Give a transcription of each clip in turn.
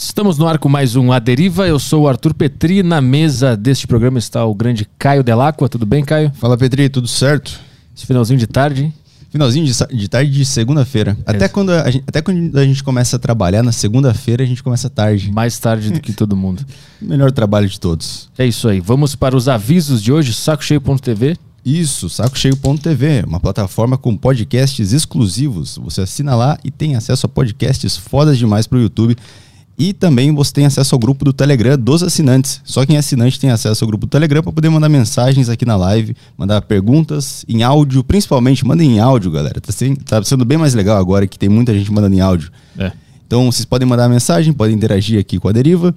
Estamos no ar com mais um A Deriva. Eu sou o Arthur Petri. Na mesa deste programa está o grande Caio Delacqua. Tudo bem, Caio? Fala, Petri, tudo certo? Esse finalzinho de tarde. hein? Finalzinho de, tarde de segunda-feira. Até quando, a gente, até quando a gente começa a trabalhar, na segunda-feira a gente começa tarde. Mais tarde do que todo mundo. Melhor trabalho de todos. É isso aí. Vamos para os avisos de hoje. Sacocheio.tv. Isso, sacocheio.tv, uma plataforma com podcasts exclusivos. Você assina lá e tem acesso a podcasts fodas demais pro YouTube. E também você tem acesso ao grupo do Telegram dos assinantes. Só quem é assinante tem acesso ao grupo do Telegram para poder mandar mensagens aqui na live, mandar perguntas em áudio, principalmente mandem em áudio, galera. Tá sendo, tá sendo bem mais legal agora que tem muita gente mandando em áudio. É. Então vocês podem mandar mensagem, podem interagir aqui com a Deriva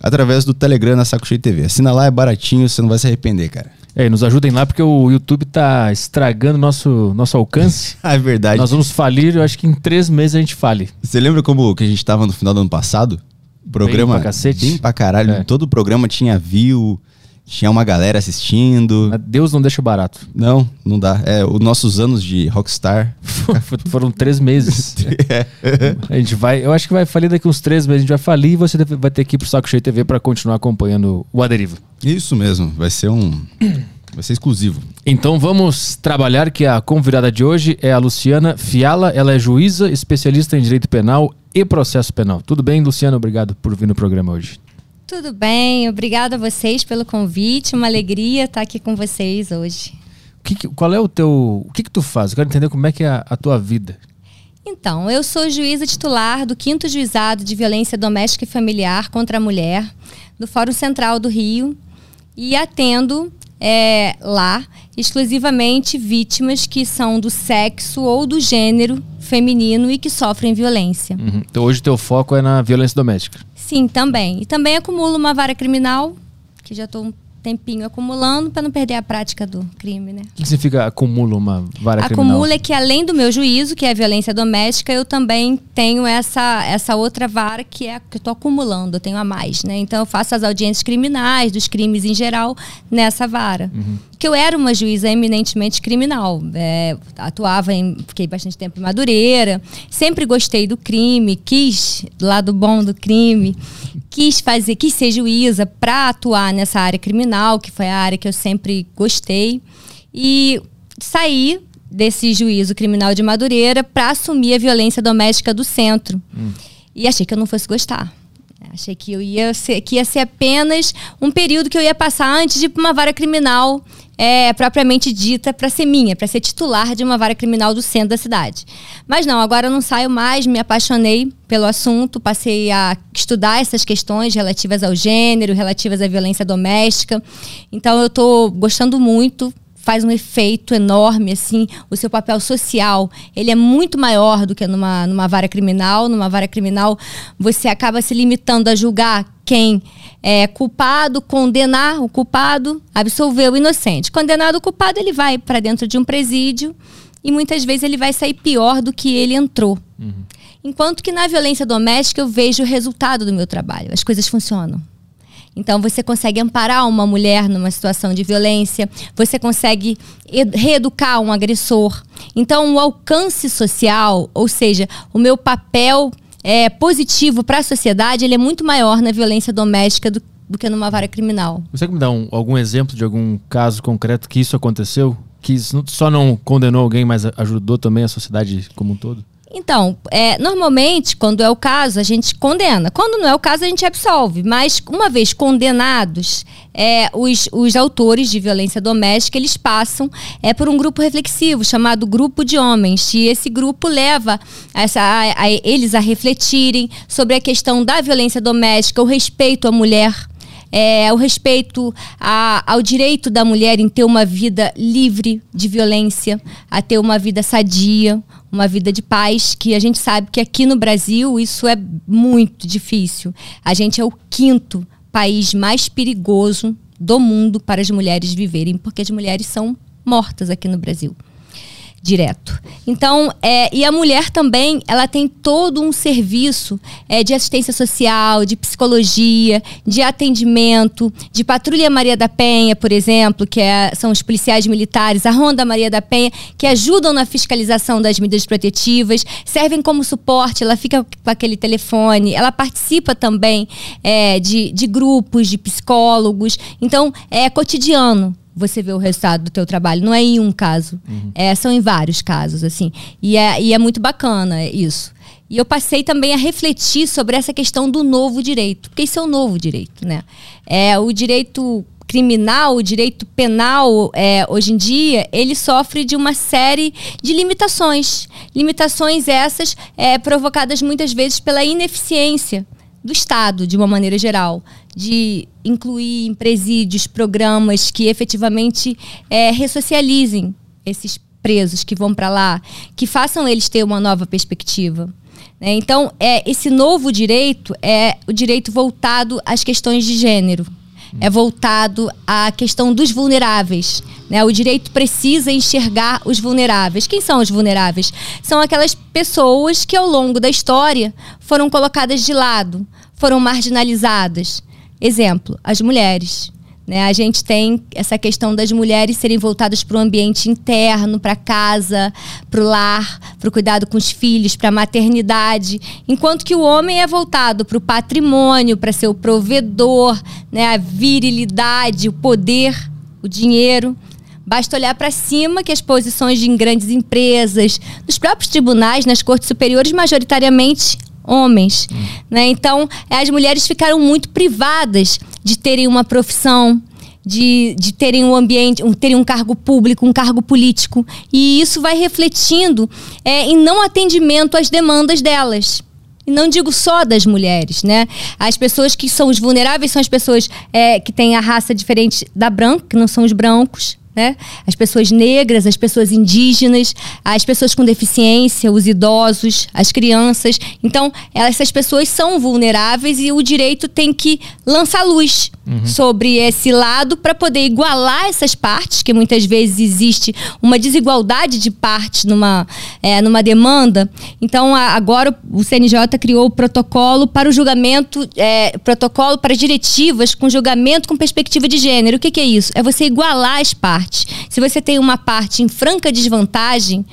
através do Telegram na Saco Cheio TV. Assina lá, é baratinho, você não vai se arrepender, cara. É, e nos ajudem lá porque o YouTube tá estragando nosso, nosso alcance. Ah, é verdade. Nós vamos falir, eu acho que em três meses a gente fale. Você lembra como que a gente tava no final do ano passado? Programa pra cacete. bem pra caralho. É. Todo o programa tinha view, tinha uma galera assistindo. Deus não deixa barato. Não, não dá. É, os nossos anos de Rockstar. Foram três meses. É. A gente vai, eu acho que vai falir daqui uns três meses. A gente vai falir e você vai ter que ir pro Saco Cheio TV para continuar acompanhando o A Deriva. Isso mesmo, vai ser um. Vai ser exclusivo. Então vamos trabalhar que a convidada de hoje é a Luciana Fiala. Ela é juíza, especialista em direito penal e processo penal. Tudo bem, Luciana? Obrigado por vir no programa hoje. Tudo bem, obrigada a vocês pelo convite, uma alegria estar aqui com vocês hoje. O que que- qual é o teu. O que, que tu faz? Eu quero entender como é que é a, a tua vida. Então, eu sou juíza titular do 5 Juizado de Violência Doméstica e Familiar contra a Mulher, do Fórum Central do Rio, e atendo é, lá exclusivamente vítimas que são do sexo ou do gênero feminino e que sofrem violência. Uhum. Então hoje teu foco é na violência doméstica. Sim, também. E também acumulo uma vara criminal, que já estou tempinho acumulando para não perder a prática do crime, né? O que, significa acumula uma vara criminal? Acumula é que além do meu juízo, que é a violência doméstica, eu também tenho essa, essa outra vara que é a que eu estou acumulando, eu tenho a mais, né? Então eu faço as audiências criminais, dos crimes em geral, nessa vara. Que eu era uma juíza eminentemente criminal. é, atuava em. Fiquei bastante tempo em Madureira. Sempre gostei do crime, quis do lado bom do crime, quis fazer, quis ser juíza para atuar nessa área criminal, que foi a área que eu sempre gostei. E saí desse juízo criminal de Madureira para assumir a violência doméstica do centro. E achei que eu não fosse gostar. Achei que eu ia ser, que ia ser apenas um período que eu ia passar antes de ir pra uma vara criminal é, propriamente dita para ser minha, para ser titular de uma vara criminal do centro da cidade. Mas não, agora eu não saio mais, me apaixonei pelo assunto, passei a estudar essas questões relativas ao gênero, relativas à violência doméstica. Então eu estou gostando muito, faz um efeito enorme, assim, o seu papel social, ele é muito maior do que numa, numa vara criminal. Numa vara criminal, você acaba se limitando a julgar quem é culpado, condenar o culpado, absolver o inocente. Condenado o culpado, ele vai para dentro de um presídio e muitas vezes ele vai sair pior do que ele entrou. Enquanto que na violência doméstica eu vejo o resultado do meu trabalho, as coisas funcionam. Então você consegue amparar uma mulher numa situação de violência, você consegue ed- reeducar um agressor. Então o alcance social, ou seja, o meu papel é, positivo para a sociedade, ele é muito maior na violência doméstica do, do que numa vara criminal. Você me dar um- algum exemplo de algum caso concreto que isso aconteceu? Que isso só não condenou alguém, mas ajudou também a sociedade como um todo? Então, é, normalmente, quando é o caso, a gente condena. Quando não é o caso, a gente absolve. Mas, uma vez condenados, é, os, os autores de violência doméstica, eles passam é, por um grupo reflexivo, chamado Grupo de Homens. E esse grupo leva essa, a- a- eles a refletirem sobre a questão da violência doméstica, o respeito à mulher, é, o respeito a- ao direito da mulher em ter uma vida livre de violência, a ter uma vida sadia, uma vida de paz, que a gente sabe que aqui no Brasil isso é muito difícil. A gente é o quinto país mais perigoso do mundo para as mulheres viverem, porque as mulheres são mortas aqui no Brasil direto. Então, é, e a mulher também, ela tem todo um serviço é, de assistência social, de psicologia, de atendimento, de patrulha Maria da Penha, por exemplo, que é, são os policiais militares, a Ronda Maria da Penha, que ajudam na fiscalização das medidas protetivas, servem como suporte, ela fica com aquele telefone, ela participa também é, de, de grupos de psicólogos. Então, é cotidiano você vê o resultado do teu trabalho. Não é em um caso. Uhum. É, são em vários casos, assim. E é, e é muito bacana isso. E eu passei também a refletir sobre essa questão do novo direito. Porque isso é o novo direito, né? É, o direito criminal, o direito penal, é, hoje em dia, ele sofre de uma série de limitações. Limitações essas é, provocadas muitas vezes pela ineficiência do Estado, de uma maneira geral, de incluir em presídios programas que efetivamente é, ressocializem esses presos que vão para lá, que façam eles ter uma nova perspectiva. Né? Então, é, esse novo direito é o direito voltado às questões de gênero. É voltado à questão dos vulneráveis. Né? O direito precisa enxergar os vulneráveis. Quem são os vulneráveis? São aquelas pessoas que, ao longo da história, foram colocadas de lado, foram marginalizadas. Exemplo, as mulheres. Né? A gente tem essa questão das mulheres serem voltadas para o ambiente interno, para casa, para o lar, para o cuidado com os filhos, para a maternidade, enquanto que o homem é voltado para o patrimônio, para ser o provedor, né? a virilidade, o poder, o dinheiro. Basta olhar para cima que as posições de grandes empresas, nos próprios tribunais, nas cortes superiores, majoritariamente homens. Hum. Né? Então, as mulheres ficaram muito privadas de terem uma profissão, de, de terem um ambiente, um, terem um cargo público, um cargo político. E isso vai refletindo é, em não atendimento às demandas delas. E não digo só das mulheres, né? As pessoas que são os vulneráveis são as pessoas é, que têm a raça diferente da branca, que não são os brancos né? As pessoas negras, as pessoas indígenas, as pessoas com deficiência, os idosos, as crianças. Então, essas pessoas são vulneráveis e o direito tem que lançar luz uhum. sobre esse lado para poder igualar essas partes, que muitas vezes existe uma desigualdade de partes numa, é, numa demanda. Então, a, agora o CNJ criou o protocolo para o julgamento, é, protocolo para diretivas com julgamento com perspectiva de gênero. O que, que é isso? É você igualar as partes partes. Se você tem uma parte em franca desvantagem,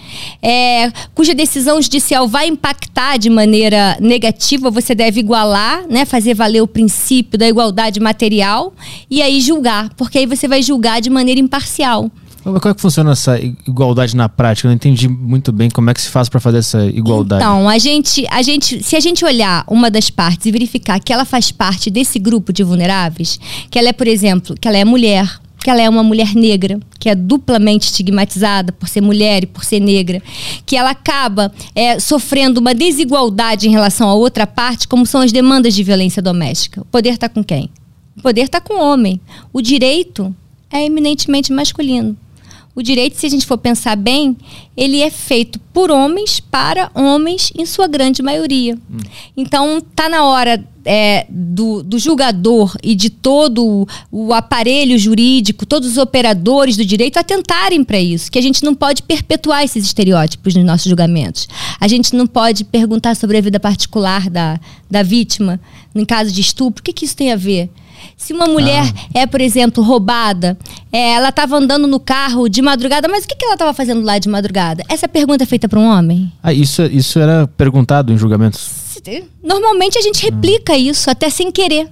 é, cuja decisão judicial vai impactar de maneira negativa, você deve igualar, né, fazer valer o princípio da igualdade material e aí julgar, porque aí você vai julgar de maneira imparcial. Como é que funciona essa igualdade na prática? Eu não entendi muito bem como é que se faz para fazer essa igualdade. Então, a gente, a gente, se a gente olhar uma das partes e verificar que ela faz parte desse grupo de vulneráveis, que ela é, por exemplo, que ela é mulher, que ela é uma mulher negra, que é duplamente estigmatizada por ser mulher e por ser negra, que ela acaba é, sofrendo uma desigualdade em relação à outra parte, como são as demandas de violência doméstica. O poder está com quem? O poder está com o homem. O direito é eminentemente masculino. O direito, se a gente for pensar bem, ele é feito por homens para homens, em sua grande maioria. Hum. Então, tá na hora é, do, do, julgador e de todo o aparelho jurídico, todos os operadores do direito atentarem para isso, que a gente não pode perpetuar esses estereótipos nos nossos julgamentos. A gente não pode perguntar sobre a vida particular da, da vítima, em caso de estupro. O que, que isso tem a ver? Se uma mulher ah. é, por exemplo, roubada, é, ela estava andando no carro de madrugada, mas o que, que ela estava fazendo lá de madrugada? Essa pergunta é feita para um homem? Ah, isso, isso era perguntado em julgamentos? Normalmente a gente replica isso, até sem querer.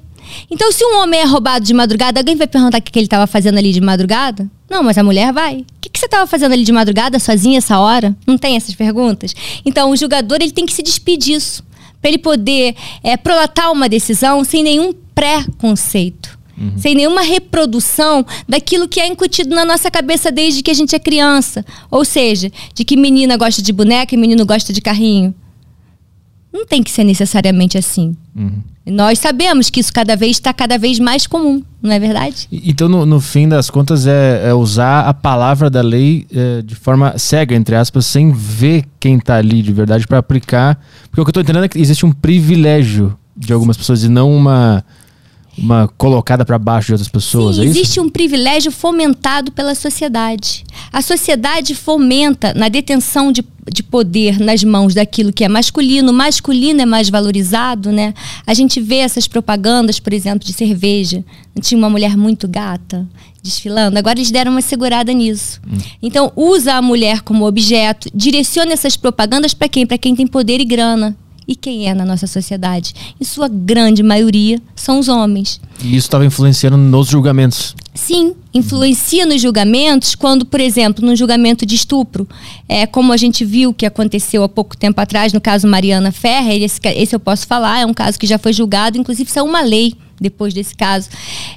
Então, se um homem é roubado de madrugada, alguém vai perguntar o que, que ele estava fazendo ali de madrugada? Não, mas a mulher vai. O que, que você estava fazendo ali de madrugada, sozinha, essa hora? Não tem essas perguntas? Então, o julgador ele tem que se despedir disso. Para ele poder é, prolatar uma decisão sem nenhum preconceito. Uhum. Sem nenhuma reprodução daquilo que é incutido na nossa cabeça desde que a gente é criança. Ou seja, de que menina gosta de boneca e menino gosta de carrinho. Não tem que ser necessariamente assim. Uhum. Nós sabemos que isso cada vez está cada vez mais comum, não é verdade? Então, no, no fim das contas, é, é, usar a palavra da lei é, de forma cega, entre aspas, sem ver quem está ali de verdade para aplicar. Porque o que eu estou entendendo é que existe um privilégio de algumas pessoas e não uma uma colocada para baixo de outras pessoas, Sim, é existe um privilégio fomentado pela sociedade. A sociedade fomenta na detenção de, de poder nas mãos daquilo que é masculino. O masculino é mais valorizado, né? A gente vê essas propagandas, por exemplo, de cerveja. Tinha uma mulher muito gata desfilando. Agora eles deram uma segurada nisso. Hum. Então usa a mulher como objeto, direciona essas propagandas para quem? Para quem tem poder e grana. E quem é na nossa sociedade? Em sua grande maioria, são os homens. E isso estava influenciando nos julgamentos? Sim, influencia nos julgamentos quando, por exemplo, num julgamento de estupro, é, como a gente viu que aconteceu há pouco tempo atrás no caso Mariana Ferrer, esse, esse eu posso falar, é um caso que já foi julgado, inclusive saiu uma lei depois desse caso,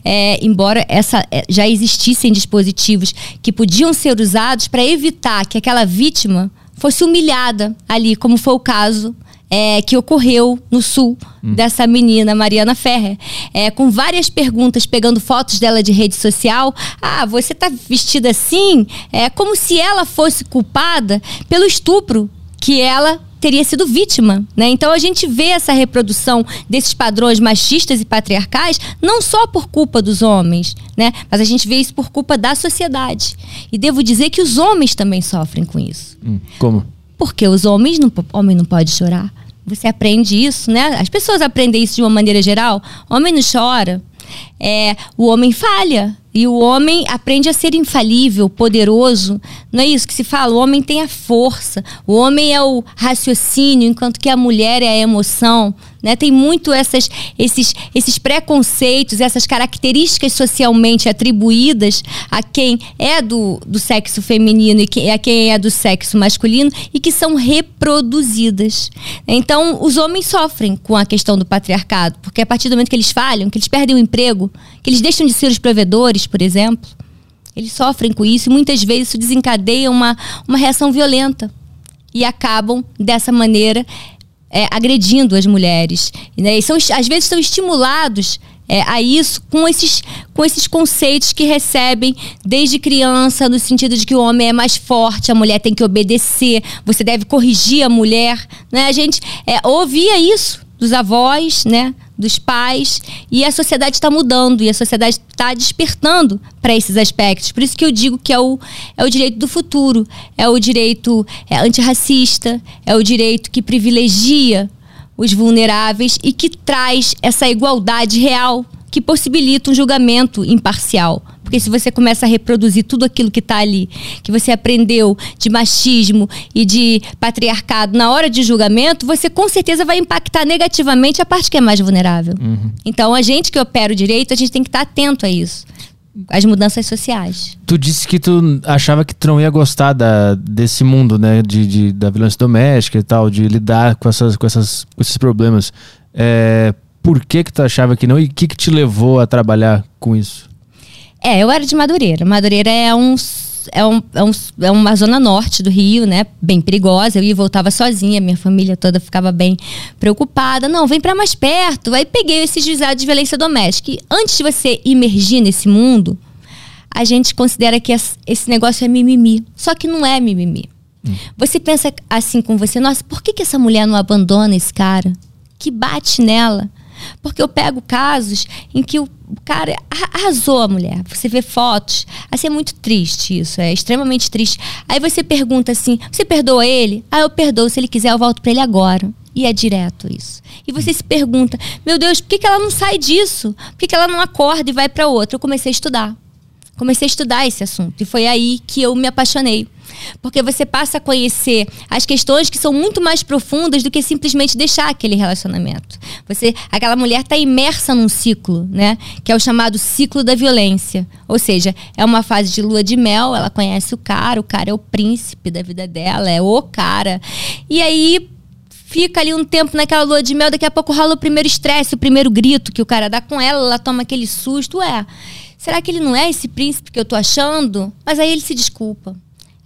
é, embora essa, é, já existissem dispositivos que podiam ser usados para evitar que aquela vítima fosse humilhada ali, como foi o caso é, que ocorreu no sul hum. dessa menina, Mariana Ferrer. É, com várias perguntas, pegando fotos dela de rede social. Ah, você tá vestida assim? É como se ela fosse culpada pelo estupro que ela teria sido vítima, né? Então a gente vê essa reprodução desses padrões machistas e patriarcais não só por culpa dos homens, né? Mas a gente vê isso por culpa da sociedade. E devo dizer que os homens também sofrem com isso. Hum, como? Porque os homens não, homem não pode chorar. Você aprende isso, né? As pessoas aprendem isso de uma maneira geral. Homem não chora. É, o homem falha. E o homem aprende a ser infalível, poderoso. Não é isso que se fala? O homem tem a força. O homem é o raciocínio, enquanto que a mulher é a emoção. Né? Tem muito essas, esses, esses preconceitos, essas características socialmente atribuídas a quem é do, do sexo feminino e que, a quem é do sexo masculino e que são reproduzidas. Então, os homens sofrem com a questão do patriarcado, porque a partir do momento que eles falham, que eles perdem o emprego, que eles deixam de ser os provedores, por exemplo, eles sofrem com isso e muitas vezes isso desencadeia uma, uma reação violenta e acabam dessa maneira é, agredindo as mulheres. Né? E são, às vezes são estimulados é, a isso com esses, com esses conceitos que recebem desde criança, no sentido de que o homem é mais forte, a mulher tem que obedecer, você deve corrigir a mulher. Né? A gente é, ouvia isso dos avós, né? dos pais e a sociedade está mudando e a sociedade está despertando para esses aspectos. Por isso que eu digo que é o, é o direito do futuro, é o direito é, antirracista, é o direito que privilegia os vulneráveis e que traz essa igualdade real que possibilita um julgamento imparcial. Porque se você começa a reproduzir tudo aquilo que está ali, que você aprendeu de machismo e de patriarcado na hora de julgamento, você com certeza vai impactar negativamente a parte que é mais vulnerável. Uhum. Então, a gente que opera o direito, a gente tem que estar tá atento a isso. As mudanças sociais. Tu disse que tu achava que tu não ia gostar da, desse mundo, né? De, de da violência doméstica e tal, de lidar com, essas, com, essas, com esses problemas. É, por que que tu achava que não e o que que te levou a trabalhar com isso? É, eu era de Madureira. Madureira é um é, um, é, um, é uma zona norte do Rio, né? Bem perigosa. Eu ia e voltava sozinha, minha família toda ficava bem preocupada. Não, vem para mais perto. Aí peguei esse juizado de violência doméstica. E antes de você imergir nesse mundo, a gente considera que esse negócio é mimimi. Só que não é mimimi. Hum. Você pensa assim com você, nossa, por que, que essa mulher não abandona esse cara? Que bate nela? Porque eu pego casos em que o cara arrasou a mulher. Você vê fotos. Assim, é muito triste isso. É extremamente triste. Aí você pergunta assim: você perdoa ele? Ah, eu perdoo. Se ele quiser, eu volto para ele agora. E é direto isso. E você se pergunta: meu Deus, por que, que ela não sai disso? Por que, que ela não acorda e vai para outra? Eu comecei a estudar. Comecei a estudar esse assunto. E foi aí que eu me apaixonei porque você passa a conhecer as questões que são muito mais profundas do que simplesmente deixar aquele relacionamento. Você, aquela mulher está imersa num ciclo, né? Que é o chamado ciclo da violência. Ou seja, é uma fase de lua de mel, ela conhece o cara, o cara é o príncipe da vida dela, é o cara. E aí fica ali um tempo naquela lua de mel, daqui a pouco rola o primeiro estresse, o primeiro grito que o cara dá com ela, ela toma aquele susto, ué. Será que ele não é esse príncipe que eu tô achando? Mas aí ele se desculpa.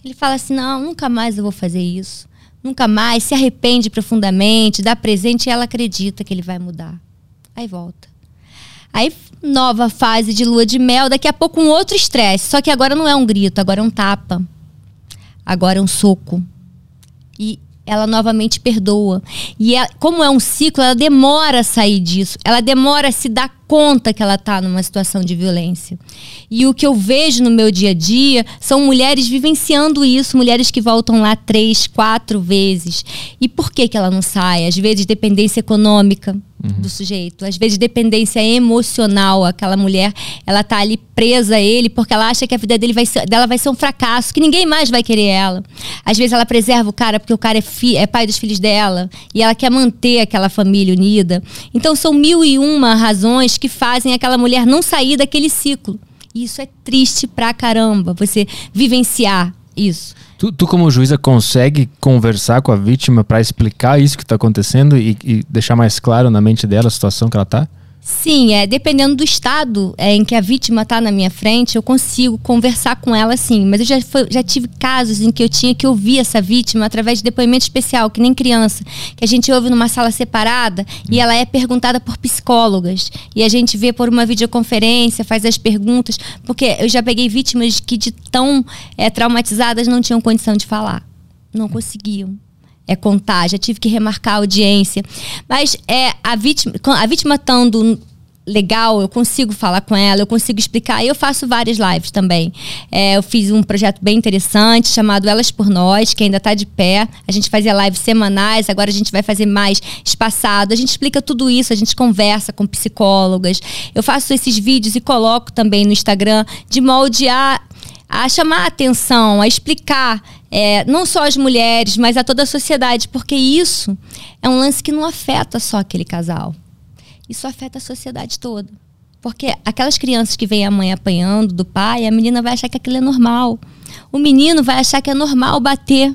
Ele fala assim: não, nunca mais eu vou fazer isso. Nunca mais, se arrepende profundamente, dá presente e ela acredita que ele vai mudar. Aí volta. Aí, nova fase de lua de mel, daqui a pouco um outro estresse. Só que agora não é um grito, agora é um tapa. Agora é um soco. E ela novamente perdoa. E ela, como é um ciclo, ela demora a sair disso. Ela demora a se dar conta que ela está numa situação de violência. E o que eu vejo no meu dia a dia são mulheres vivenciando isso, mulheres que voltam lá três, quatro vezes. E por que, que ela não sai? Às vezes, dependência econômica uhum. do sujeito, às vezes, dependência emocional. Aquela mulher, ela tá ali presa a ele porque ela acha que a vida dele vai ser, dela vai ser um fracasso, que ninguém mais vai querer ela. Às vezes, ela preserva o cara porque o cara é, fi, é pai dos filhos dela e ela quer manter aquela família unida. Então, são mil e uma razões que fazem aquela mulher não sair daquele ciclo. Isso é triste pra caramba, você vivenciar isso. Tu, tu, como juíza, consegue conversar com a vítima para explicar isso que está acontecendo e, e, deixar mais claro na mente dela a situação que ela está? Sim, é, dependendo do estado é, em que a vítima está na minha frente, eu consigo conversar com ela sim. Mas eu já, foi, já tive casos em que eu tinha que ouvir essa vítima através de depoimento especial, que nem criança, que a gente ouve numa sala separada e ela é perguntada por psicólogas. E a gente vê por uma videoconferência, faz as perguntas, porque eu já peguei vítimas que de tão é, traumatizadas não tinham condição de falar. Não conseguiam é, contar, já tive que remarcar a audiência. Mas é a vítima, a vítima estando legal, eu consigo falar com ela, eu consigo explicar. Eu faço várias lives também. É, eu fiz um projeto bem interessante chamado Elas por Nós, que ainda está de pé. A gente fazia lives semanais, agora a gente vai fazer mais espaçado. A gente explica tudo isso, a gente conversa com psicólogas. Eu faço esses vídeos e coloco também no Instagram de molde a a chamar a atenção, a explicar, é, não só as mulheres, mas a toda a sociedade, porque isso é um lance que não afeta só aquele casal. Isso afeta a sociedade toda. Porque aquelas crianças que veem a mãe apanhando do pai, a menina vai achar que aquilo é normal. O menino vai achar que é normal bater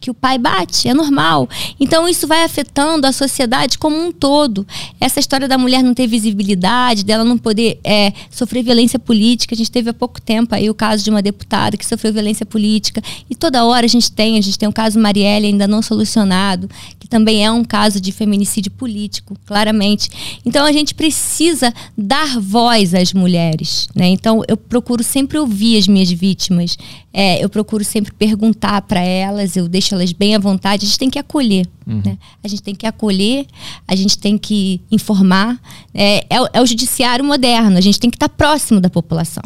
que o pai bate, é normal. Então isso vai afetando a sociedade como um todo. Essa história da mulher não ter visibilidade, dela não poder é, sofrer violência política. A gente teve há pouco tempo aí o caso de uma deputada que sofreu violência política. E toda hora a gente tem, a gente tem um caso Marielle ainda não solucionado, também é um caso de feminicídio político, claramente. Então a gente precisa dar voz às mulheres. Né? Então eu procuro sempre ouvir as minhas vítimas. É, eu procuro sempre perguntar para elas, eu deixo elas bem à vontade. A gente tem que acolher. Uhum. Né? A gente tem que acolher, a gente tem que informar. É, é, é o judiciário moderno, a gente tem que estar próximo da população.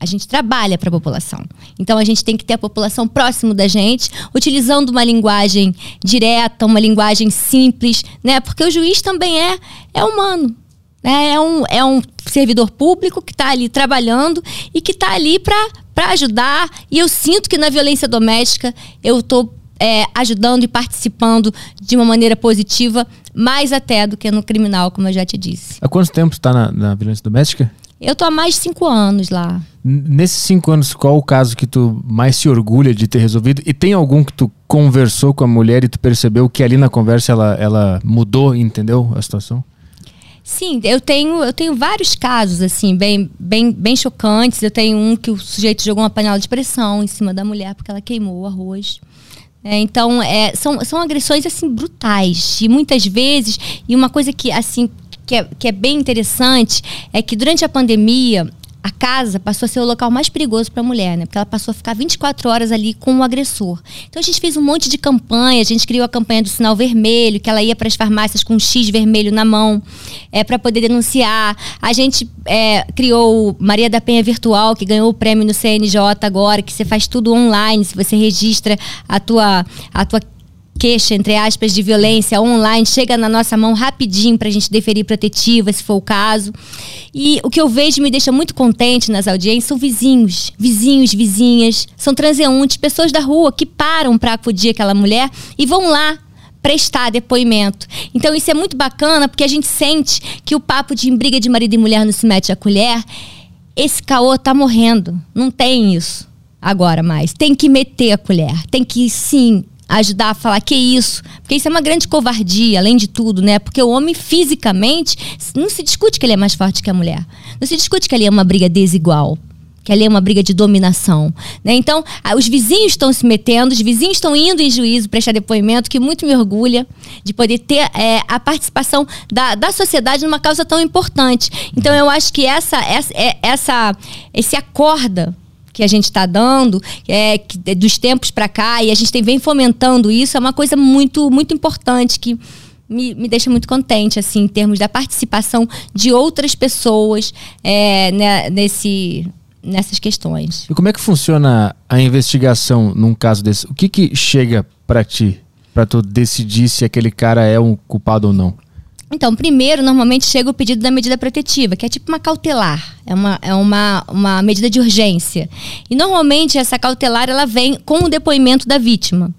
A gente trabalha para a população. Então a gente tem que ter a população próximo da gente, utilizando uma linguagem direta, uma linguagem simples, né? Porque o juiz também é, é humano. Né? É, um, é um servidor público que está ali trabalhando e que está ali para ajudar. E eu sinto que na violência doméstica eu estou é, ajudando e participando de uma maneira positiva, mais até do que no criminal, como eu já te disse. Há quanto tempo está na, na violência doméstica? Eu tô há mais de cinco anos lá. Nesses cinco anos, qual o caso que tu mais se orgulha de ter resolvido? E tem algum que tu conversou com a mulher e tu percebeu que ali na conversa ela, ela mudou, entendeu a situação? Sim, eu tenho, eu tenho vários casos, assim, bem, bem, bem chocantes. Eu tenho um que o sujeito jogou uma panela de pressão em cima da mulher porque ela queimou o arroz. É, então, é, são, são agressões, assim, brutais. E muitas vezes, e uma coisa que, assim, que é, que é bem interessante é que durante a pandemia a casa passou a ser o local mais perigoso para a mulher, né? Porque ela passou a ficar 24 horas ali com o agressor. Então a gente fez um monte de campanha, a gente criou a campanha do sinal vermelho, que ela ia para as farmácias com um X vermelho na mão, é, para poder denunciar. A gente é, criou Maria da Penha Virtual, que ganhou o prêmio no CNJ agora, que você faz tudo online, se você registra a tua, a tua queixa, entre aspas, de violência online chega na nossa mão rapidinho para a gente deferir protetiva, se for o caso. E o que eu vejo me deixa muito contente nas audiências são vizinhos, vizinhos, vizinhas, são transeuntes, pessoas da rua que param para acudir aquela mulher e vão lá prestar depoimento. Então isso é muito bacana porque a gente sente que o papo de briga de marido e mulher não se mete a colher. Esse caô tá morrendo. Não tem isso agora mais. Tem que meter a colher. Tem que sim ajudar a falar que isso, porque isso é uma grande covardia, além de tudo, né? Porque o homem fisicamente não se discute que ele é mais forte que a mulher. Não se discute que ali é uma briga desigual que ali é uma briga de dominação. Né? Então, os vizinhos estão se metendo, os vizinhos estão indo em juízo prestar depoimento, que muito me orgulha de poder ter é, a participação da, da sociedade numa causa tão importante. Então, eu acho que essa, essa, é, essa esse acorda que a gente está dando, é, que, dos tempos para cá, e a gente tem, vem fomentando isso, é uma coisa muito, muito importante que me, me deixa muito contente, assim, em termos da participação de outras pessoas é, né, nesse, nessas questões. E como é que funciona a investigação num caso desse? O que, que chega para ti, para tu decidir se aquele cara é um culpado ou não? Então, primeiro, normalmente chega o pedido da medida protetiva, que é tipo uma cautelar, é uma, é uma, uma medida de urgência. E normalmente essa cautelar ela vem com o depoimento da vítima.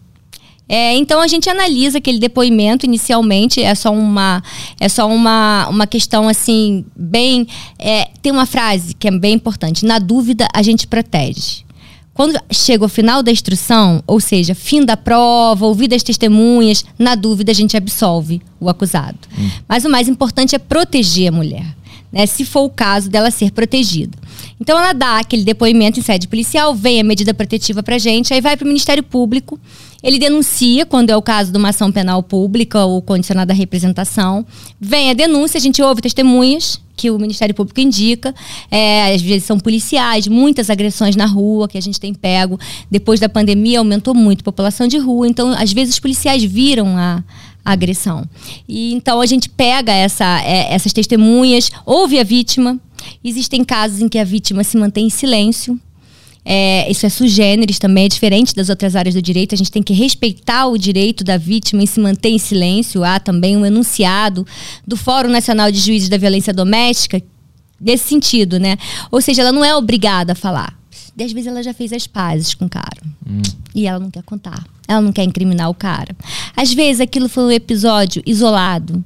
É, então a gente analisa aquele depoimento inicialmente, é só uma, é só uma, uma questão assim, bem. É, tem uma frase que é bem importante: na dúvida a gente protege. Quando chega o final da instrução, ou seja, fim da prova, ouvir as testemunhas, na dúvida a gente absolve o acusado. Hum. Mas o mais importante é proteger a mulher. Né, se for o caso dela ser protegida. Então ela dá aquele depoimento em sede policial, vem a medida protetiva pra gente, aí vai para o Ministério Público, ele denuncia quando é o caso de uma ação penal pública ou condicionada à representação, vem a denúncia, a gente ouve testemunhas, que o Ministério Público indica. É, às vezes são policiais, muitas agressões na rua que a gente tem pego. Depois da pandemia aumentou muito a população de rua, então às vezes os policiais viram a, a agressão. E então a gente pega essa, é, essas testemunhas, ouve a vítima. Existem casos em que a vítima se mantém em silêncio. É, isso é sugêneres também, é diferente das outras áreas do direito. A gente tem que respeitar o direito da vítima em se manter em silêncio. Há também um enunciado do Fórum Nacional de Juízes da Violência Doméstica nesse sentido, né? Ou seja, ela não é obrigada a falar. Às vezes ela já fez as pazes com o cara. Hum. E ela não quer contar. Ela não quer incriminar o cara. Às vezes aquilo foi um episódio isolado.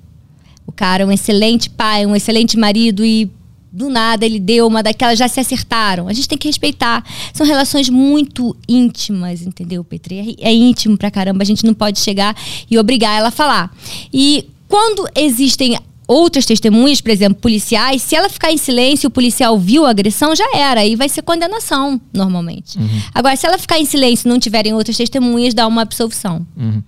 O cara é um excelente pai, um excelente marido e do nada ele deu uma daquelas, já se acertaram. A gente tem que respeitar. São relações muito íntimas, entendeu, Petri? É, é íntimo pra caramba. A gente não pode chegar e obrigar ela a falar. E quando existem outras testemunhas, por exemplo, policiais, se ela ficar em silêncio, o policial viu a agressão, já era. Aí vai ser condenação, normalmente. Uhum. Agora, se ela ficar em silêncio e não tiverem outras testemunhas, dá uma absolvição. Uhum.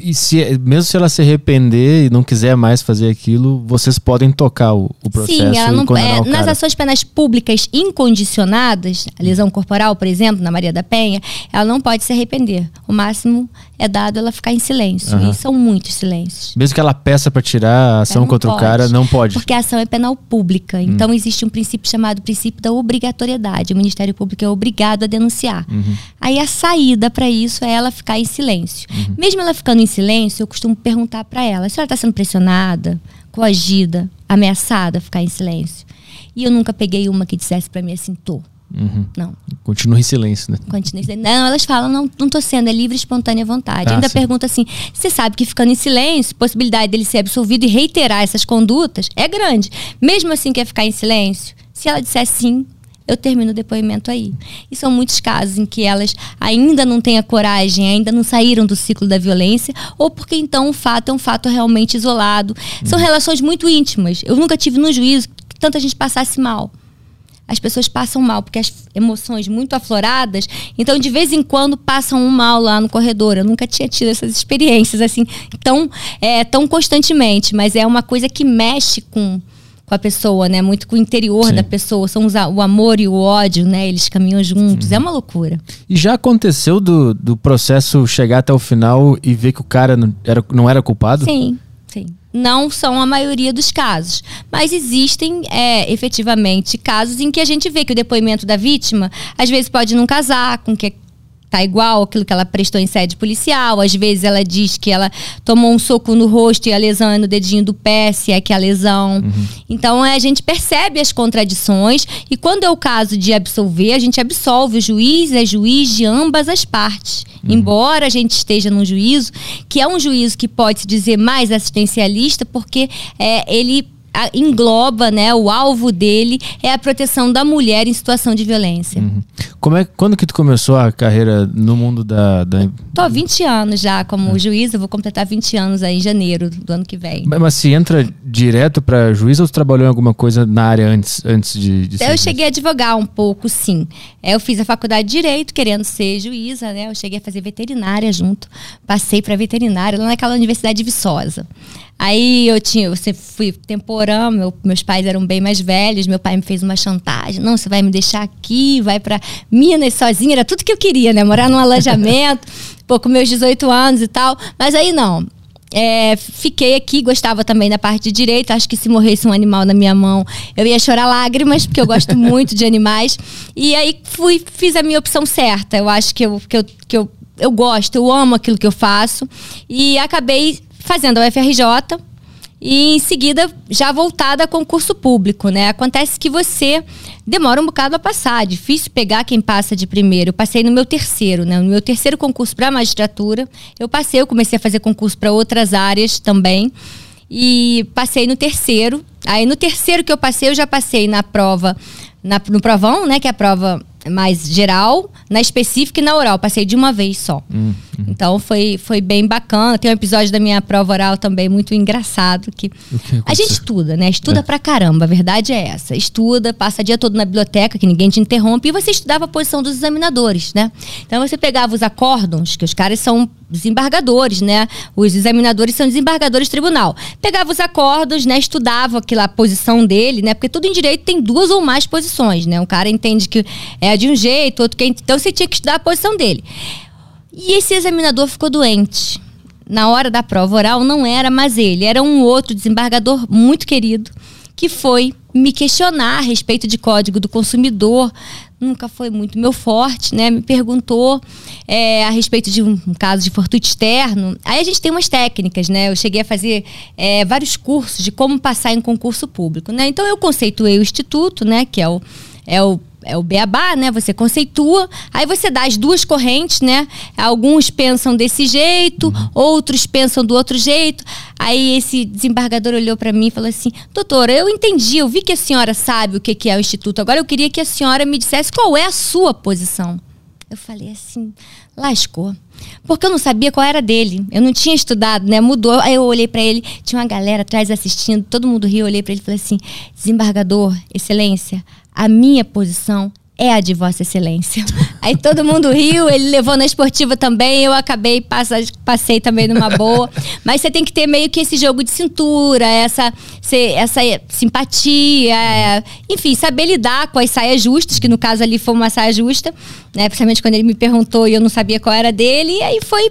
E se, mesmo se ela se arrepender e não quiser mais fazer aquilo, vocês podem tocar o, o processo Sim, ela não, é, nas ações penais públicas incondicionadas, a lesão corporal, por exemplo, na Maria da Penha, ela não pode se arrepender. O máximo é dado ela ficar em silêncio. Uhum. E são muitos silêncios. Mesmo que ela peça para tirar a ação contra pode, o cara, não pode. Porque a ação é penal pública. Uhum. Então existe um princípio chamado princípio da obrigatoriedade. O Ministério Público é obrigado a denunciar. Uhum. Aí a saída para isso é ela ficar em silêncio. Uhum. Mesmo ela ficando em silêncio, eu costumo perguntar para ela: a senhora está sendo pressionada, coagida, ameaçada a ficar em silêncio? E eu nunca peguei uma que dissesse para mim assim: tô. Uhum. Não. Continua em silêncio, né? Continua em silêncio. Não, elas falam, não, não tô sendo, é livre, espontânea vontade. Ah, Ainda sim. pergunta assim: você sabe que ficando em silêncio, possibilidade dele ser absolvido e reiterar essas condutas é grande. Mesmo assim, quer ficar em silêncio? Se ela disser sim, eu termino o depoimento aí. E são muitos casos em que elas ainda não têm a coragem, ainda não saíram do ciclo da violência, ou porque então o fato é um fato realmente isolado. São uhum. relações muito íntimas. Eu nunca tive no juízo que tanta gente passasse mal as pessoas passam mal, porque as emoções muito afloradas, então de vez em quando passam um mal lá no corredor. Eu nunca tinha tido essas experiências assim tão, é, tão constantemente, mas é uma coisa que mexe com, com a pessoa, né? Muito com o interior Sim. da pessoa. São os, o amor e o ódio, né? Eles caminham juntos. É uma loucura. E já aconteceu do, do processo chegar até o final e ver que o cara não era, não era culpado? Sim, sim não são a maioria dos casos. Mas existem, é, efetivamente, casos em que a gente vê que o depoimento da vítima, às vezes, pode não casar com que tá igual aquilo que ela prestou em sede policial. Às vezes ela diz que ela tomou um soco no rosto e a lesão é no dedinho do pé, se é que é a lesão. Uhum. Então a gente percebe as contradições e quando é o caso de absolver, a gente absolve. O juiz é juiz de ambas as partes. Uhum. Embora a gente esteja num juízo, que é um juízo que pode se dizer mais assistencialista, porque é, ele engloba, né, o alvo dele é a proteção da mulher em situação de violência. Uhum. Como é, quando que tu começou a carreira no mundo da... da... Tô há 20 anos já como é. juiz, eu vou completar 20 anos aí em janeiro do ano que vem. Mas, mas se entra direto para juiz ou tu trabalhou em alguma coisa na área antes, antes de, de Eu cheguei a advogar um pouco, sim. Eu fiz a faculdade de Direito querendo ser juíza, né? Eu cheguei a fazer veterinária junto. Passei para veterinária lá naquela universidade de Viçosa. Aí eu tinha, sempre fui temporã, meu, meus pais eram bem mais velhos, meu pai me fez uma chantagem. Não, você vai me deixar aqui, vai para Minas sozinha, era tudo que eu queria, né? Morar num alojamento, pô, com meus 18 anos e tal. Mas aí não. É, fiquei aqui, gostava também da parte de direito. Acho que se morresse um animal na minha mão, eu ia chorar lágrimas, porque eu gosto muito de animais. E aí fui, fiz a minha opção certa. Eu acho que eu, que eu, que eu, eu gosto, eu amo aquilo que eu faço. E acabei fazendo a UFRJ e em seguida já voltada a concurso público, né? Acontece que você demora um bocado a passar, difícil pegar quem passa de primeiro. Eu passei no meu terceiro, né? No meu terceiro concurso para magistratura, eu passei, eu comecei a fazer concurso para outras áreas também. E passei no terceiro. Aí no terceiro que eu passei, eu já passei na prova, na, no provão, né? Que é a prova mais geral, na específica e na oral. Passei de uma vez só. Hum, hum. Então foi, foi bem bacana. Tem um episódio da minha prova oral também muito engraçado. que, que A gente estuda, né? Estuda é. pra caramba. A verdade é essa. Estuda, passa o dia todo na biblioteca, que ninguém te interrompe, e você estudava a posição dos examinadores, né? Então você pegava os acórdons, que os caras são desembargadores, né? Os examinadores são desembargadores de tribunal. Pegava os acordos, né? Estudava aquela posição dele, né? Porque tudo em direito tem duas ou mais posições, né? Um cara entende que é de um jeito, outro que é... Então você tinha que estudar a posição dele. E esse examinador ficou doente. Na hora da prova oral não era mais ele, era um outro desembargador muito querido que foi me questionar a respeito de código do consumidor, nunca foi muito meu forte, né? Me perguntou é, a respeito de um, caso de fortuito externo. Aí a gente tem umas técnicas, né? Eu cheguei a fazer é, vários cursos de como passar em concurso público, né? Então eu conceituei o instituto, né? Que é o, é o é o beabá, né? Você conceitua, aí você dá as duas correntes, né? Alguns pensam desse jeito, uhum. outros pensam do outro jeito. Aí esse desembargador olhou para mim e falou assim: "Doutora, eu entendi, eu vi que a senhora sabe o que é o instituto. Agora eu queria que a senhora me dissesse qual é a sua posição." Eu falei assim: "Lascou." Porque eu não sabia qual era dele. Eu não tinha estudado, né? Mudou. Aí eu olhei para ele, tinha uma galera atrás assistindo, todo mundo riu, eu olhei para ele e falei assim: "Desembargador, excelência, a minha posição é a de Vossa Excelência. Aí todo mundo riu, ele levou na esportiva também, eu acabei, passei, passei também numa boa. Mas você tem que ter meio que esse jogo de cintura, essa, essa simpatia, enfim, saber lidar com as saias justas, que no caso ali foi uma saia justa, né? Principalmente quando ele me perguntou e eu não sabia qual era dele, e aí foi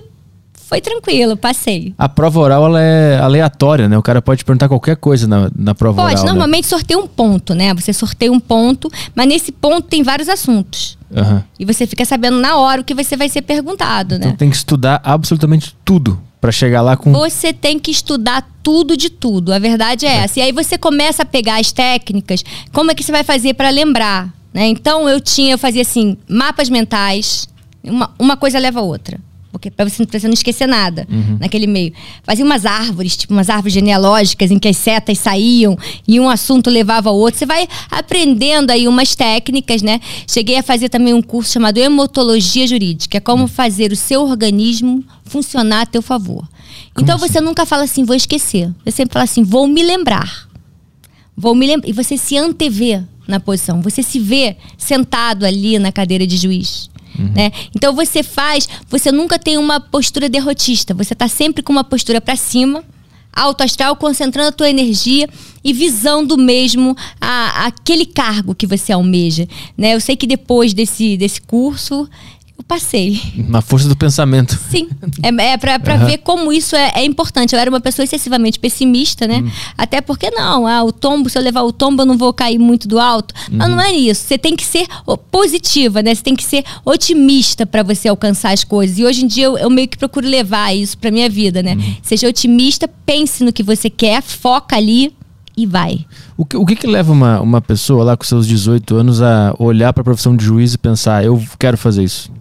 foi tranquilo, passei. A prova oral ela é aleatória, né? O cara pode perguntar qualquer coisa na, na prova pode, oral. Pode, né? normalmente né? sorteia um ponto, né? Você sorteia um ponto, mas nesse ponto tem vários assuntos. Uhum. E você fica sabendo na hora o que você vai ser perguntado, então né? tem que estudar absolutamente tudo para chegar lá com. Você tem que estudar tudo de tudo. A verdade é, é, essa. E aí você começa a pegar as técnicas. Como é que você vai fazer para lembrar? Né? Então eu tinha, eu fazia assim, mapas mentais. Uma, uma coisa leva a outra. Porque para você, você, não esquecer nada uhum. naquele meio. Fazia umas árvores, tipo umas árvores genealógicas em que as setas saíam e um assunto levava ao outro. Você vai aprendendo aí umas técnicas, né? Cheguei a fazer também um curso chamado Hemotologia Jurídica, é como uhum. fazer o seu organismo funcionar a teu favor. Como então assim? você nunca fala assim, vou esquecer. Você sempre fala assim, vou me lembrar. Vou me lembrar. E você se antevê na posição. Você se vê sentado ali na cadeira de juiz. Uhum. Né? Então você faz, você nunca tem uma postura derrotista, você está sempre com uma postura para cima, alto astral, concentrando a tua energia e visando mesmo a, aquele cargo que você almeja. Né? Eu sei que depois desse, desse curso eu passei. Na força do pensamento. Sim. É, é pra, pra uhum. ver como isso é, é, importante. Eu era uma pessoa excessivamente pessimista, né? Uhum. Até porque não, ah, o tombo, se eu levar o tombo, eu não vou cair muito do alto. Uhum. Mas não é isso. Você tem que ser positiva, né? Você tem que ser otimista para você alcançar as coisas. E hoje em dia eu, eu meio que procuro levar isso pra minha vida, né? Uhum. Seja otimista, pense no que você quer, foca ali e vai. O que, o que, que leva uma, uma pessoa lá com seus 18 anos a olhar para a profissão de juiz e pensar, eu quero fazer isso?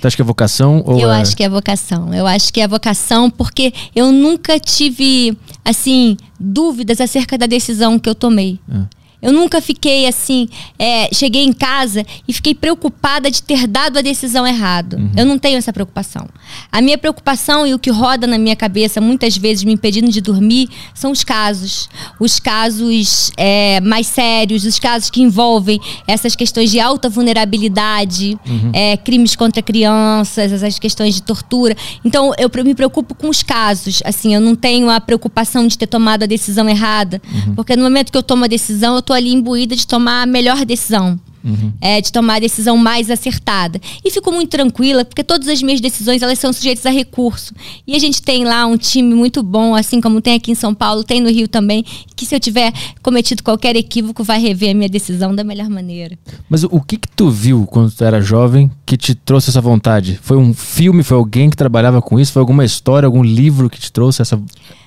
Você acha que é vocação? Ou eu é... acho que é vocação. Eu acho que é vocação porque eu nunca tive, assim, dúvidas acerca da decisão que eu tomei. É. Eu nunca fiquei assim, é, cheguei em casa e fiquei preocupada de ter dado a decisão errada. Uhum. Eu não tenho essa preocupação. A minha preocupação e o que roda na minha cabeça, muitas vezes me impedindo de dormir, são os casos. Os casos é, mais sérios, os casos que envolvem essas questões de alta vulnerabilidade, uhum. é, crimes contra crianças, essas questões de tortura. Então, eu me preocupo com os casos. Assim, eu não tenho a preocupação de ter tomado a decisão errada. Uhum. Porque no momento que eu tomo a decisão, eu tô ali imbuída de tomar a melhor decisão. Uhum. É, de tomar a decisão mais acertada. E fico muito tranquila, porque todas as minhas decisões elas são sujeitas a recurso. E a gente tem lá um time muito bom, assim como tem aqui em São Paulo, tem no Rio também, que se eu tiver cometido qualquer equívoco, vai rever a minha decisão da melhor maneira. Mas o que que tu viu quando tu era jovem que te trouxe essa vontade? Foi um filme, foi alguém que trabalhava com isso? Foi alguma história, algum livro que te trouxe essa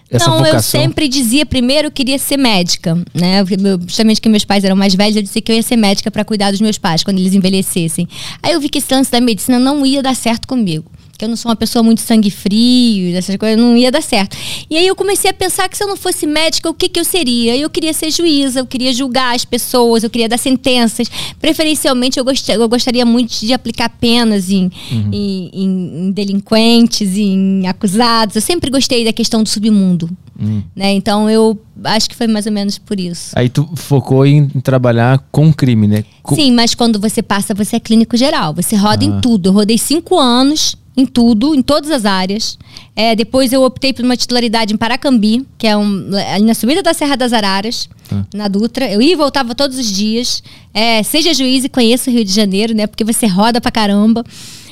essa não, vocação? eu sempre dizia primeiro eu queria ser médica, né? Justamente que meus pais eram mais velhos, eu dizia que eu ia ser médica para cuidar dos meus pais quando eles envelhecessem. Aí eu vi que esse lance da medicina não ia dar certo comigo eu não sou uma pessoa muito sangue frio, essas coisas, não ia dar certo. E aí eu comecei a pensar que se eu não fosse médica, o que, que eu seria? Eu queria ser juíza, eu queria julgar as pessoas, eu queria dar sentenças. Preferencialmente, eu, gost, eu gostaria muito de aplicar penas em, uhum. em, em, em delinquentes, em acusados. Eu sempre gostei da questão do submundo. Uhum. Né? Então eu acho que foi mais ou menos por isso. Aí tu focou em, trabalhar com crime, né? Com... Sim, mas quando você passa, você é clínico geral. Você roda ah. em tudo. Eu rodei cinco anos em tudo, em todas as áreas. É, depois eu optei por uma titularidade em Paracambi, que é um, ali na subida da Serra das Araras, ah. na Dutra. Eu ia e voltava todos os dias. É, seja juiz e conheço o Rio de Janeiro, né? Porque você roda pra caramba.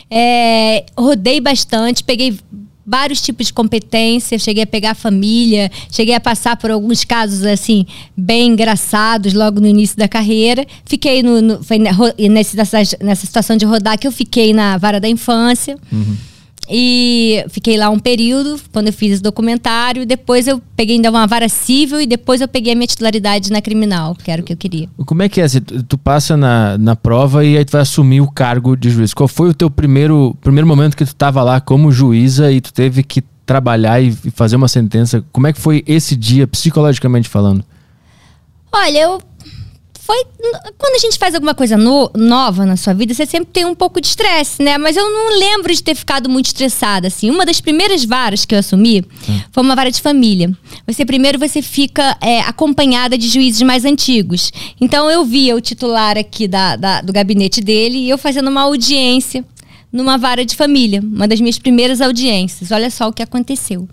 É, rodei bastante, peguei vários tipos de competência, cheguei a pegar família, cheguei a passar por alguns casos assim bem engraçados logo no início da carreira. Fiquei no, no foi nessa, nessa situação de rodar que eu fiquei na vara da infância. Uhum. E fiquei lá um período, quando eu fiz esse documentário. Depois eu peguei ainda uma vara civil e depois eu peguei a minha titularidade na criminal, que era o que eu queria. Como é que é? Tu passa na, na prova e aí tu vai assumir o cargo de juiz. Qual foi o teu primeiro, primeiro momento que tu estava lá como juíza e tu teve que trabalhar e fazer uma sentença? Como é que foi esse dia, psicologicamente falando? Olha, eu foi. Quando a gente faz alguma coisa no, nova na sua vida, você sempre tem um pouco de estresse, né? Mas eu não lembro de ter ficado muito estressada, assim. Uma das primeiras varas que eu assumi Sim. foi uma vara de família. Você primeiro você fica é, acompanhada de juízes mais antigos. Então eu via o titular aqui da, da, do gabinete dele e eu fazendo uma audiência numa vara de família, uma das minhas primeiras audiências. Olha só o que aconteceu.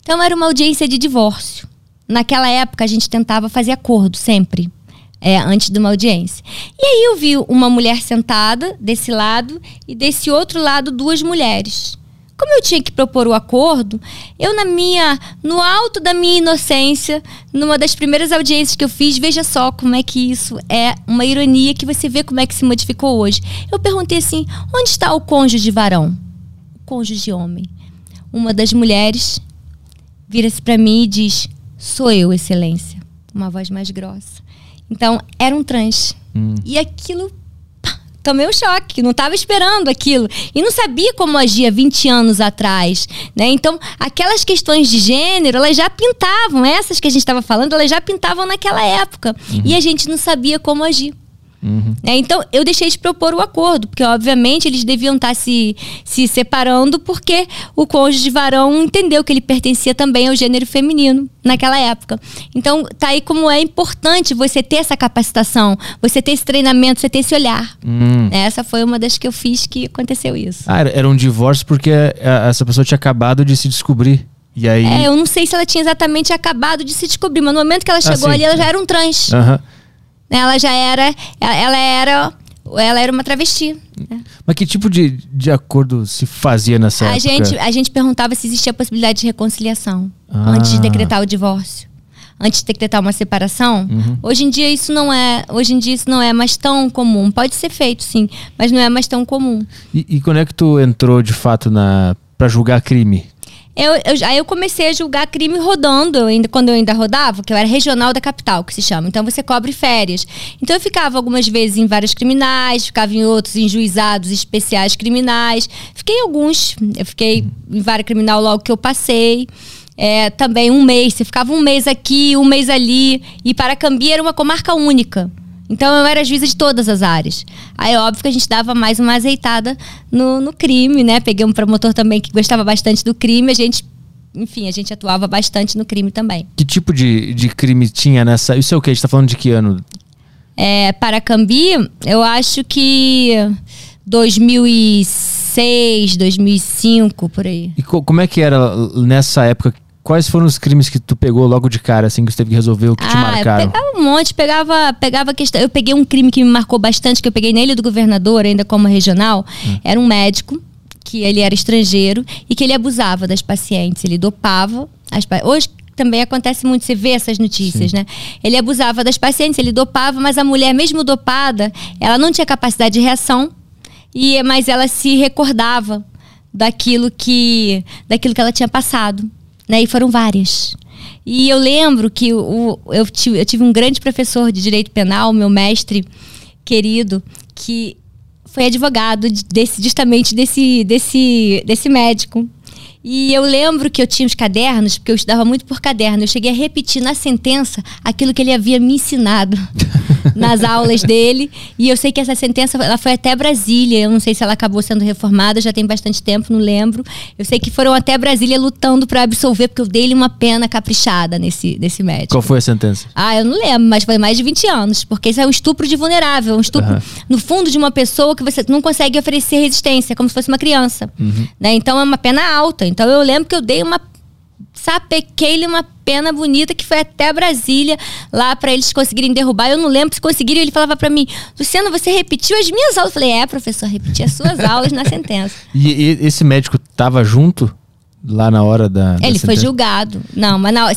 Então era uma audiência de divórcio. Naquela época a gente tentava fazer acordo sempre é, antes de uma audiência. E aí eu vi uma mulher sentada desse lado e desse outro lado duas mulheres. Como eu tinha que propor o acordo, eu na minha, no alto da minha inocência, numa das primeiras audiências que eu fiz, veja só como é que isso é uma ironia que você vê como é que se modificou hoje. Eu perguntei assim: onde está o cônjuge varão? O cônjuge homem. Uma das mulheres vira-se para mim e diz: Sou eu, excelência. Uma voz mais grossa. Então, era um trans. Hum. E aquilo tomei um choque, não estava esperando aquilo e não sabia como agia 20 anos atrás, né? Então, aquelas questões de gênero, elas já pintavam, essas que a gente estava falando, elas já pintavam naquela época uhum. e a gente não sabia como agir. Uhum. É, então, eu deixei de propor o acordo, porque obviamente eles deviam estar se, se separando, porque o cônjuge varão entendeu que ele pertencia também ao gênero feminino naquela época. Então, tá aí como é importante você ter essa capacitação, você ter esse treinamento, você ter esse olhar. Hum. Essa foi uma das que eu fiz que aconteceu isso. Ah, era um divórcio porque essa pessoa tinha acabado de se descobrir. E aí... É, eu não sei se ela tinha exatamente acabado de se descobrir, mas no momento que ela ah, chegou ah, ali, ela já era um trans. Aham. Uhum. Ela já era. Ela era. Ela era uma travesti. Né? Mas que tipo de, de acordo se fazia nessa a época? Gente, a gente perguntava se existia a possibilidade de reconciliação ah. antes de decretar o divórcio. Antes de decretar uma separação. Uhum. Hoje em dia isso não é. Hoje em dia isso não é mais tão comum. Pode ser feito, sim, mas não é mais tão comum. E, e quando é que tu entrou de fato na para julgar crime? Eu, eu, aí eu comecei a julgar crime rodando, eu ainda, quando eu ainda rodava, que eu era regional da capital, que se chama. Então você cobre férias. Então eu ficava algumas vezes em vários criminais, ficava em outros em juizados especiais criminais. Fiquei em alguns, eu fiquei em vários criminal logo que eu passei. é, também um mês. Você ficava um mês aqui, um mês ali. E Paracambi era uma comarca única. Então eu era juíza de todas as áreas. Aí óbvio que a gente dava mais uma azeitada no, no crime, né? Peguei um promotor também que gostava bastante do crime, a gente enfim, a gente atuava bastante no crime também. Que tipo de, de crime tinha nessa. Isso é o que? A gente tá falando de que ano? É, Paracambi, eu acho que 2006, 2005, por aí. E co como é que era nessa época? Quais foram os crimes que tu pegou logo de cara, assim, que você teve que resolver, o que ah, te marcaram? Eu pegava um monte, pegava, pegava questão. Eu peguei um crime que me marcou bastante, que eu peguei nele do governador, ainda como regional. Hum. Era um médico que ele era estrangeiro e que ele abusava das pacientes, ele dopava as Hoje também acontece muito, você vê essas notícias, Sim. né? Ele abusava das pacientes, ele dopava, mas a mulher, mesmo dopada, ela não tinha capacidade de reação, e mas ela se recordava daquilo que, daquilo que ela tinha passado, né? E foram várias. E eu lembro que o, eu, tive, eu tive um grande professor de direito penal, meu mestre querido, que foi advogado desse, justamente desse, desse, desse médico. E eu lembro que eu tinha os cadernos, porque eu estudava muito por caderno. Eu cheguei a repetir na sentença aquilo que ele havia me ensinado nas aulas dele. E eu sei que essa sentença ela foi até Brasília. Eu não sei se ela acabou sendo reformada, já tem bastante tempo, não lembro. Eu sei que foram até Brasília lutando para absolver, porque eu dei-lhe uma pena caprichada nesse, nesse médico. Qual foi a sentença? Ah, eu não lembro, mas foi mais de 20 anos. Porque isso é um estupro de vulnerável, um estupro uhum. no fundo de uma pessoa que você não consegue oferecer resistência, como se fosse uma criança. Uhum. Né? Então é uma pena alta. Então eu lembro que eu dei uma sapequei-lhe uma pena bonita que foi até Brasília lá para eles conseguirem derrubar. Eu não lembro se conseguiram. Ele falava para mim, Luciana, você repetiu as minhas aulas. Eu falei, é, professor, repeti as suas aulas na sentença. E, e esse médico tava junto? Lá na hora da. da ele foi julgado. Não, mas na,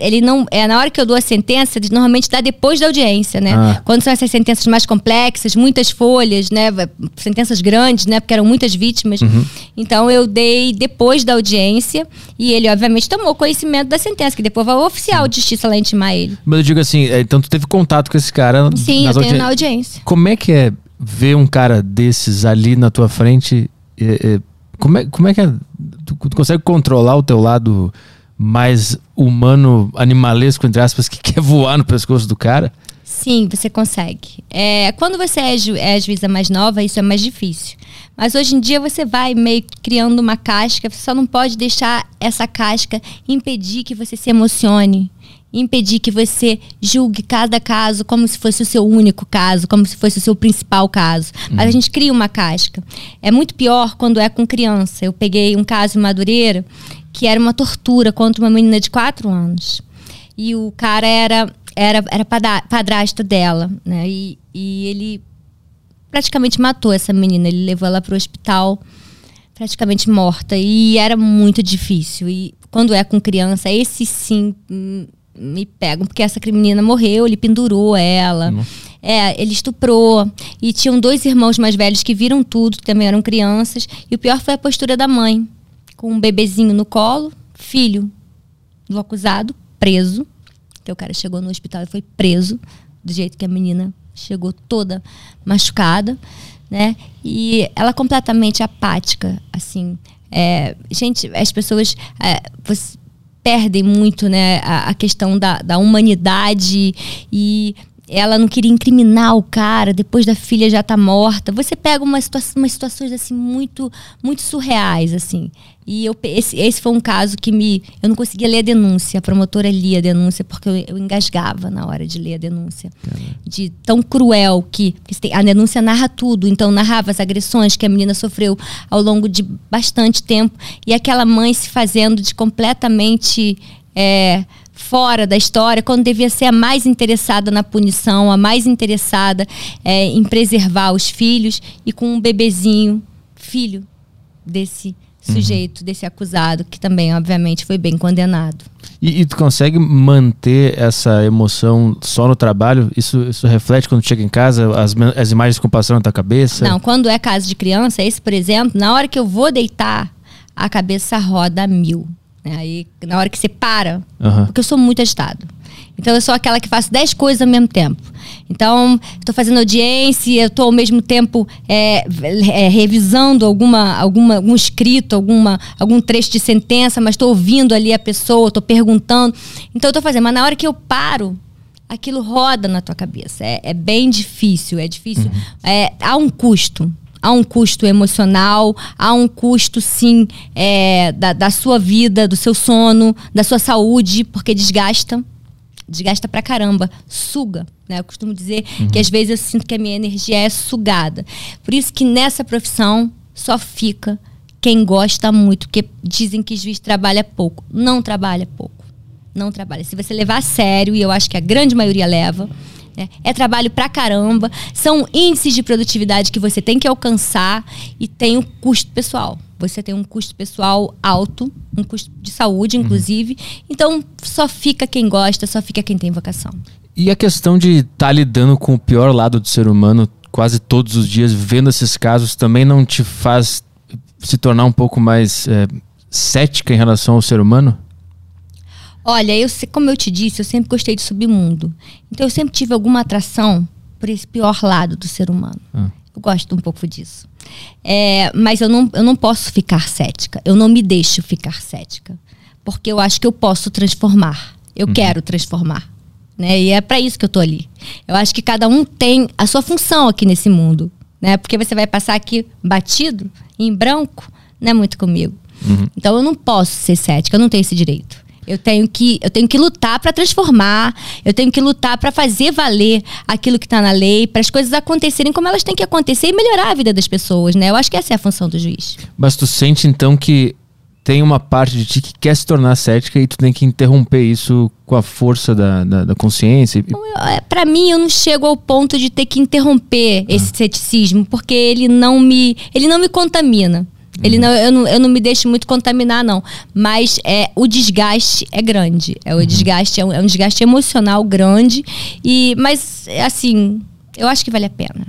ele não. É na hora que eu dou a sentença, normalmente dá depois da audiência, né? Ah. Quando são essas sentenças mais complexas, muitas folhas, né? Sentenças grandes, né? Porque eram muitas vítimas. Uhum. Então eu dei depois da audiência e ele, obviamente, tomou conhecimento da sentença, que depois vai o oficial de justiça lá intimar ele. Mas eu digo assim, é, então tu teve contato com esse cara. Sim, eu tenho na audiência. Como é que é ver um cara desses ali na tua frente? É, é, como, é, como é que é? Tu, tu consegue controlar o teu lado mais humano, animalesco, entre aspas, que quer voar no pescoço do cara? Sim, você consegue. É, quando você é, ju é juíza mais nova, isso é mais difícil. Mas hoje em dia você vai meio criando uma casca, você só não pode deixar essa casca impedir que você se emocione, impedir que você julgue cada caso como se fosse o seu único caso, como se fosse o seu principal caso. Mas a uhum. gente cria uma casca. É muito pior quando é com criança. Eu peguei um caso em Madureira que era uma tortura contra uma menina de 4 anos. E o cara era era, era padrasto dela, né? E, e ele praticamente matou essa menina. Ele levou ela para o hospital praticamente morta. E era muito difícil. E quando é com criança, esse sim hum, me pegam, porque essa menina morreu, ele pendurou ela. Uhum. É, ele estuprou. E tinham dois irmãos mais velhos que viram tudo, que também eram crianças. E o pior foi a postura da mãe, com um bebezinho no colo, filho do acusado, preso. Que o cara chegou no hospital e foi preso, do jeito que a menina chegou toda machucada, né? E ela completamente apática, assim. É, gente, as pessoas. É, você, perdem muito né, a, a questão da, da humanidade. E ela não queria incriminar o cara depois da filha já tá morta. Você pega uma situação, umas situações assim muito muito surreais assim. E eu, esse, esse foi um caso que me eu não conseguia ler a denúncia. A promotora lia a denúncia porque eu, eu engasgava na hora de ler a denúncia. De tão cruel que a denúncia narra tudo. Então narrava as agressões que a menina sofreu ao longo de bastante tempo e aquela mãe se fazendo de completamente é, fora da história, quando devia ser a mais interessada na punição, a mais interessada é, em preservar os filhos e com um bebezinho, filho desse sujeito, uhum. desse acusado, que também, obviamente, foi bem condenado. E, e, tu consegue manter essa emoção só no trabalho? Isso, isso reflete quando chega em casa, as, as imagens com passando na tua cabeça? Não, quando é caso de criança, esse, por exemplo, na hora que eu vou deitar, a cabeça roda a mil. Aí, na hora que você para, uhum. porque eu sou muito agitado. Então, eu sou aquela que faço dez coisas ao mesmo tempo. Então, estou fazendo audiência, estou ao mesmo tempo é, é, revisando alguma, alguma, algum escrito, alguma, algum trecho de sentença, mas estou ouvindo ali a pessoa, estou perguntando. Então, estou fazendo. Mas na hora que eu paro, aquilo roda na tua cabeça. É, é bem difícil, é difícil. Uhum. É, há um custo. Há um custo emocional, há um custo, sim, é, da, da sua vida, do seu sono, da sua saúde, porque desgasta desgasta pra caramba, suga. Né? Eu costumo dizer uhum. que às vezes eu sinto que a minha energia é sugada. Por isso que nessa profissão só fica quem gosta muito, porque dizem que juiz trabalha pouco. Não trabalha pouco. Não trabalha. Se você levar a sério, e eu acho que a grande maioria leva, né? é trabalho pra caramba, são índices de produtividade que você tem que alcançar e tem o custo pessoal você tem um custo pessoal alto, um custo de saúde, uhum. inclusive. Uhum. Então, só fica quem gosta, só fica quem tem vocação. E a questão de estar tá lidando com o pior lado do ser humano quase todos os dias, vendo esses casos, também não te faz se tornar um pouco mais é, cética em relação ao ser humano? Olha, eu, como eu te disse, eu sempre gostei de submundo. Então eu sempre tive alguma atração por esse pior lado do ser humano. Ah. Eu gosto um pouco disso. É, mas eu não, eu não posso ficar cética. Eu não me deixo ficar cética. Porque eu acho que eu posso transformar. Eu uhum. quero transformar. Né? E é para isso que eu tô ali. Eu acho que cada um tem a sua função aqui nesse mundo. Né? Porque você vai passar aqui batido, em branco, não é muito comigo. Uhum. Então eu não posso ser cética, eu não tenho esse direito. Eu tenho que, eu tenho que lutar para transformar, eu tenho que lutar para fazer valer aquilo que está na lei, para as coisas acontecerem como elas têm que acontecer e melhorar a vida das pessoas, né? Eu acho que essa é a função do juiz. Mas tu sente então que tem uma parte de ti que quer se tornar cética e tu tem que interromper isso com a força da, da, da consciência? É, para mim, eu não chego ao ponto de ter que interromper esse ah. ceticismo, porque ele não me, ele não me contamina. Ele não eu, não, eu não me deixo muito contaminar, não. Mas é, o desgaste é grande. É, o uhum. desgaste é um, é um desgaste emocional grande. E, mas, assim, eu acho que vale a pena.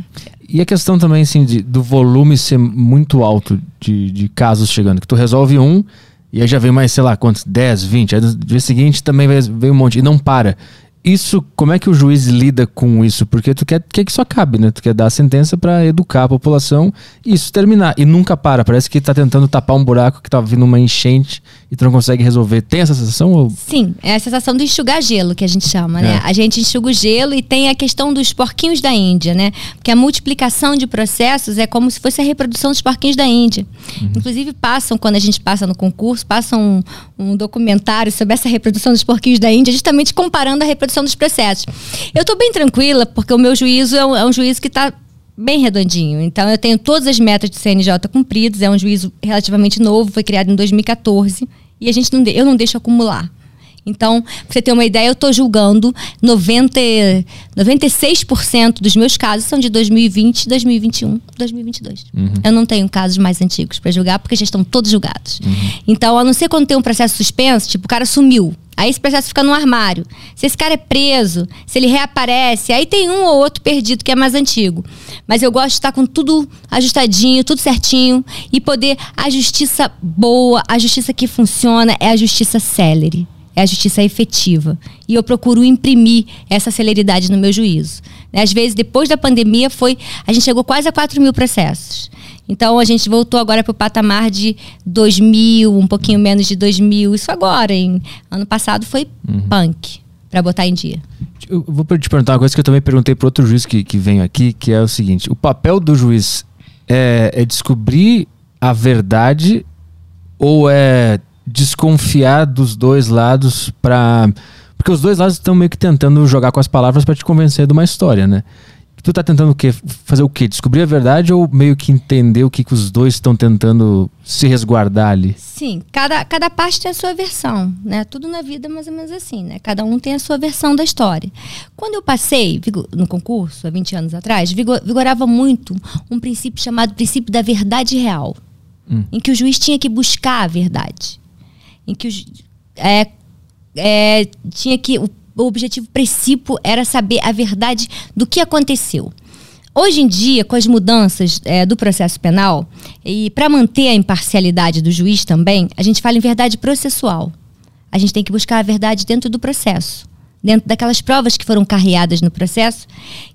E a questão também, assim, de, do volume ser muito alto de, de casos chegando. Que tu resolve um, e aí já vem mais, sei lá, quantos? 10, 20. Aí no dia seguinte também vem um monte. E não para isso, como é que o juiz lida com isso? Porque tu quer, quer que isso acabe, né? Tu quer dar a sentença para educar a população e isso terminar. E nunca para. Parece que tá tentando tapar um buraco que tá vindo uma enchente e tu não consegue resolver. Tem essa sensação? Ou... Sim, é a sensação de enxugar gelo que a gente chama, né? É. A gente enxuga o gelo e tem a questão dos porquinhos da Índia, né? Porque a multiplicação de processos é como se fosse a reprodução dos porquinhos da Índia. Uhum. Inclusive passam, quando a gente passa no concurso, passam um, um documentário sobre essa reprodução dos porquinhos da Índia, justamente comparando a reprodução dos processos. Eu estou bem tranquila, porque o meu juízo é um, é um juízo que está bem redondinho. Então, eu tenho todas as metas do CNJ cumpridas, é um juízo relativamente novo, foi criado em 2014, e a gente não, eu não deixo acumular. Então, pra você ter uma ideia, eu estou julgando 90, 96% dos meus casos são de 2020, 2021, 2022. Uhum. Eu não tenho casos mais antigos para julgar porque já estão todos julgados. Uhum. Então, a não ser quando tem um processo suspenso, tipo, o cara sumiu. Aí esse processo fica no armário. Se esse cara é preso, se ele reaparece, aí tem um ou outro perdido que é mais antigo. Mas eu gosto de estar com tudo ajustadinho, tudo certinho e poder a justiça boa, a justiça que funciona é a justiça célere é a justiça efetiva. E eu procuro imprimir essa celeridade no meu juízo. Né, às vezes, depois da pandemia, foi. A gente chegou quase a 4 mil processos. Então, a gente voltou agora para o patamar de 2 mil, um pouquinho menos de 2 mil. Isso agora, em ano passado, foi uhum. punk, para botar em dia. Eu vou te perguntar uma coisa que eu também perguntei para outro juiz que, que vem aqui, que é o seguinte: o papel do juiz é, é descobrir a verdade ou é desconfiar dos dois lados para porque os dois lados estão meio que tentando jogar com as palavras para te convencer de uma história, né? Tu tá tentando o quê? Fazer o quê? Descobrir a verdade ou meio que entender o que, que os dois estão tentando se resguardar ali? Sim, cada, cada parte tem a sua versão, né? Tudo na vida é mais ou menos assim, né? Cada um tem a sua versão da história. Quando eu passei no concurso, há 20 anos atrás, vigorava muito um princípio chamado princípio da verdade real, hum. em que o juiz tinha que buscar a verdade em que os, é, é, tinha que o, o objetivo princípio era saber a verdade do que aconteceu. Hoje em dia, com as mudanças é, do processo penal, e para manter a imparcialidade do juiz também, a gente fala em verdade processual. A gente tem que buscar a verdade dentro do processo. dentro daquelas provas que foram carreadas no processo,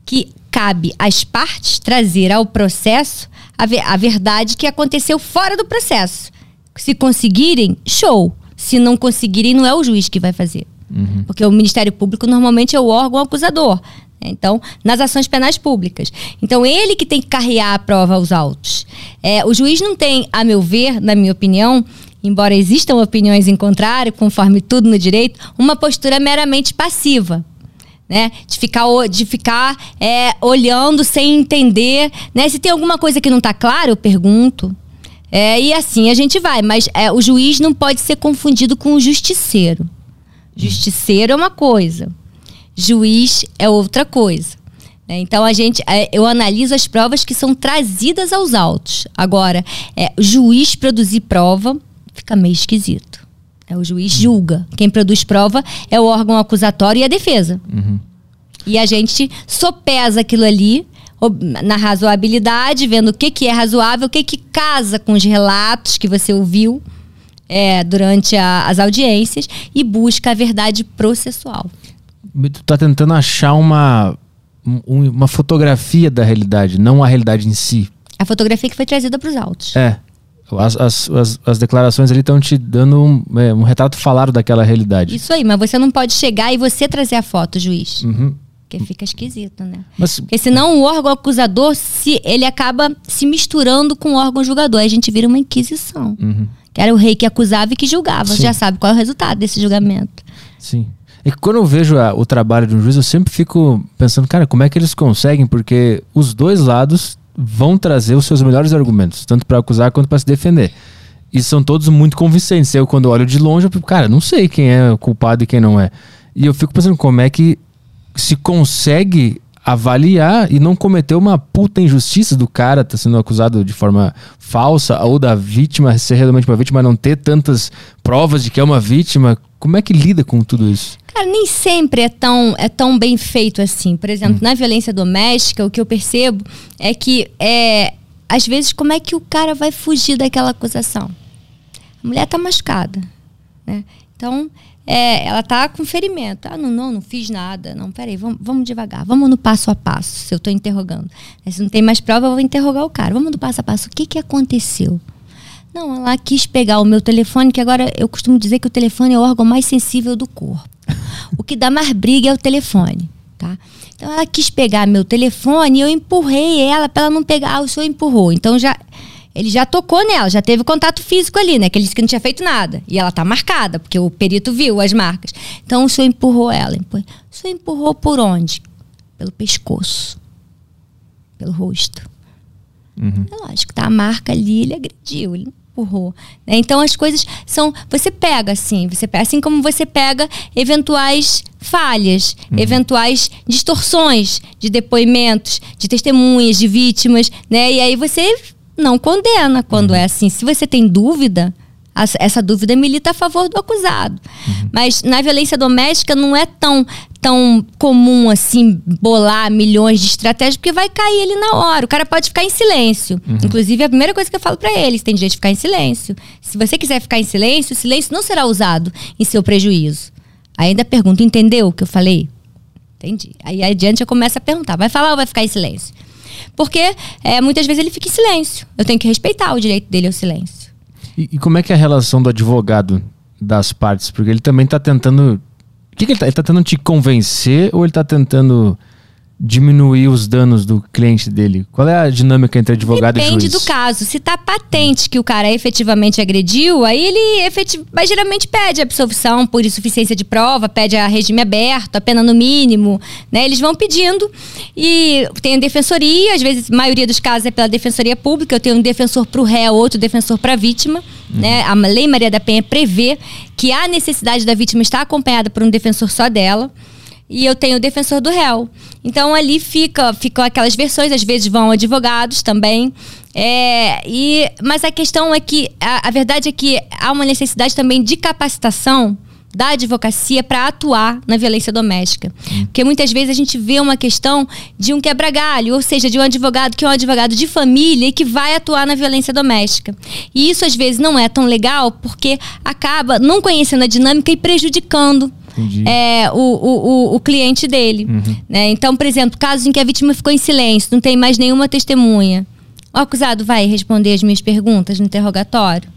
que cabe às partes trazer ao processo a, ve a verdade que aconteceu fora do processo. Se conseguirem, show. Se não conseguirem, não é o juiz que vai fazer. Uhum. Porque o Ministério Público normalmente é o órgão acusador. Então, nas ações penais públicas. Então, ele que tem que carrear a prova aos autos. É, o juiz não tem, a meu ver, na minha opinião, embora existam opiniões em contrário, conforme tudo no direito, uma postura meramente passiva. Né? De ficar, de ficar é, olhando sem entender. Né? Se tem alguma coisa que não está claro, eu pergunto. É, e assim a gente vai. Mas é, o juiz não pode ser confundido com o justiceiro. Justiceiro é uma coisa, juiz é outra coisa. Né? Então a gente, é, eu analiso as provas que são trazidas aos autos. Agora, é, juiz produzir prova fica meio esquisito. É, o juiz julga. Quem produz prova é o órgão acusatório e a defesa. Uhum. E a gente sopesa aquilo ali na razoabilidade, vendo o que, que é razoável, o que, que casa com os relatos que você ouviu é, durante a, as audiências e busca a verdade processual. Tu tá tentando achar uma, uma fotografia da realidade, não a realidade em si. A fotografia que foi trazida para os autos. É. As, as, as, as, declarações ali estão te dando um, é, um, retrato falado daquela realidade. Isso aí, mas você não pode chegar e você trazer a foto, juiz. Uhum. Porque fica esquisito, né? Mas, Porque senão o órgão acusador, se, ele acaba se misturando com o órgão julgador. Aí a gente vira uma inquisição. Uhum. Que era o rei que acusava e que julgava. Sim. Você já sabe qual é o resultado desse julgamento. Sim. E quando eu vejo a, o trabalho de um juiz, eu sempre fico pensando, cara, como é que eles conseguem? Porque os dois lados vão trazer os seus melhores argumentos, tanto para acusar quanto para se defender. E são todos muito convincentes. Eu, quando olho de longe, eu fico, cara, não sei quem é culpado e quem não é. E eu fico pensando como é que se consegue avaliar e não cometer uma puta injustiça do cara tá sendo acusado de forma falsa ou da vítima ser realmente uma vítima não ter tantas provas de que é uma vítima como é que lida com tudo isso Cara, nem sempre é tão, é tão bem feito assim. Por exemplo, hum. na violência doméstica, o que eu percebo é que, é, às vezes, como é que o cara vai fugir daquela acusação? A mulher tá machucada, né? Então, é, ela tá com ferimento. Ah, não, não, não fiz nada. Não, peraí, vamos, vamos devagar. Vamos no passo a passo, se eu estou interrogando. Se não tem mais prova, eu vou interrogar o cara. Vamos no passo a passo. O que, que aconteceu? Não, ela quis pegar o meu telefone, que agora eu costumo dizer que o telefone é o órgão mais sensível do corpo. O que dá mais briga é o telefone, tá? Então ela quis pegar meu telefone e eu empurrei ela para ela não pegar. Ah, o senhor empurrou. Então já ele já tocou nela, já teve contato físico ali, né? Que ele disse que não tinha feito nada. E ela tá marcada, porque o perito viu as marcas. Então o senhor empurrou ela. O senhor empurrou por onde? Pelo pescoço. Pelo rosto. Uhum. É lógico, tá a marca ali, ele agrediu, ele empurrou. Né? Então as coisas são. Você pega assim, você pega, assim como você pega eventuais falhas, uhum. eventuais distorções de depoimentos, de testemunhas, de vítimas, né? E aí você não condena quando uhum. é assim. Se você tem dúvida, essa dúvida milita a favor do acusado. Uhum. Mas na violência doméstica não é tão, tão comum assim bolar milhões de estratégias, porque vai cair ele na hora. O cara pode ficar em silêncio. Uhum. Inclusive, a primeira coisa que eu falo para eles, tem direito de ficar em silêncio. Se você quiser ficar em silêncio, o silêncio não será usado em seu prejuízo. Ainda pergunto, entendeu o que eu falei? Entendi. Aí adiante eu começo a perguntar, vai falar ou vai ficar em silêncio? Porque é, muitas vezes ele fica em silêncio. Eu tenho que respeitar o direito dele ao silêncio. E, e como é que é a relação do advogado das partes? Porque ele também está tentando. O que, que ele está? Ele está tentando te convencer ou ele está tentando diminuir os danos do cliente dele? Qual é a dinâmica entre advogado Depende e juiz? Depende do caso. Se tá patente que o cara efetivamente agrediu, aí ele efetiv... mas geralmente pede absolvição por insuficiência de prova, pede a regime aberto, a pena no mínimo, né? Eles vão pedindo e tem a defensoria, às vezes a maioria dos casos é pela defensoria pública, eu tenho um defensor para o réu, outro defensor para a vítima, uhum. né? A Lei Maria da Penha prevê que a necessidade da vítima estar acompanhada por um defensor só dela e eu tenho o defensor do réu. Então ali fica, ficam aquelas versões, às vezes vão advogados também. É, e, mas a questão é que a, a verdade é que há uma necessidade também de capacitação da advocacia para atuar na violência doméstica. Porque muitas vezes a gente vê uma questão de um quebra-galho, ou seja, de um advogado que é um advogado de família e que vai atuar na violência doméstica. E isso às vezes não é tão legal porque acaba não conhecendo a dinâmica e prejudicando é, o, o, o, cliente dele. Uhum. Né? Então, por exemplo, casos em que a vítima ficou em silêncio, não tem mais nenhuma testemunha. O acusado vai responder as minhas perguntas no interrogatório?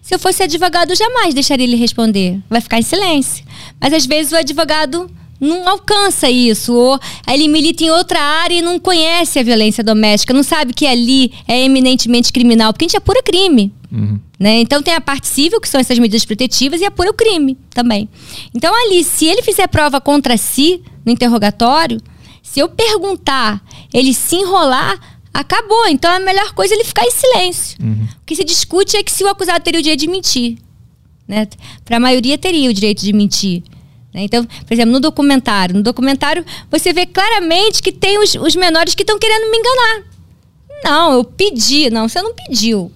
Se eu fosse advogado, eu jamais deixaria ele responder. Vai ficar em silêncio. Mas às vezes o advogado não alcança isso, ou ele milita em outra área e não conhece a violência doméstica, não sabe que ali é eminentemente criminal, porque a gente apura crime. Uhum. Né? Então tem a parte civil, que são essas medidas protetivas, e apura o crime também. Então ali, se ele fizer prova contra si no interrogatório, se eu perguntar, ele se enrolar, acabou. Então a melhor coisa é ele ficar em silêncio. Uhum. O que se discute é que se o acusado teria o direito de mentir. Né? Para a maioria teria o direito de mentir. Né? Então, por exemplo, no documentário, no documentário você vê claramente que tem os, os menores que estão querendo me enganar. Não, eu pedi. Não, você não pediu.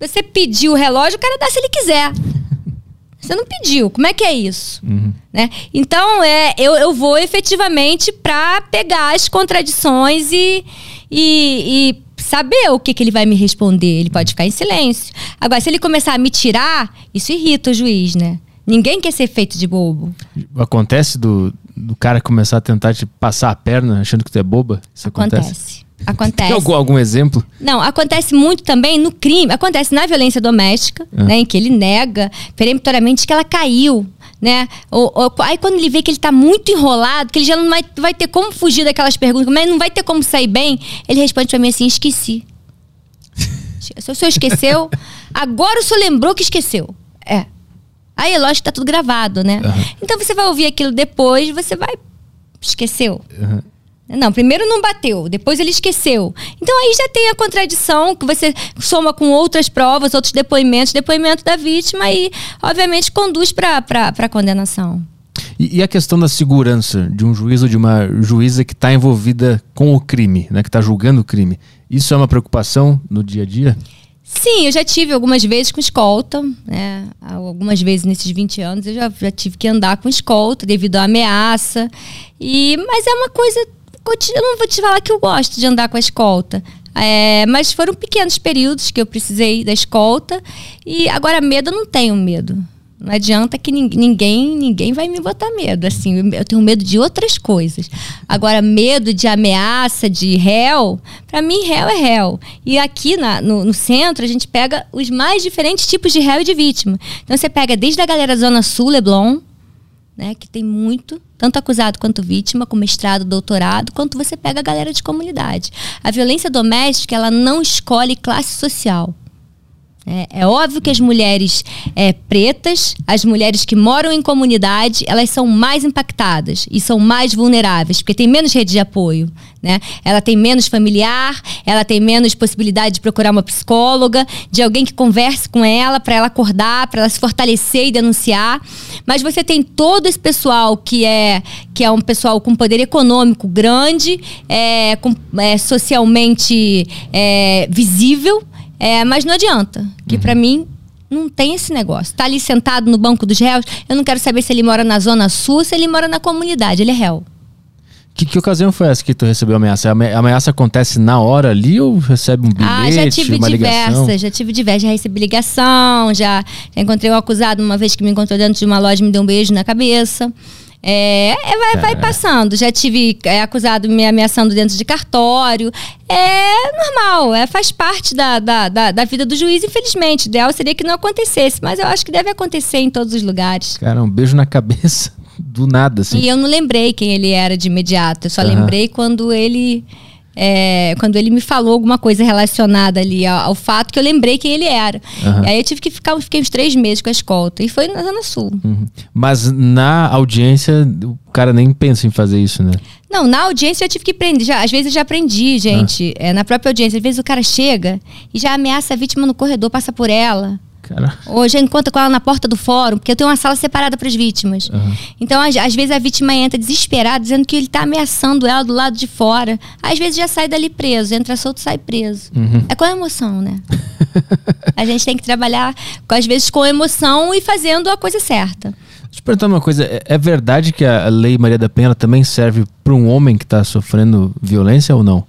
Você pediu o relógio, o cara dá se ele quiser. Você não pediu. Como é que é isso? Uhum. Né? Então, é, eu, eu vou efetivamente para pegar as contradições e, e, e saber o que, que ele vai me responder. Ele pode ficar em silêncio. Agora, se ele começar a me tirar, isso irrita o juiz, né? Ninguém quer ser feito de bobo. Acontece do, do cara começar a tentar te passar a perna achando que tu é boba? Isso acontece. acontece. Acontece. Tem algum, algum, exemplo? Não, acontece muito também no crime, acontece na violência doméstica, ah. né, em que ele nega peremptoriamente que ela caiu, né? Ou, ou, aí quando ele vê que ele está muito enrolado, que ele já não vai, vai ter como fugir daquelas perguntas, mas não vai ter como sair bem, ele responde para mim assim: esqueci. o senhor esqueceu? Agora o senhor lembrou que esqueceu. É. Aí, é lógico que tá tudo gravado, né? Uhum. Então você vai ouvir aquilo depois, você vai. Esqueceu. Uhum. Não, primeiro não bateu, depois ele esqueceu. Então aí já tem a contradição que você soma com outras provas, outros depoimentos, depoimento da vítima e, obviamente, conduz para a condenação. E, e, a questão da segurança de um juiz ou de uma juíza que está envolvida com o crime, né, que está julgando o crime, isso é uma preocupação no dia a dia? Sim, eu já tive algumas vezes com escolta, né? Algumas vezes nesses 20 anos eu já, já tive que andar com escolta devido à ameaça. E, mas é uma coisa. Eu não vou te falar que eu gosto de andar com a escolta. É, mas foram pequenos períodos que eu precisei da escolta. E agora, medo, eu não tenho medo. Não adianta que ninguém, ninguém vai me botar medo. Assim, eu tenho medo de outras coisas. Agora, medo de ameaça, de réu, para mim, réu é réu. E aqui na, no, no, centro, a gente pega os mais diferentes tipos de réu e de vítima. Então, você pega desde a galera Zona Sul, Leblon, né, que tem muito, tanto acusado quanto vítima, com mestrado, doutorado, quanto você pega a galera de comunidade. A violência doméstica, ela não escolhe classe social. É, é, óbvio que as mulheres é, pretas, as mulheres que moram em comunidade, elas são mais impactadas e são mais vulneráveis, porque tem menos rede de apoio. Né? Ela tem menos familiar, ela tem menos possibilidade de procurar uma psicóloga, de alguém que converse com ela, para ela acordar, para ela se fortalecer e denunciar. Mas você tem todo esse pessoal que é, que é um pessoal com poder econômico grande, é, com, é socialmente é, visível é, mas não adianta, que uhum. para mim não tem esse negócio. Tá ali sentado no banco dos réus, eu não quero saber se ele mora na zona sul, se ele mora na comunidade, ele é réu. Que, que ocasião foi essa que tu recebeu a ameaça? A ameaça acontece na hora ali ou recebe um bilhete, ah, já tive diversas, já tive diversas, já recebi ligação, já, já encontrei o um acusado uma vez que me encontrou dentro de uma loja e me deu um beijo na cabeça. É, é, vai, vai, passando. Já tive é, acusado me ameaçando dentro de cartório. É normal, é, faz parte da, da, da, da, vida do juiz, infelizmente. O ideal seria que não acontecesse, mas eu acho que deve acontecer em todos os lugares. Cara, um beijo na cabeça do nada, assim. E eu não lembrei quem ele era de imediato. Eu só uhum. lembrei quando ele é, quando ele me falou alguma coisa relacionada ali ao, ao, fato que eu lembrei quem ele era. Uhum. Aí eu tive que ficar fiquei uns três meses com a escolta. E foi na Zona Sul. Uhum. Mas na audiência, o cara nem pensa em fazer isso, né? Não, na audiência eu tive que prender. Já, às vezes eu já aprendi, gente. Ah. É, na própria audiência. Às vezes o cara chega e já ameaça a vítima no corredor, passa por ela. Hoje eu encontro com ela na porta do fórum, porque eu tenho uma sala separada para as vítimas. Uhum. Então, às, às, vezes, a vítima entra desesperada, dizendo que ele está ameaçando ela do lado de fora. Às vezes já sai dali preso, entra solto sai preso. Uhum. É com a emoção, né? a gente tem que trabalhar, às vezes, com emoção e fazendo a coisa certa. Deixa eu perguntar uma coisa: é, é verdade que a Lei Maria da Penha também serve para um homem que está sofrendo violência ou não?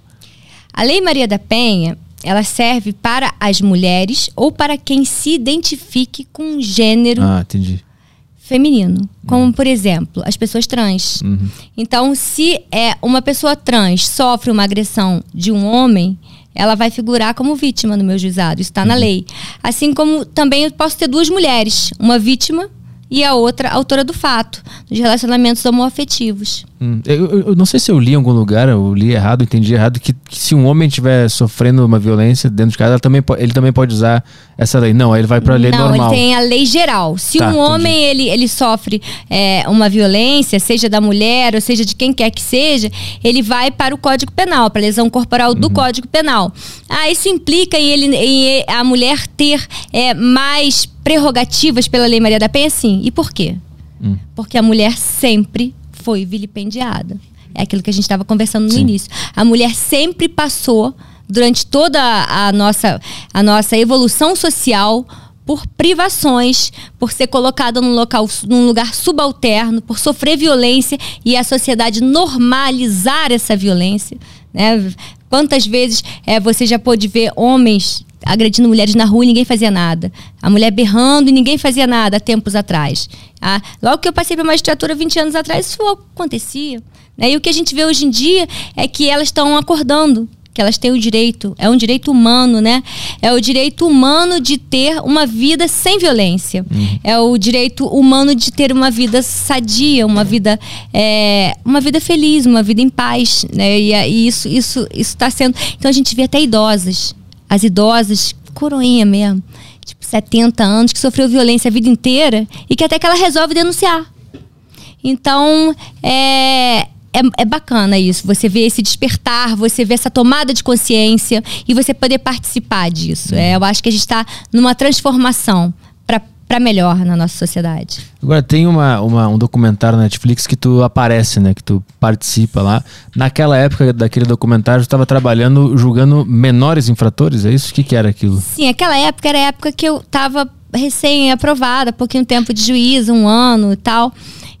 A Lei Maria da Penha ela serve para as mulheres ou para quem se identifique com um gênero ah, feminino, como por exemplo as pessoas trans. Então, se é uma pessoa trans sofre uma agressão de um homem, ela vai figurar como vítima no meu juizado. Isso está na lei. Assim como também eu posso ter duas mulheres, uma vítima e a outra autora do fato, dos relacionamentos homoafetivos. Hum, Eu, eu- não sei se eu li em algum lugar, eu li errado, entendi errado, que, que se um homem estiver sofrendo uma violência dentro de casa, também, ele também pode usar essa lei. Não, ele vai pra lei Não, normal. ele tem a lei geral. Se Tá, um entendi. homem ele, ele sofre é, uma violência, seja da mulher ou seja de quem quer que seja, ele vai para o Código Penal, para a lesão corporal Uhum. do Código Penal. Ah, isso implica em, ele, em a mulher ter é, mais prerrogativas pela Lei Maria da Penha, sim. E por quê? Hum. Porque a mulher sempre foi vilipendiada. É aquilo que a gente estava conversando no Sim. início. A mulher sempre passou, durante toda a nossa, a nossa evolução social, por privações, por ser colocada num, local, num lugar subalterno, por sofrer violência e a sociedade normalizar essa violência. Né? Quantas vezes é, você já pôde ver homens agredindo mulheres na rua e ninguém fazia nada. A mulher berrando e ninguém fazia nada há tempos atrás. Ah, logo que eu passei pela magistratura 20 anos atrás, isso acontecia. Né? E o que a gente vê hoje em dia é que elas estão acordando. Que elas têm o direito, é um direito humano, né? É o direito humano de ter uma vida sem violência. É o direito humano de ter uma vida sadia, uma vida, é, uma vida feliz, uma vida em paz, né? E, e isso, isso, isso está sendo. Então a gente vê até idosas, as idosas, coroinha mesmo, tipo 70 anos, que sofreu violência a vida inteira e que até que ela resolve denunciar. Então, é, é, é bacana isso. Você vê esse despertar, você vê essa tomada de consciência e você poder participar disso. É, eu acho que a gente está numa transformação para melhor na nossa sociedade. Agora, tem uma, uma- um documentário na Netflix que tu aparece, né? Que tu participa lá. Naquela época daquele documentário, tu estava trabalhando julgando menores infratores, é isso? O que, que era aquilo? Sim, aquela época era a época que eu estava recém-aprovada, pouquinho tempo de juízo, um ano e tal.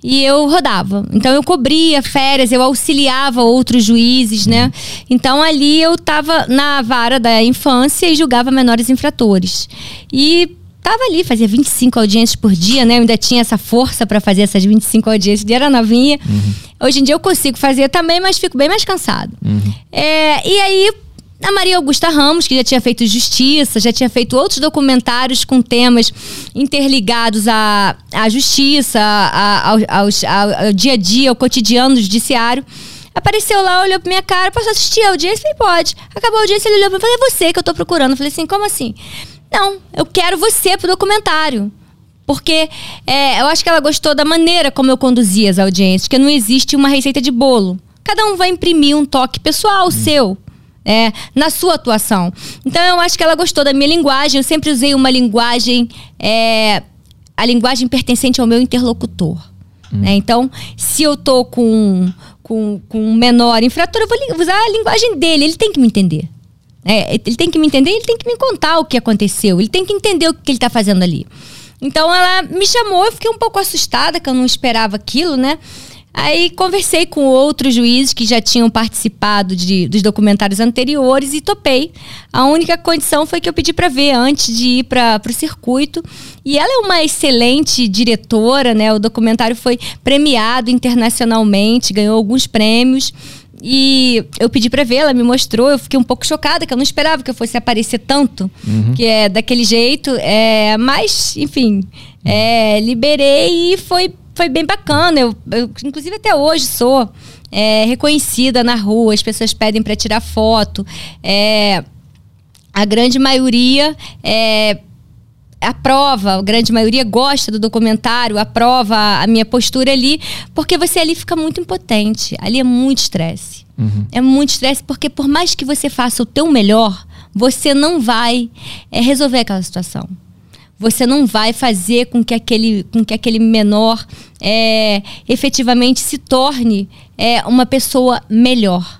E eu rodava. Então eu cobria férias, eu auxiliava outros juízes, né? Então ali eu estava na vara da infância e julgava menores infratores. E tava ali, fazia 25 audiências por dia, né? Eu ainda tinha essa força para fazer essas 25 audiências, eu era novinha. Hoje em dia eu consigo fazer também, mas fico bem mais cansado. É, e aí a Maria Augusta Ramos, que já tinha feito Justiça, já tinha feito outros documentários com temas interligados à, à justiça, a- ao, aos- ao- ao dia a dia, ao cotidiano do judiciário. Apareceu lá, olhou pra minha cara, posso assistir a audiência? Falei, pode. Acabou a audiência, ele olhou pra mim, falei, é você que eu tô procurando. Eu falei assim, como assim? Não, eu quero você pro documentário. Porque é, eu acho que ela gostou da maneira como eu conduzia as audiências, que não existe uma receita de bolo. Cada um vai imprimir um toque pessoal seu. é, na sua atuação. Então eu acho que ela gostou da minha linguagem. Eu sempre usei uma linguagem, é, a linguagem pertencente ao meu interlocutor. né? Então, se eu tô com, com, com um menor infrator, eu vou usar a linguagem dele. Ele tem que me entender. É, ele tem que me entender, ele tem que me contar o que aconteceu, ele tem que entender o que ele está fazendo ali. Então ela me chamou, eu fiquei um pouco assustada, que eu não esperava aquilo, né? Aí conversei com outros juízes que já tinham participado de, dos documentários anteriores e topei. A única condição foi que eu pedi para ver antes de ir para o circuito. E ela é uma excelente diretora, né? O documentário foi premiado internacionalmente, ganhou alguns prêmios. E eu pedi pra ver, ela me mostrou, eu fiquei um pouco chocada, que eu não esperava que eu fosse aparecer tanto, que é daquele jeito. É, mas, enfim, é, liberei e foi, foi bem bacana. Eu, eu, inclusive, até hoje sou é, reconhecida na rua, as pessoas pedem pra tirar foto. É, a grande maioria é, aprova, a grande maioria gosta do documentário, aprova a minha postura ali, porque você ali fica muito impotente. Ali é muito estresse. É muito estresse, porque por mais que você faça o teu melhor, você não vai é, resolver aquela situação. Você não vai fazer com que aquele, com que aquele menor é, efetivamente se torne é, uma pessoa melhor.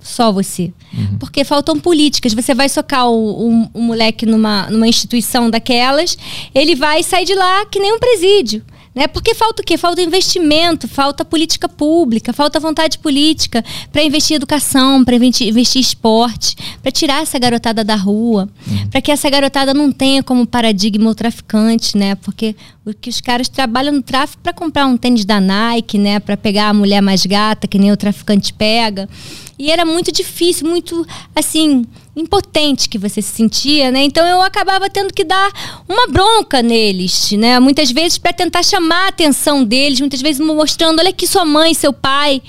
Só você. Porque faltam políticas. Você vai socar o, o- o moleque numa, numa instituição daquelas, ele vai sair de lá que nem um presídio. Né? Porque falta o quê? Falta investimento, falta política pública, falta vontade política para investir em educação, para investir, investir em esporte, para tirar essa garotada da rua, uhum. para que essa garotada não tenha como paradigma o traficante, né? Porque que os caras trabalham no tráfico para comprar um tênis da Nike, né? Para pegar a mulher mais gata, que nem o traficante pega. E era muito difícil, muito assim, impotente que você se sentia, né? Então eu acabava tendo que dar uma bronca neles, né? Muitas vezes para tentar chamar a atenção deles, muitas vezes mostrando, olha aqui sua mãe, seu pai,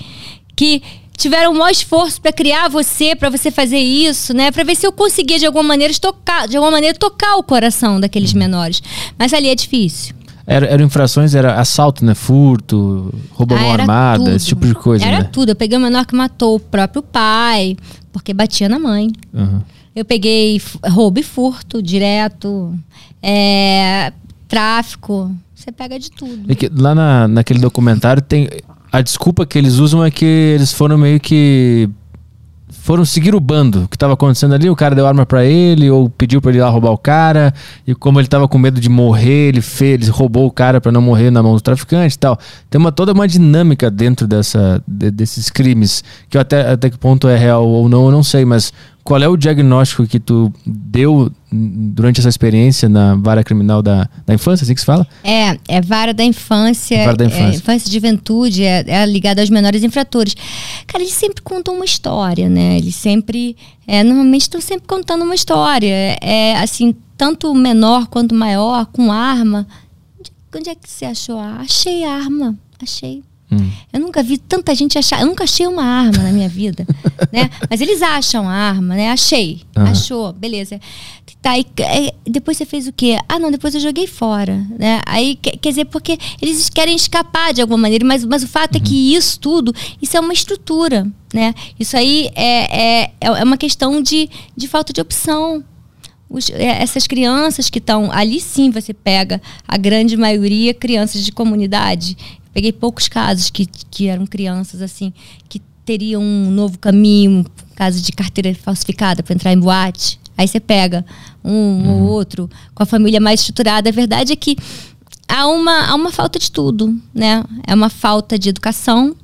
que tiveram o maior esforço para criar você, para você fazer isso, né? Para ver se eu conseguia de alguma maneira tocar, de alguma maneira tocar o coração daqueles menores. Mas ali é difícil. Era, eram infrações, era assalto, né? Furto, roubo ah, armada, tudo. esse tipo de coisa. Era né? tudo. Eu peguei um menor que matou o próprio pai, porque batia na mãe. Uhum. Eu peguei roubo e furto direto, é, tráfico. Você pega de tudo. É lá na, naquele documentário tem. A desculpa que eles usam é que eles foram meio que foram seguir o bando que estava acontecendo ali. O cara deu arma para ele ou pediu para ele ir lá roubar o cara. E como ele estava com medo de morrer, ele fez, ele roubou o cara para não morrer na mão do traficante e tal. Tem uma toda uma dinâmica dentro dessa de, desses crimes que até até que ponto é real ou não, eu não sei, mas qual é o diagnóstico que tu deu durante essa experiência na vara criminal da, da infância, assim que se fala? É, é vara da infância. Vara da infância. É, infância e juventude, é, é ligada aos menores infratores. Cara, eles sempre contam uma história, né? Eles sempre, é, normalmente estão sempre contando uma história. É, é, assim, tanto menor quanto maior, com arma. Onde, onde é que você achou? Achei arma, achei. Hum. Eu nunca vi tanta gente achar. Eu nunca achei uma arma na minha vida, né? Mas eles acham a arma, né? Achei, uhum. achou, beleza. Tá, e, e, depois você fez o quê? Ah, não, depois eu joguei fora, né? Aí, quer, quer dizer, porque eles querem escapar de alguma maneira, mas, mas o fato uhum. é que uhum. isso tudo, isso é uma estrutura, né? Isso aí é, é, é uma questão de, de falta de opção, os, é, essas crianças que estão ali sim você pega a grande maioria crianças de comunidade Peguei poucos casos que, que eram crianças assim, que teriam um novo caminho, caso de carteira falsificada para entrar em boate. Aí você pega um uhum. ou outro com a família mais estruturada. A verdade é que há uma, há uma falta de tudo, né? É uma falta de educação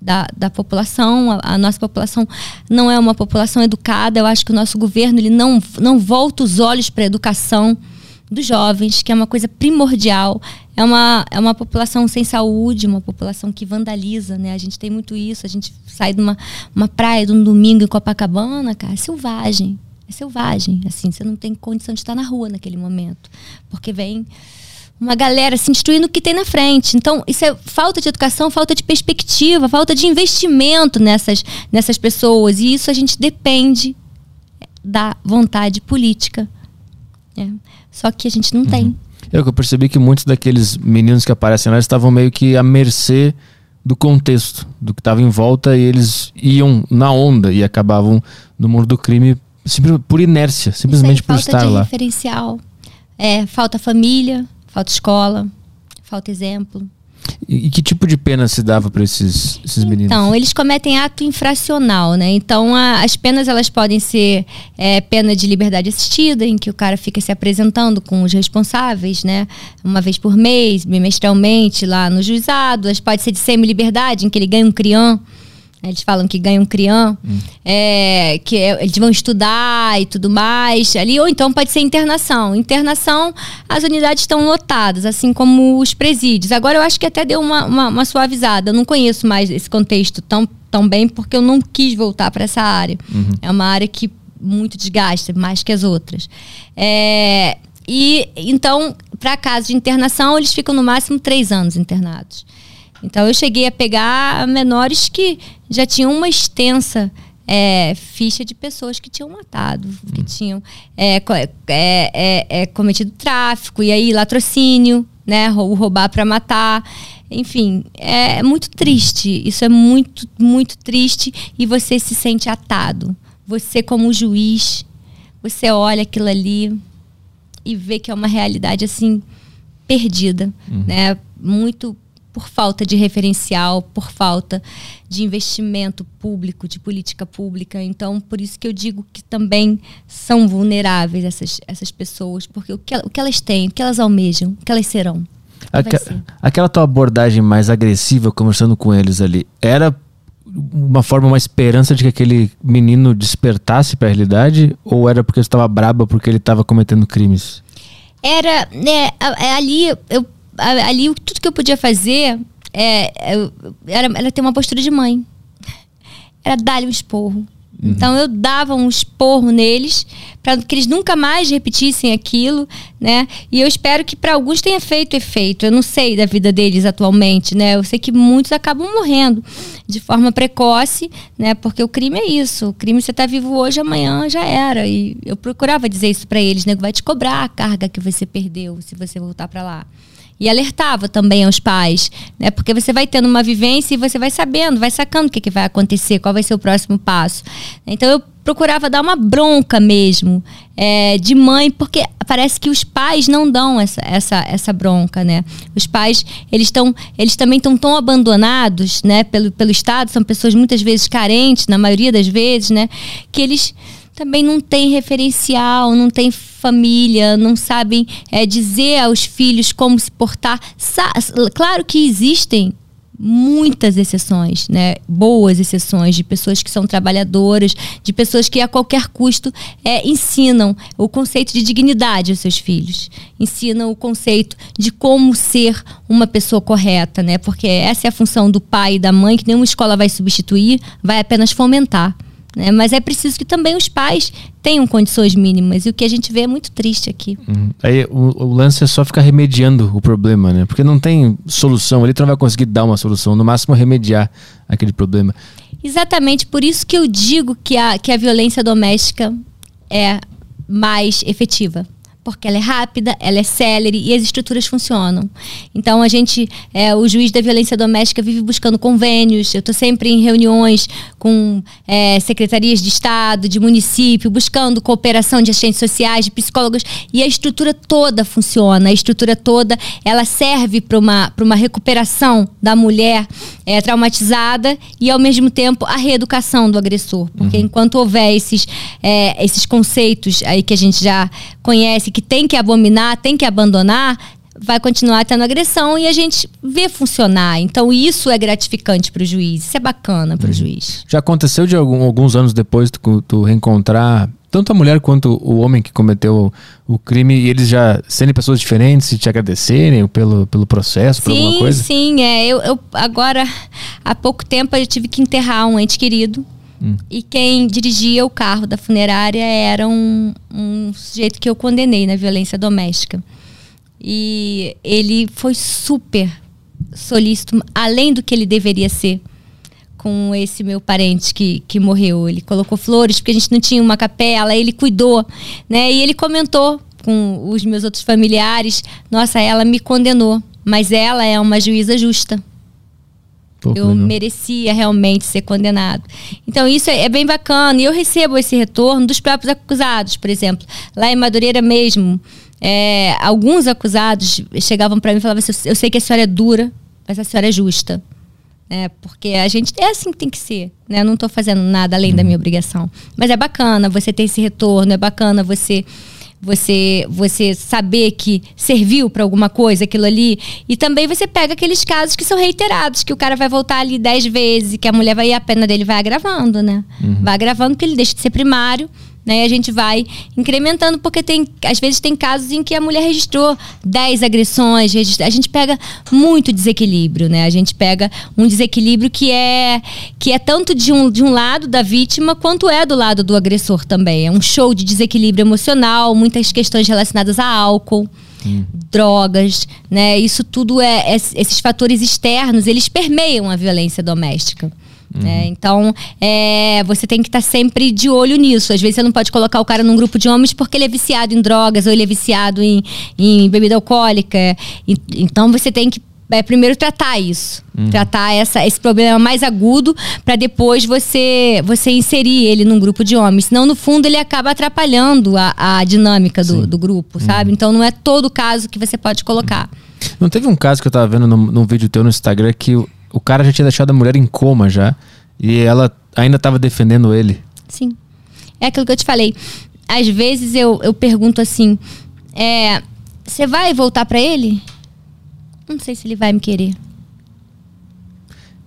da, da população. A, a, nossa população não é uma população educada. Eu acho que o nosso governo ele não, não volta os olhos para a educação dos jovens, que é uma coisa primordial. É uma, é uma população sem saúde, uma população que vandaliza, né? A gente tem muito isso. A gente sai de uma, uma praia de um domingo em Copacabana, cara, é selvagem. É selvagem, assim, você não tem condição de estar na rua naquele momento. Porque vem uma galera se destruindo o que tem na frente. Então, isso é falta de educação, falta de perspectiva, falta de investimento nessas, nessas pessoas. E isso a gente depende da vontade política. É. Só que a gente não uhum. tem. Eu percebi que muitos daqueles meninos que aparecem lá estavam meio que à mercê do contexto, do que estava em volta, e eles iam na onda e acabavam no mundo do crime por inércia, simplesmente por estar lá. Falta referencial. É, falta família, falta escola, falta exemplo. E, que tipo de pena se dava para esses, esses meninos? Então, eles cometem ato infracional, né? Então, a, as penas elas podem ser é, pena de liberdade assistida, em que o cara fica se apresentando com os responsáveis, né? Uma vez por mês, bimestralmente, lá no juizado. As pode ser de semi-liberdade, em que ele ganha um crião eles falam que ganham crião, hum. é, que é, eles vão estudar e tudo mais ali, ou então pode ser internação. Internação, as unidades estão lotadas, assim como os presídios. Agora eu acho que até deu uma, uma, uma suavizada. Eu não conheço mais esse contexto tão, tão bem porque eu não quis voltar para essa área. Uhum. É uma área que muito desgasta, mais que as outras. É, e então, para caso de internação, eles ficam no máximo três anos internados. Então eu cheguei a pegar menores que já tinham uma extensa é, ficha de pessoas que tinham matado, que hum. tinham é, é, é, é, cometido tráfico, e aí latrocínio, né? O roubar para matar. Enfim, é muito triste. Isso é muito, muito triste e você se sente atado. Você, como juiz, você olha aquilo ali e vê que é uma realidade assim perdida, uhum. né? Muito por falta de referencial, por falta de investimento público, de política pública. Então, por isso que eu digo que também são vulneráveis essas, essas pessoas, porque o que, o que elas têm, o que elas almejam, o que elas serão. Aque- ser. aquela tua abordagem mais agressiva, conversando com eles ali, era uma forma, uma esperança de que aquele menino despertasse pra realidade? Ou era porque você estava braba porque ele estava cometendo crimes? era né, a- a- ali eu a- ali o- tudo que eu podia fazer é, eu- era, era ter uma postura de mãe era dar-lhe um esporro então eu dava um esporro neles para que eles nunca mais repetissem aquilo, né? E eu espero que para alguns tenha feito efeito. Eu não sei da vida deles atualmente, né? Eu sei que muitos acabam morrendo de forma precoce, né? Porque o crime é isso. O crime você tá vivo hoje, amanhã já era. E eu procurava dizer isso para eles, né? Vai te cobrar a carga que você perdeu se você voltar para lá. E alertava também aos pais, né? Porque você vai tendo uma vivência e você vai sabendo, vai sacando o que, que vai acontecer, qual vai ser o próximo passo. Então eu procurava dar uma bronca mesmo é, de mãe, porque parece que os pais não dão essa, essa, essa bronca, né? Os pais, eles estão, eles também estão tão abandonados, né? Pelo, pelo Estado, são pessoas muitas vezes carentes, na maioria das vezes, né? Que eles também não têm referencial, não têm família, não sabem é, dizer aos filhos como se portar. Sa claro que existem muitas exceções, né? Boas exceções de pessoas que são trabalhadoras, de pessoas que a qualquer custo é, ensinam o conceito de dignidade aos seus filhos, ensinam o conceito de como ser uma pessoa correta, né? Porque essa é a função do pai e da mãe que nenhuma escola vai substituir, vai apenas fomentar. Né? Mas é preciso que também os pais tenham condições mínimas. E o que a gente vê é muito triste aqui. Uhum. Aí o, o lance é só ficar remediando o problema, né? Porque não tem solução, ele não vai conseguir dar uma solução, no máximo remediar aquele problema. Exatamente por isso que eu digo que a, que a violência doméstica é mais efetiva. Porque ela é rápida, ela é célere e as estruturas funcionam. Então a gente, é, o juiz da violência doméstica vive buscando convênios. Eu estou sempre em reuniões com é, secretarias de Estado, de município, buscando cooperação de assistentes sociais, de psicólogos. E a estrutura toda funciona. A estrutura toda ela serve para uma, uma recuperação da mulher é, traumatizada e, ao mesmo tempo, a reeducação do agressor. Porque uhum. enquanto houver esses, é, esses conceitos aí que a gente já conhece, que tem que abominar, tem que abandonar, vai continuar tendo agressão e a gente vê funcionar. Então isso é gratificante para o juiz, isso é bacana para o uhum. juiz. Já aconteceu de algum, alguns anos depois tu, tu, reencontrar tanto a mulher quanto o homem que cometeu o, crime e eles já serem pessoas diferentes e te agradecerem pelo, pelo processo, sim, por alguma coisa? Sim, é. Eu, eu agora há pouco tempo eu tive que enterrar um ente querido. Hum. E quem dirigia o carro da funerária era um, um sujeito que eu condenei na violência doméstica. E ele foi super solícito, além do que ele deveria ser com esse meu parente que, que morreu. Ele colocou flores, porque a gente não tinha uma capela, ele cuidou, né? E ele comentou com os meus outros familiares: nossa, ela me condenou, mas ela é uma juíza justa. Pô, eu legal. merecia realmente ser condenado. Então, isso é, é, bem bacana. E eu recebo esse retorno dos próprios acusados, por exemplo. Lá em Madureira mesmo, é, alguns acusados chegavam para mim e falavam assim: eu sei que a senhora é dura, mas a senhora é justa. É, porque a gente é assim que tem que ser. Né? Eu não estou fazendo nada além da minha obrigação. Mas é bacana você ter esse retorno, é bacana você você você saber que serviu para alguma coisa aquilo ali e também você pega aqueles casos que são reiterados que o cara vai voltar ali dez vezes e que a mulher vai a pena dele vai agravando né uhum. vai agravando porque ele deixa de ser primário né? E a gente vai incrementando, porque tem, às vezes tem casos em que a mulher registrou 10 agressões, registra, a gente pega muito desequilíbrio, né? A gente pega um desequilíbrio que é que é tanto de um, de um lado da vítima quanto é do lado do agressor também. É um show de desequilíbrio emocional, muitas questões relacionadas a álcool. Hum. drogas, né? Isso tudo é, é, esses fatores externos, eles permeiam a violência doméstica. Uhum. É, então, é, você tem que estar tá sempre de olho nisso. Às vezes você não pode colocar o cara num grupo de homens porque ele é viciado em drogas ou ele é viciado em, em bebida alcoólica. E, então você tem que é, primeiro tratar isso, uhum. tratar essa, esse problema mais agudo para depois você você inserir ele num grupo de homens. Senão, no fundo, ele acaba atrapalhando a, a dinâmica do, do grupo, uhum. sabe? Então, não é todo caso que você pode colocar. Não teve um caso que eu tava vendo num, num vídeo teu no Instagram que o cara já tinha deixado a mulher em coma já. E ela ainda estava defendendo ele. Sim. É aquilo que eu te falei. Às vezes eu, eu pergunto assim: é, você vai voltar para ele? não sei se ele vai me querer.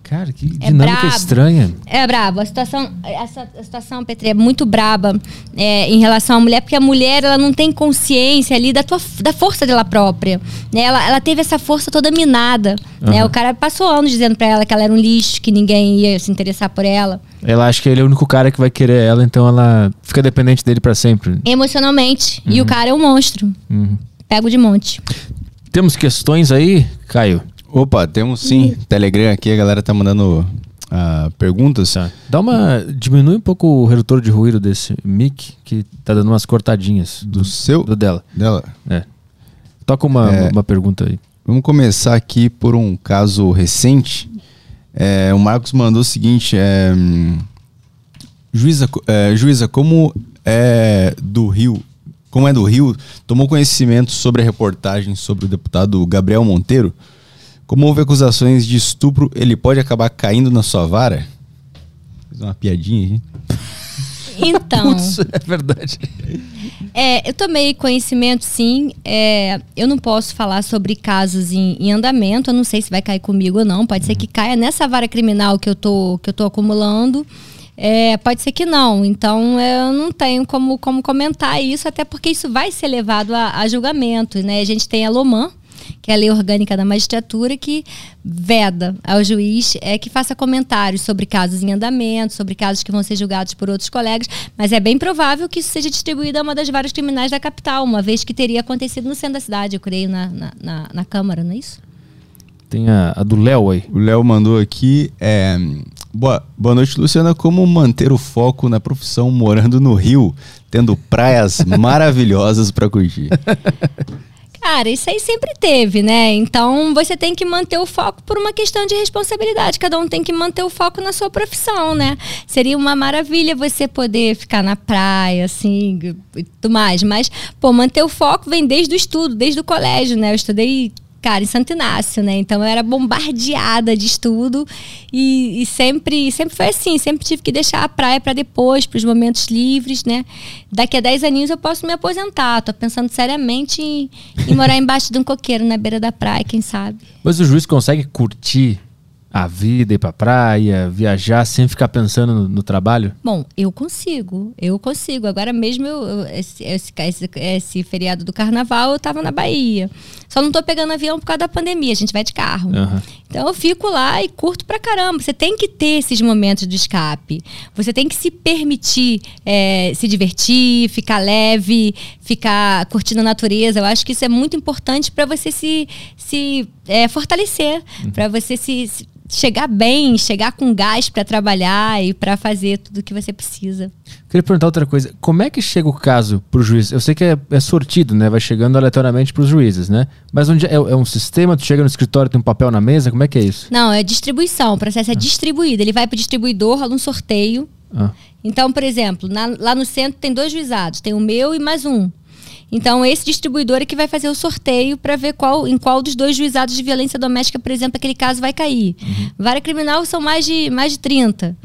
Cara, que é dinâmica brabo. estranha. É brabo. A situação, essa a situação, Petri, é muito braba é, em relação à mulher, porque a mulher ela não tem consciência ali da, tua, da força dela própria. Né? Ela, ela teve essa força toda minada. Uhum. Né? O cara passou anos dizendo para ela que ela era um lixo, que ninguém ia se interessar por ela. Ela acha que ele é o único cara que vai querer ela, então ela fica dependente dele para sempre. Emocionalmente. Uhum. E o uhum. cara é um monstro. Uhum. Pego de monte. Temos questões aí, Caio? Opa, temos sim. Telegram aqui, a galera tá mandando uh, perguntas. Tá. Dá uma. Diminui um pouco o redutor de ruído desse mic, que tá dando umas cortadinhas. Do, do seu? Do dela. Dela? É. Toca uma, é, uma pergunta aí. Vamos começar aqui por um caso recente. É, o Marcos mandou o seguinte: é, juíza, é, juíza, como é do Rio, como é do Rio, tomou conhecimento sobre a reportagem sobre o deputado Gabriel Monteiro? Como houve acusações de estupro, ele pode acabar caindo na sua vara? Fiz uma piadinha aí. Então. Putz, é verdade. É, eu tomei conhecimento, sim. É, eu não posso falar sobre casos em, em, andamento. Eu não sei se vai cair comigo ou não. Pode uhum. ser que caia nessa vara criminal que eu tô, que eu tô acumulando. É, pode ser que não. Então eu não tenho como, como comentar isso, até porque isso vai ser levado a, a julgamento. Né? A gente tem a Loman, que é a lei orgânica da magistratura, que veda ao juiz é que faça comentários sobre casos em andamento, sobre casos que vão ser julgados por outros colegas, mas é bem provável que isso seja distribuído a uma das várias criminais da capital, uma vez que teria acontecido no centro da cidade, eu creio, na, na, na, na Câmara, não é isso? Tem a, a do Léo aí. O Léo mandou aqui. É, boa, boa noite, Luciana. Como manter o foco na profissão morando no Rio, tendo praias maravilhosas para curtir? Cara, isso aí sempre teve, né? Então você tem que manter o foco por uma questão de responsabilidade. Cada um tem que manter o foco na sua profissão, né? Seria uma maravilha você poder ficar na praia, assim, e tudo mais. Mas, pô, manter o foco vem desde o estudo, desde o colégio, né? Eu estudei cara, em Santo Inácio, né? Então eu era bombardeada de estudo e, e sempre, sempre foi assim, sempre tive que deixar a praia para depois, para os momentos livres, né? Daqui a 10 aninhos eu posso me aposentar. Tô pensando seriamente em, em morar embaixo de um coqueiro na beira da praia, quem sabe. Mas o juiz consegue curtir a vida, ir pra praia, viajar sem ficar pensando no, no, trabalho? Bom, eu consigo, eu consigo. Agora mesmo, eu, esse, esse, esse, feriado do carnaval, eu tava na Bahia. Só não tô pegando avião por causa da pandemia, a gente vai de carro. Uhum. Então eu fico lá e curto pra caramba. Você tem que ter esses momentos de escape. Você tem que se permitir é, se divertir, ficar leve, ficar curtindo a natureza. Eu acho que isso é muito importante para você se, se é, fortalecer, uhum. para você se, se chegar bem, chegar com gás para trabalhar e para fazer tudo o que você precisa. Queria perguntar outra coisa. Como é que chega o caso para o juiz? Eu sei que é, é, sortido, né? Vai chegando aleatoriamente para os juízes, né? Mas onde é, é, um sistema? Tu chega no escritório, tem um papel na mesa? Como é que é isso? Não, é distribuição. O processo é ah. distribuído. Ele vai para o distribuidor, rola um sorteio. Ah. Então, por exemplo, na, lá no centro tem dois juizados. Tem o meu e mais um. Então, esse distribuidor é que vai fazer o sorteio para ver qual, em qual dos dois juizados de violência doméstica, por exemplo, aquele caso vai cair. Uhum. Vara criminal são mais de, mais de 30.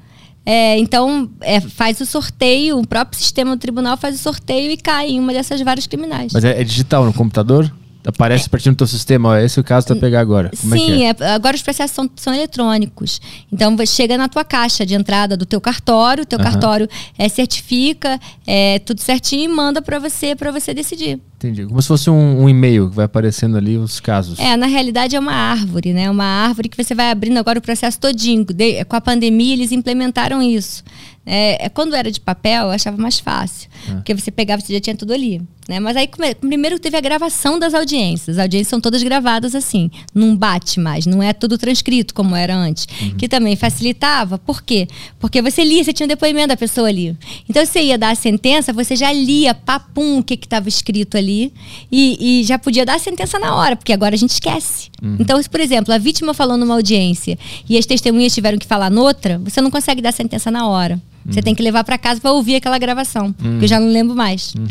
É, então, é, faz o sorteio, o próprio sistema do tribunal faz o sorteio e cai em uma dessas várias criminais. Mas é, é digital no computador? Aparece a partir do teu sistema, ó, esse é o caso para pegar agora. Como é Sim, é é, agora os processos são, são eletrônicos. Então chega na tua caixa de entrada do teu cartório, teu uhum. cartório é, certifica é, tudo certinho e manda para você para você decidir. Entendi. Como se fosse um, um, e-mail que vai aparecendo ali os casos. É, na realidade é uma árvore, né? Uma árvore que você vai abrindo agora o processo todinho. De, com a pandemia eles implementaram isso. É, é, quando era de papel, eu achava mais fácil. É. Porque você pegava, você já tinha tudo ali. Né? Mas aí, primeiro teve a gravação das audiências. As audiências são todas gravadas assim. Não bate mais, não é tudo transcrito como era antes. Uhum. Que também facilitava. Por quê? Porque você lia, você tinha um depoimento da pessoa ali. Então, você ia dar a sentença, você já lia, papum, o que estava escrito ali. E, e, já podia dar a sentença na hora, porque agora a gente esquece. Uhum. Então, se, por exemplo, a vítima falou numa audiência e as testemunhas tiveram que falar noutra, você não consegue dar a sentença na hora. Você uhum. tem que levar para casa para ouvir aquela gravação, uhum. que eu já não lembro mais. Uhum.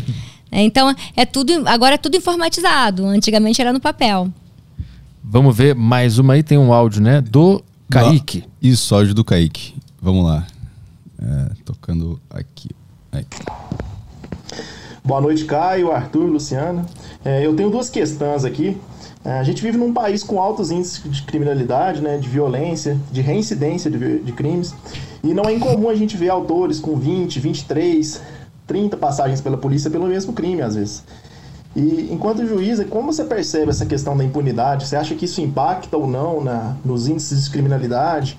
É, então, é tudo, agora é tudo informatizado. Antigamente era no papel. Vamos ver mais uma aí, tem um áudio, né? Do Kaique. Isso, áudio do Kaique. Vamos lá. É, tocando aqui. Aí. Boa noite, Caio, Arthur, Luciana. É, eu tenho duas questões aqui. É, a gente vive num país com altos índices de criminalidade, né, de violência, de reincidência de, de crimes, e não é incomum a gente ver autores com 20, 23, 30 passagens pela polícia pelo mesmo crime, às vezes. E enquanto juíza, como você percebe essa questão da impunidade? Você acha que isso impacta ou não na, nos índices de criminalidade?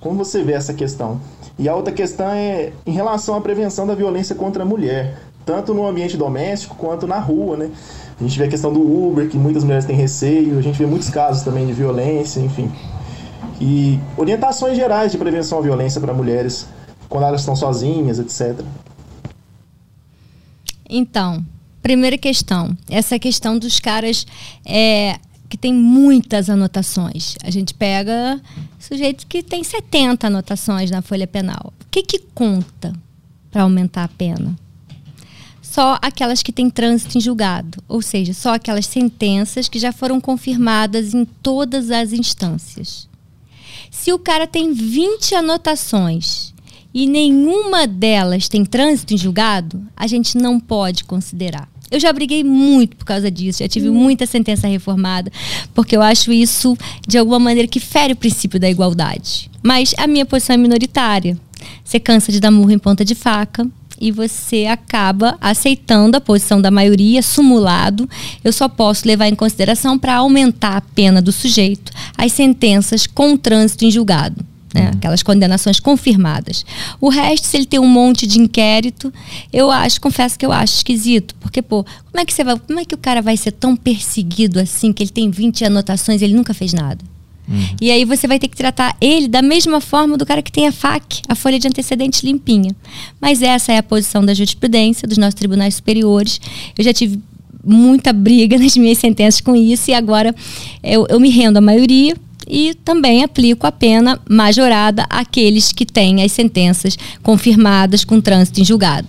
Como você vê essa questão? E a outra questão é em relação à prevenção da violência contra a mulher, tanto no ambiente doméstico quanto na rua, né? A gente vê a questão do Uber, que muitas mulheres têm receio, a gente vê muitos casos também de violência, enfim. E orientações gerais de prevenção à violência para mulheres quando elas estão sozinhas, etc. Então, primeira questão, essa questão dos caras é, que tem muitas anotações. A gente pega sujeitos que tem 70 anotações na folha penal. O que, que conta para aumentar a pena? Só aquelas que têm trânsito em julgado, ou seja, só aquelas sentenças que já foram confirmadas em todas as instâncias. Se o cara tem 20 anotações e nenhuma delas tem trânsito em julgado, a gente não pode considerar. Eu já briguei muito por causa disso, já tive muita sentença reformada, porque eu acho isso, de alguma maneira, que fere o princípio da igualdade. Mas a minha posição é minoritária. Você cansa de dar murro em ponta de faca, e você acaba aceitando a posição da maioria, sumulado. Eu só posso levar em consideração para aumentar a pena do sujeito as sentenças com trânsito em julgado. Né? Uhum. Aquelas condenações confirmadas. O resto, se ele tem um monte de inquérito, eu acho, confesso que eu acho esquisito. Porque, pô, como é que você vai. Como é que o cara vai ser tão perseguido assim, que ele tem 20 anotações e ele nunca fez nada? Uhum. E aí você vai ter que tratar ele da mesma forma do cara que tem a FAC, a folha de antecedentes limpinha. Mas essa é a posição da jurisprudência, dos nossos tribunais superiores. Eu já tive muita briga nas minhas sentenças com isso e agora eu, eu me rendo à maioria e também aplico a pena majorada àqueles que têm as sentenças confirmadas com trânsito em julgado.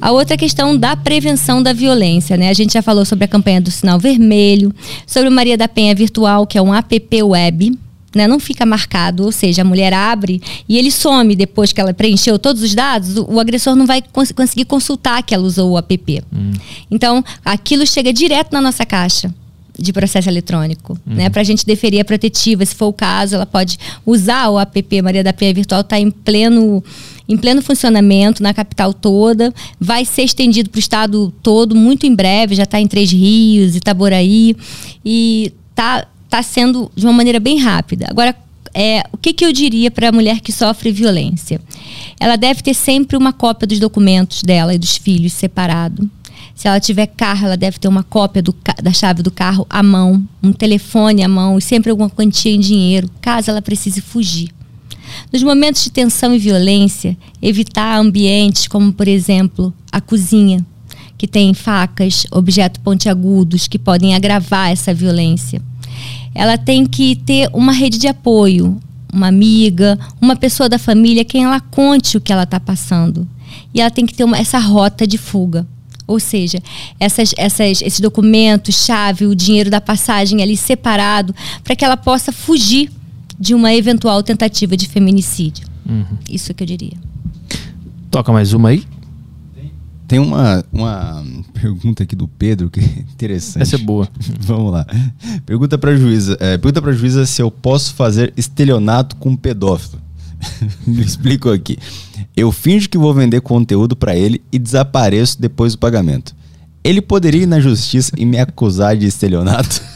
A outra questão da prevenção da violência, né? A gente já falou sobre a campanha do sinal vermelho, sobre o Maria da Penha Virtual, que é um app web, né, não fica marcado, ou seja, a mulher abre e ele some depois que ela preencheu todos os dados, o, o agressor não vai cons conseguir consultar que ela usou o app. Hum. Então, aquilo chega direto na nossa caixa de processo eletrônico, uhum. né? Para a gente deferir a protetiva, se for o caso, ela pode usar o app Maria da Penha Virtual, está em pleno em pleno funcionamento na capital toda, vai ser estendido para o estado todo muito em breve, já está em Três Rios, Itaboraí e tá tá sendo de uma maneira bem rápida. Agora é, o que, que eu diria para a mulher que sofre violência? Ela deve ter sempre uma cópia dos documentos dela e dos filhos separado se ela tiver carro, ela deve ter uma cópia do, da chave do carro à mão, um telefone à mão e sempre alguma quantia em dinheiro, caso ela precise fugir. Nos momentos de tensão e violência, evitar ambientes como, por exemplo, a cozinha, que tem facas, objetos pontiagudos que podem agravar essa violência. Ela tem que ter uma rede de apoio, uma amiga, uma pessoa da família, quem ela conte o que ela está passando. E ela tem que ter uma, essa rota de fuga. Ou seja, essas, essas, esses documentos, chave, o dinheiro da passagem ali separado, para que ela possa fugir de uma eventual tentativa de feminicídio. Uhum. Isso que eu diria. Toca mais uma aí. Tem uma, uma pergunta aqui do Pedro que é interessante. Essa é boa. Vamos lá. Pergunta para a juíza. É, pergunta para juíza se eu posso fazer estelionato com pedófilo. Me explico aqui. Eu finjo que vou vender conteúdo para ele e desapareço depois do pagamento. Ele poderia ir na justiça e me acusar de estelionato?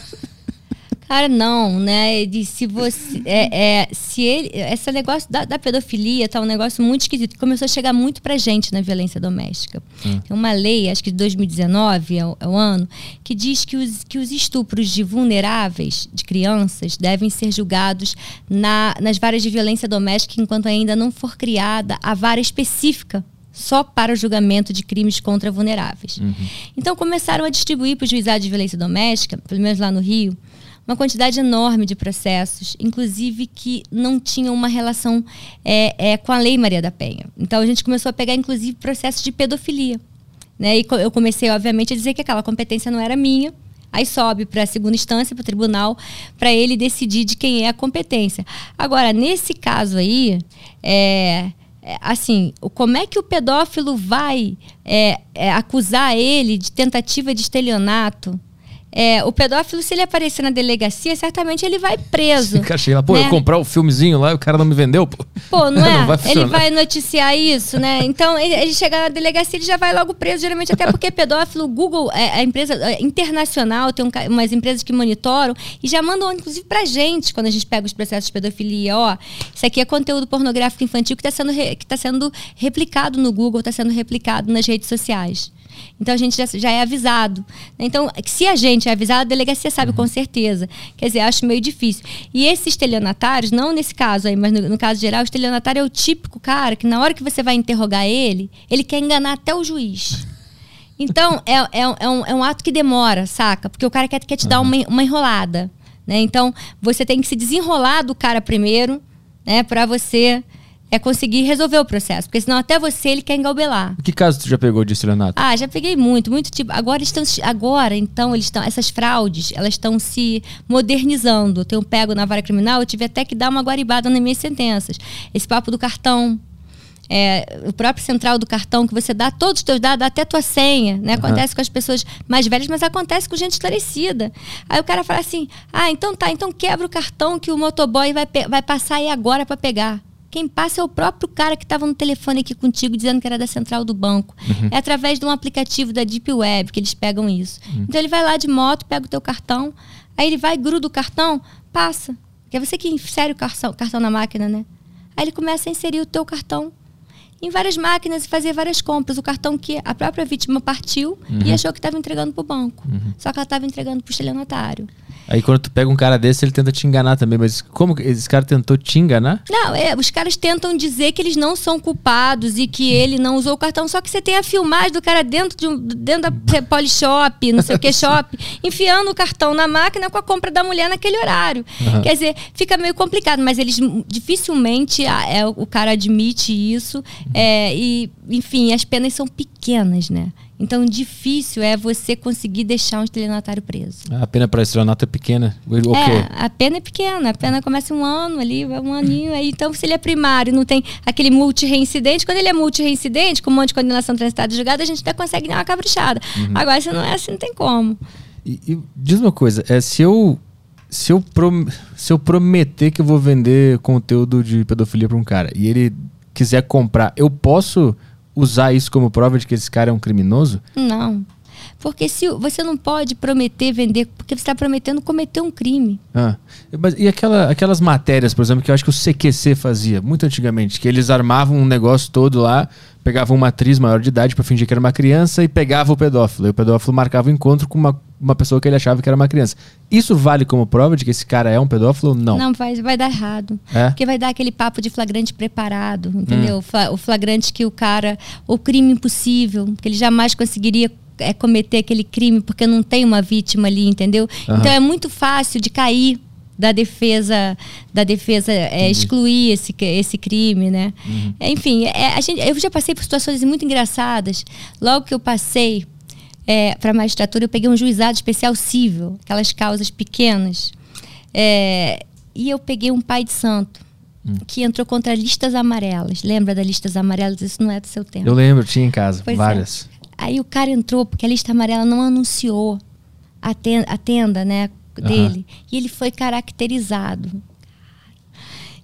Cara, não, né? De se você. É, é, se ele. Esse negócio da, da, pedofilia tá um negócio muito esquisito, que começou a chegar muito pra gente na violência doméstica. Hum. Tem uma lei, acho que de 2019 é o, é o, ano, que diz que os, que os estupros de vulneráveis, de crianças, devem ser julgados na, nas varas de violência doméstica enquanto ainda não for criada a vara específica só para o julgamento de crimes contra vulneráveis. Uhum. Então começaram a distribuir para o juizado de violência doméstica, pelo menos lá no Rio, uma quantidade enorme de processos, inclusive que não tinham uma relação é, é, com a Lei Maria da Penha. Então a gente começou a pegar, inclusive, processos de pedofilia. Né? E eu comecei, obviamente, a dizer que aquela competência não era minha. Aí sobe para a segunda instância, para o tribunal, para ele decidir de quem é a competência. Agora, nesse caso aí, é, é, assim, como é que o pedófilo vai é, é, acusar ele de tentativa de estelionato É, o pedófilo, se ele aparecer na delegacia, certamente ele vai preso. Achei lá, pô, né? eu comprar o filmezinho lá e o cara não me vendeu, pô. Pô, não é? Não vai ele vai noticiar isso, né? Então, ele, ele chega na delegacia, ele já vai logo preso, geralmente até porque pedófilo, o Google, é, a empresa é, internacional, tem um umas empresas que monitoram e já mandam, inclusive, pra gente, quando a gente pega os processos de pedofilia, ó, isso aqui é conteúdo pornográfico infantil que está sendo, re- que tá sendo replicado no Google, está sendo replicado nas redes sociais. Então a gente já, já é avisado. Então, se a gente é avisado, a delegacia sabe com certeza. Quer dizer, acho meio difícil. E esses estelionatários, não nesse caso aí, mas no, no caso geral, o estelionatário é o típico cara que na hora que você vai interrogar ele, ele quer enganar até o juiz. Então, é, é, é um, é um ato que demora, saca? Porque o cara quer, quer te dar uma, uma enrolada. Né? Então, você tem que se desenrolar do cara primeiro, né? Pra você é, conseguir resolver o processo. Porque senão até você ele quer engalbelar. Que caso tu já pegou de estelionato? Ah, já peguei muito, muito tipo. Agora estão, agora então eles estão, essas fraudes, elas estão se modernizando. Eu tenho pego na vara criminal, eu tive até que dar uma guaribada nas minhas sentenças. Esse papo do cartão, é, o próprio central do cartão que você dá todos os teus dados, até tua senha, né? Acontece com as pessoas mais velhas, mas acontece com gente esclarecida. Aí o cara fala assim: "Ah, então tá, então quebra o cartão que o motoboy vai, vai passar aí agora para pegar". Quem passa é o próprio cara que estava no telefone aqui contigo dizendo que era da central do banco. É através de um aplicativo da Deep Web que eles pegam isso. Então ele vai lá de moto, pega o teu cartão, aí ele vai, gruda o cartão, passa. Que é você que insere o cartão, cartão na máquina, né? Aí ele começa a inserir o teu cartão em várias máquinas e fazer várias compras. O cartão que a própria vítima partiu e achou que estava entregando para o banco. Só que ela estava entregando para o estelionatário. Aí quando tu pega um cara desse, ele tenta te enganar também. Mas como que esse cara tentou te enganar? Não, é, os caras tentam dizer que eles não são culpados e que ele não usou o cartão, só que você tem a filmagem do cara dentro, de um, dentro da Polishop, não sei o que, shop, enfiando o cartão na máquina com a compra da mulher naquele horário. Quer dizer, fica meio complicado, mas eles dificilmente a- é, o cara admite isso. é, e, enfim, as penas são pequenas, né? Então, difícil é você conseguir deixar um estelionatário preso. A pena pra estelionato é pequena. É, a pena é pequena, a pena começa um ano ali, um aninho aí. Então, se ele é primário e não tem aquele multi-reincidente, quando ele é multi-reincidente, com um monte de condenação transitada julgada, a gente até consegue dar uma caprichada. Agora, se não é assim, não tem como. E, e diz uma coisa, é, se eu se eu, prom- se eu prometer que eu vou vender conteúdo de pedofilia pra um cara e ele quiser comprar, eu posso usar isso como prova de que esse cara é um criminoso? Não. Porque se você não pode prometer vender, porque você está prometendo cometer um crime. Ah, mas e aquela, aquelas matérias, por exemplo, que eu acho que o CQC fazia muito antigamente, que eles armavam um negócio todo lá, pegavam uma atriz maior de idade pra fingir que era uma criança e pegava o pedófilo. E o pedófilo marcava o encontro com uma, uma pessoa que ele achava que era uma criança. Isso vale como prova de que esse cara é um pedófilo ou não? Não, vai, vai dar errado. É? Porque vai dar aquele papo de flagrante preparado, entendeu? Fa- O flagrante que o cara. O crime impossível, que ele jamais conseguiria é, cometer aquele crime porque não tem uma vítima ali, entendeu? Aham. Então é muito fácil de cair da defesa da defesa é, excluir esse, esse crime, né? É, Enfim, é, a gente, eu já passei por situações muito engraçadas. Logo que eu passei para a magistratura, eu peguei um juizado especial civil, aquelas causas pequenas. É, e eu peguei um pai de santo que entrou contra listas amarelas. Lembra das listas amarelas? Isso não é do seu tempo. Eu lembro, tinha em casa, Pois é. várias. Aí o cara entrou porque a lista amarela não anunciou a tenda, a tenda né, dele. E ele foi caracterizado.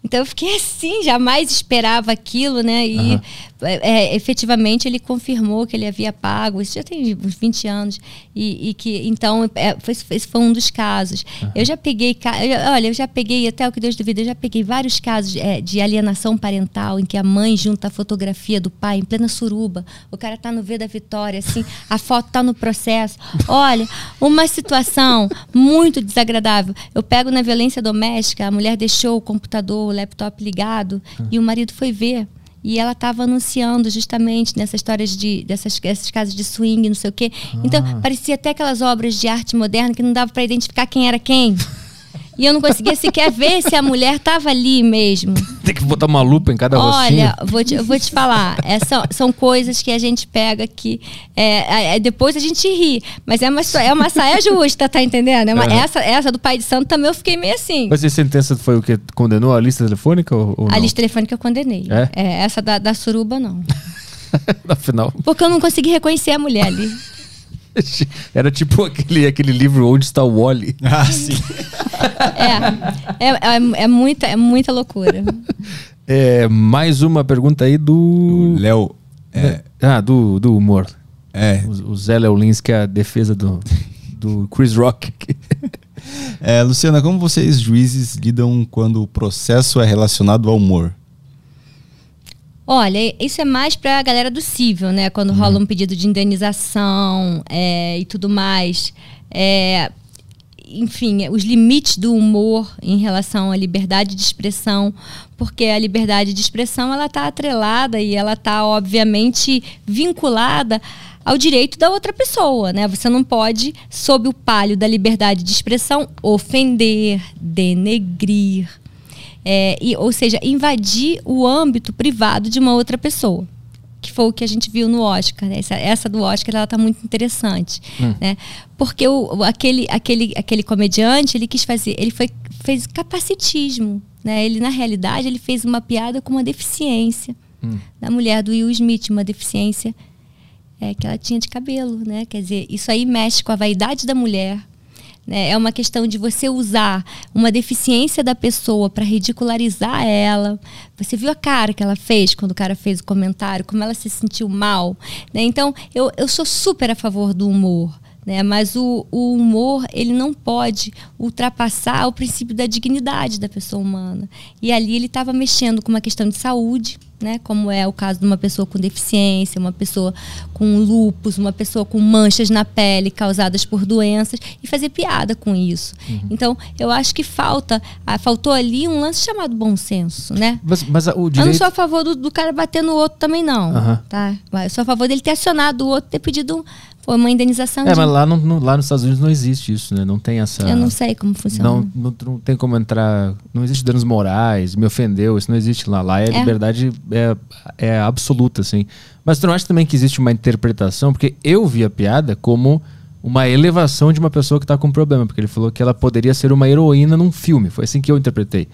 Então eu fiquei assim, jamais esperava aquilo, né? E Aham. é, efetivamente ele confirmou que ele havia pago, isso já tem uns 20 anos. E, e que, então, é, foi, esse foi um dos casos. Eu já peguei, olha, eu já peguei, até o que Deus duvida, eu já peguei vários casos é, de alienação parental, em que a mãe junta a fotografia do pai em plena suruba. O cara tá no V da Vitória, assim, a foto tá no processo. Olha, uma situação muito desagradável. Eu pego na violência doméstica, a mulher deixou o computador, laptop ligado, e o marido foi ver. E ela estava anunciando justamente nessas histórias de dessas, dessas casas de swing, não sei o quê. Então, parecia até aquelas obras de arte moderna que não dava para identificar quem era quem. E eu não conseguia sequer ver se a mulher estava ali mesmo. Tem que botar uma lupa em cada rostinho. Olha, vou te, eu vou te falar. É, são, são coisas que a gente pega que. é, é, depois a gente ri. Mas é uma, é uma saia justa, tá entendendo? É uma- Aham. essa, essa do pai de santo também eu fiquei meio assim. Mas essa sentença foi o que? Condenou a lista telefônica ou, ou A lista telefônica eu condenei. É? essa da, da suruba, não. Afinal. Porque eu não consegui reconhecer a mulher ali. Era tipo aquele, aquele livro Onde está o Wally. Ah, sim. É, é, é, é muita, é muita loucura. É, mais uma pergunta aí do. Léo. É, Ah, do, do humor. é, O, o Zé Leolins, que é a defesa do, do Chris Rock. é, Luciana, como vocês, juízes, lidam quando o processo é relacionado ao humor? Olha, isso é mais pra galera do cível, né? Quando rola um pedido de indenização é, e tudo mais. É, enfim, os limites do humor em relação à liberdade de expressão, porque a liberdade de expressão ela está atrelada e ela está obviamente vinculada ao direito da outra pessoa, né? Você não pode, sob o palio da liberdade de expressão, ofender, denegrir, é, e, ou seja, invadir o âmbito privado de uma outra pessoa. Que foi o que a gente viu no Oscar. né? Essa, essa do Oscar ela tá muito interessante. Né? Porque o, aquele, aquele, aquele comediante, ele quis fazer, ele foi, fez capacitismo. Né? Ele, na realidade, ele fez uma piada com uma deficiência. Da mulher do Will Smith, uma deficiência é, que ela tinha de cabelo, né? Quer dizer, isso aí mexe com a vaidade da mulher. Né? É uma questão de você usar uma deficiência da pessoa para ridicularizar ela. Você viu a cara que ela fez quando o cara fez o comentário, como ela se sentiu mal. Né? Então, eu, eu sou super a favor do humor. Né? Mas o, o humor ele não pode ultrapassar o princípio da dignidade da pessoa humana. E ali ele estava mexendo com uma questão de saúde, né? como é o caso de uma pessoa com deficiência, uma pessoa com lupus, uma pessoa com manchas na pele causadas por doenças, e fazer piada com isso. Então, eu acho que falta, faltou ali um lance chamado bom senso, né? Mas, mas o Eu não direito. sou a favor do, do cara bater no outro também, não. Aham. Tá? Eu sou a favor dele ter acionado o outro, ter pedido um- pô, uma indenização É, de mas lá, no, no- lá nos Estados Unidos não existe isso, né? Não tem essa. Eu não sei como funciona. Não, não, não tem como entrar. Não existe danos morais, me ofendeu, isso não existe lá. Lá é, É. liberdade é, é absoluta, assim. Mas tu não acha também que existe uma interpretação? Porque eu vi a piada como uma elevação de uma pessoa que tá com problema. Porque ele falou que ela poderia ser uma heroína num filme. Foi assim que eu interpretei.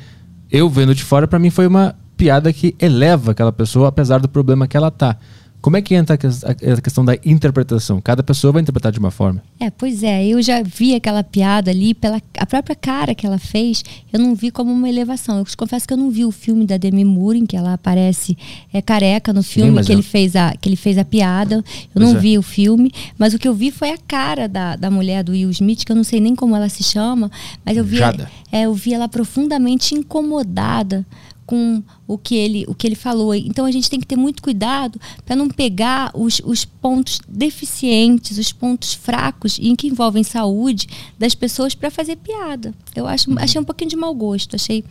Eu vendo de fora, pra mim foi uma piada que eleva aquela pessoa, apesar do problema que ela tá. Como é que entra a ques- a a questão da interpretação? Cada pessoa vai interpretar de uma forma. É, pois é, eu já vi aquela piada ali, pela a própria cara que ela fez, eu não vi como uma elevação. Eu te confesso que eu não vi o filme da Demi Moore, em que ela aparece é, careca no filme, mas que, eu- ele fez a, que ele fez a piada. Eu Pois não é. vi o filme, mas o que eu vi foi a cara da, da mulher do Will Smith, que eu não sei nem como ela se chama, mas eu vi, Jada. é, eu vi ela profundamente incomodada com o que ele, o que ele falou. Então a gente tem que ter muito cuidado para não pegar os, os pontos deficientes, os pontos fracos em que envolvem saúde das pessoas para fazer piada. Eu acho, achei um pouquinho de mau gosto. Achei,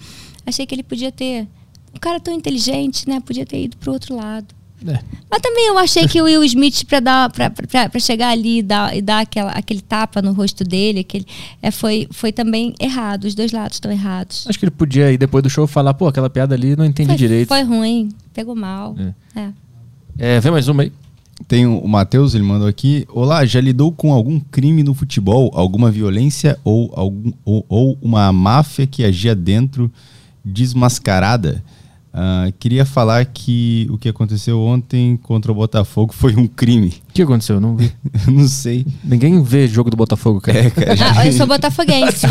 achei que ele podia ter. Um cara tão inteligente, né? Podia ter ido pro outro lado. É. Mas também eu achei que o Will Smith, pra, dar, pra, pra, pra chegar ali e dar, e dar aquela, aquele tapa no rosto dele, aquele, é, foi, foi também errado. Os dois lados estão errados. Acho que ele podia ir depois do show falar, pô, aquela piada ali não entendi Foi, direito. foi ruim, pegou mal. É. É, vem mais uma aí. Tem o Matheus, ele mandou aqui. Olá, já lidou com algum crime no futebol, alguma violência ou, algum, ou, ou uma máfia que agia dentro desmascarada? Ah, queria falar que o que aconteceu ontem contra o Botafogo foi um crime. O que aconteceu? Eu não vi. Eu não sei. Ninguém vê jogo do Botafogo, cara. É, cara, Ah, eu sou botafoguense.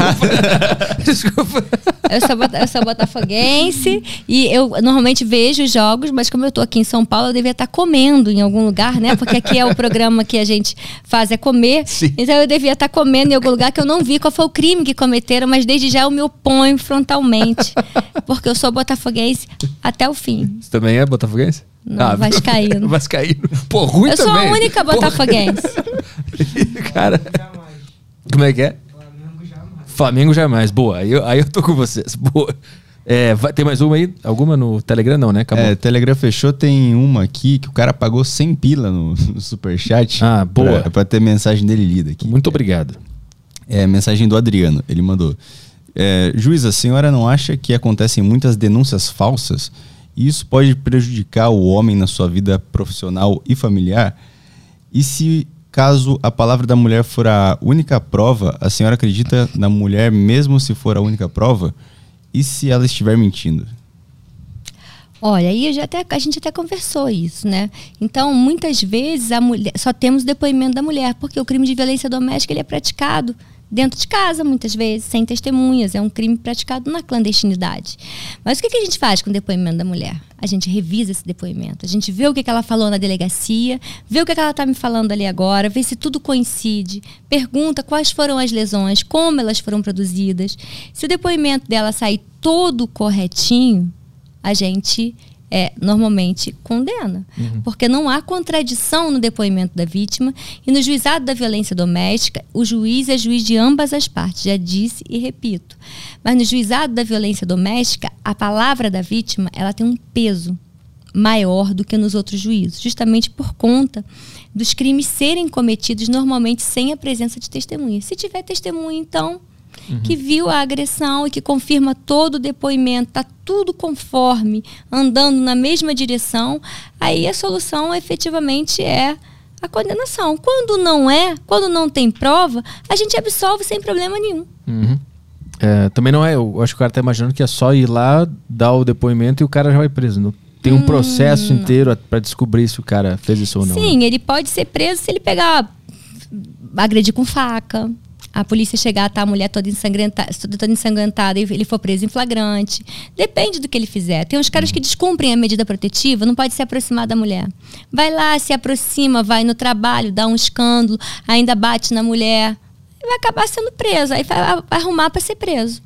Desculpa. Eu sou, bota- eu sou botafoguense e eu normalmente vejo os jogos, mas como eu tô aqui em São Paulo, eu devia estar comendo em algum lugar, né? Porque aqui é o programa que a gente faz é comer. Sim. Então eu devia estar comendo em algum lugar que eu não vi qual foi o crime que cometeram, mas desde já eu me oponho frontalmente. Porque eu sou botafoguense até o fim. Você também é botafoguense? Não, vascaíno. vascaíno. Pô, ruim Eu sou também. a única botafoguense. Cara, como é que é? Flamengo jamais. Boa, aí eu, aí eu tô com vocês. Boa. É, vai- tem mais uma aí? Alguma no Telegram? Não, né? Acabou. É, Telegram fechou, tem uma aqui que o cara pagou 100 pila no, no superchat. Ah, boa. Pra, pra ter mensagem dele lida aqui. Muito obrigado. É, mensagem do Adriano, ele mandou. É, Juíza, a senhora não acha que acontecem muitas denúncias falsas e isso pode prejudicar o homem na sua vida profissional e familiar? E se, caso a palavra da mulher for a única prova, a senhora acredita na mulher mesmo se for a única prova? E se ela estiver mentindo? Olha, aí já até, a gente até conversou isso, né? Então, muitas vezes a mulher, só temos depoimento da mulher, porque o crime de violência doméstica ele é praticado dentro de casa, muitas vezes, sem testemunhas. É um crime praticado na clandestinidade. Mas o que, a gente faz com o depoimento da mulher? A gente revisa esse depoimento. A gente vê o que, ela falou na delegacia, vê o que ela está me falando ali agora, vê se tudo coincide, pergunta quais foram as lesões, como elas foram produzidas. Se o depoimento dela sair todo corretinho, a gente é, normalmente condena. Uhum. Porque não há contradição no depoimento da vítima e no juizado da violência doméstica, o juiz é juiz de ambas as partes, já disse e repito. Mas no juizado da violência doméstica, a palavra da vítima ela tem um peso maior do que nos outros juízos, justamente por conta dos crimes serem cometidos normalmente sem a presença de testemunha. Se tiver testemunha, então uhum. que viu a agressão e que confirma todo o depoimento, está tudo conforme, andando na mesma direção, aí a solução efetivamente é a condenação. Quando não é, quando não tem prova, a gente absolve sem problema nenhum. Uhum. É, também não é, eu acho que o cara está imaginando que é só ir lá, dar o depoimento e o cara já vai preso. Não tem um hum, processo inteiro para descobrir se o cara fez isso ou não. Sim, né? ele pode ser preso se ele pegar agredir com faca, a polícia chegar, tá a mulher toda ensanguentada, toda e ele for preso em flagrante. Depende do que ele fizer. Tem uns caras que descumprem a medida protetiva, não pode se aproximar da mulher. Vai lá, se aproxima, vai no trabalho, dá um escândalo, ainda bate na mulher. Vai acabar sendo preso. Aí vai, vai arrumar para ser preso.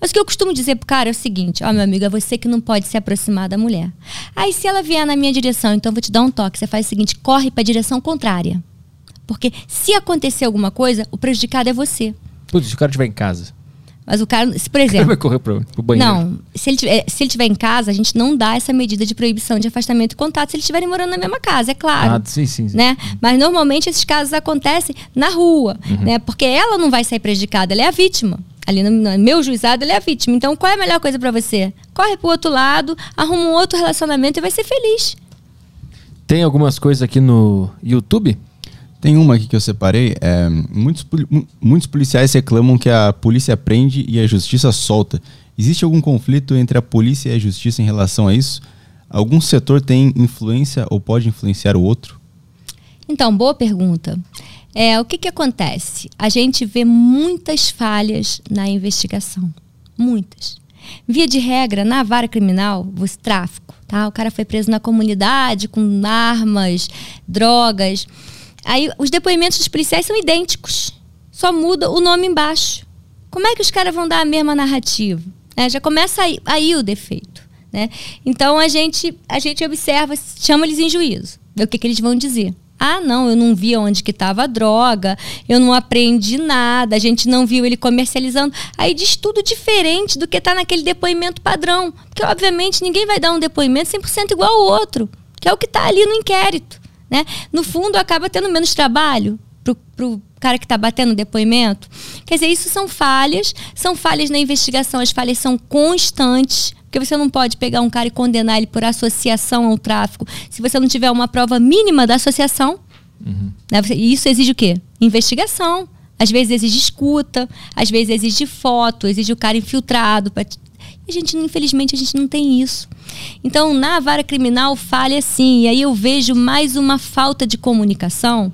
Mas o que eu costumo dizer pro cara é o seguinte: ó, meu amigo, é você que não pode se aproximar da mulher. Aí, se ela vier na minha direção, então eu vou te dar um toque. Você faz o seguinte: corre para a direção contrária. Porque se acontecer alguma coisa, o prejudicado é você. Putz, se o cara estiver em casa. Mas o cara, se, por exemplo. Ele vai correr pro, pro banheiro. Não, se ele, tiver, se ele estiver em casa, a gente não dá essa medida de proibição de afastamento e contato se eles estiverem morando na mesma casa, é claro. Ah, sim, sim, sim. Né? Mas normalmente esses casos acontecem na rua, uhum. né? Porque ela não vai sair prejudicada, ela é a vítima. Ali no, no meu juizado, ela é a vítima. Então, qual é a melhor coisa para você? Corre pro outro lado, arruma um outro relacionamento e vai ser feliz. Tem algumas coisas aqui no YouTube tem uma aqui que eu separei. É, muitos, muitos policiais reclamam que a polícia prende e a justiça solta. Existe algum conflito entre a polícia e a justiça em relação a isso? Algum setor tem influência ou pode influenciar o outro? Então, boa pergunta. É, o que, que acontece? A gente vê muitas falhas na investigação. Muitas. Via de regra, na vara criminal, o tráfico, tá? O cara foi preso na comunidade com armas, drogas. Aí os depoimentos dos policiais são idênticos. Só muda o nome embaixo. Como é que os caras vão dar a mesma narrativa? É, já começa aí, aí o defeito. Né? Então a gente, a gente observa, chama eles em juízo. Vê o que, que eles vão dizer. Ah, não, eu não vi onde que estava a droga, eu não aprendi nada, a gente não viu ele comercializando. Aí diz tudo diferente do que está naquele depoimento padrão. Porque, obviamente, ninguém vai dar um depoimento 100% igual ao outro, que é o que está ali no inquérito. Né? No fundo, acaba tendo menos trabalho para o cara que está batendo depoimento. Quer dizer, isso são falhas, são falhas na investigação, as falhas são constantes, porque você não pode pegar um cara e condenar ele por associação ao tráfico se você não tiver uma prova mínima da associação. Uhum. Né? E isso exige o quê? Investigação. Às vezes exige escuta, às vezes exige foto, exige o cara infiltrado para a gente, infelizmente, a gente não tem isso. Então, na vara criminal, falha sim. E aí eu vejo mais uma falta de comunicação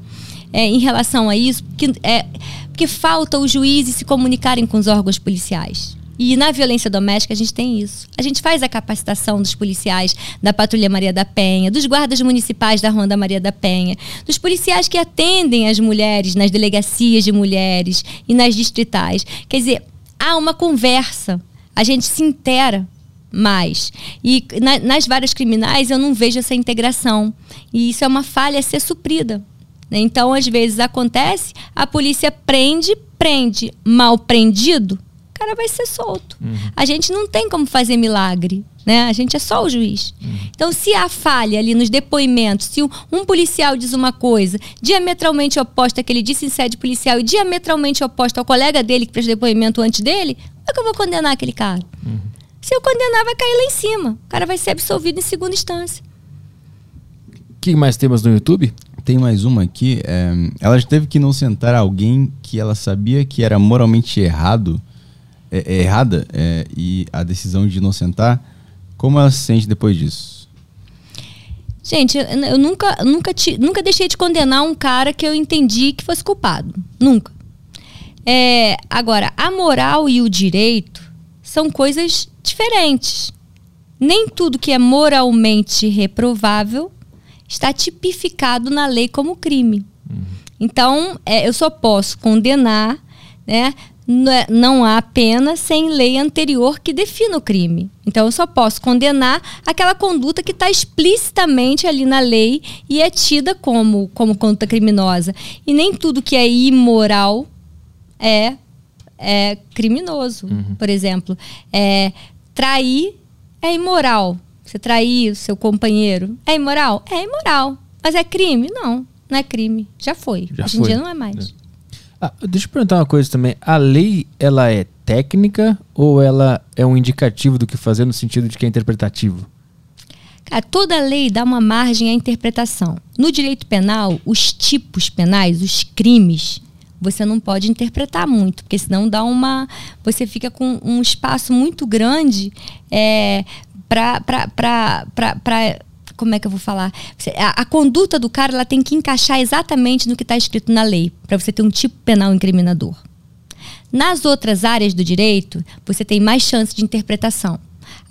é, em relação a isso, que, é, porque falta os juízes se comunicarem com os órgãos policiais. E na violência doméstica a gente tem isso. A gente faz a capacitação dos policiais da Patrulha Maria da Penha, dos guardas municipais da Ronda Maria da Penha, dos policiais que atendem as mulheres nas delegacias de mulheres e nas distritais. Quer dizer, há uma conversa a gente se intera mais. E na, nas várias criminais eu não vejo essa integração. E isso é uma falha a ser suprida. Né? Então, às vezes acontece, a polícia prende, prende mal prendido, o cara vai ser solto. Uhum. A gente não tem como fazer milagre. Né? A gente é só o juiz. Uhum. Então, se há falha ali nos depoimentos, se um, um, policial diz uma coisa diametralmente oposta que ele disse em sede policial e diametralmente oposta ao colega dele que fez depoimento antes dele, é que eu vou condenar aquele cara? Uhum. Se eu condenar, vai cair lá em cima. O cara vai ser absolvido em segunda instância. O que mais temos no YouTube? Tem mais uma aqui. É, ela teve que inocentar alguém que ela sabia que era moralmente errado, é, é, errada, é, e a decisão de inocentar Como ela se sente depois disso? Gente, eu, eu nunca, nunca, te, nunca deixei de condenar um cara que eu entendi que fosse culpado. Nunca. É, agora, a moral e o direito são coisas diferentes. Nem tudo que é moralmente reprovável está tipificado na lei como crime. Uhum. Então, é, eu só posso condenar, né? É, não há pena sem lei anterior que defina o crime. Então, eu só posso condenar aquela conduta que está explicitamente ali na lei e é tida como, como conduta criminosa. E nem tudo que é imoral é, é criminoso. Uhum. Por exemplo, é, trair é imoral. Você trair o seu companheiro é imoral? É imoral. Mas é crime? Não, não é crime. Já foi. Já Hoje em dia não é mais. É. Ah, deixa eu perguntar uma coisa também. A lei, ela é técnica ou ela é um indicativo do que fazer no sentido de que é interpretativo? Cara, toda lei dá uma margem à interpretação. No direito penal, os tipos penais, os crimes, você não pode interpretar muito, porque senão dá uma. Você fica com um espaço muito grande é, para como é que eu vou falar? A, a, conduta do cara ela tem que encaixar exatamente no que está escrito na lei, para você ter um tipo penal incriminador. Nas outras áreas do direito, você tem mais chance de interpretação.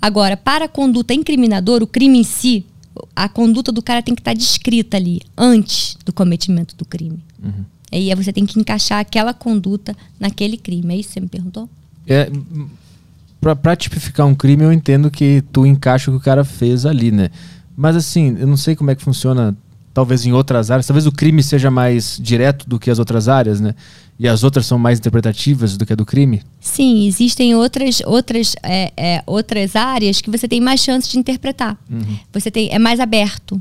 Agora, para a conduta incriminadora, o crime em si, a conduta do cara tem que estar tá descrita ali, antes do cometimento do crime. Uhum. E aí você tem que encaixar aquela conduta naquele crime. É isso que você me perguntou? É, pra, pra tipificar um crime, eu entendo que tu encaixa o que o cara fez ali, né? Mas assim, eu não sei como é que funciona, talvez em outras áreas. Talvez o crime seja mais direto do que as outras áreas, né? E as outras são mais interpretativas do que a do crime? Sim, existem outras, outras, é, é, outras áreas que você tem mais chance de interpretar. Uhum. Você tem, é mais aberto.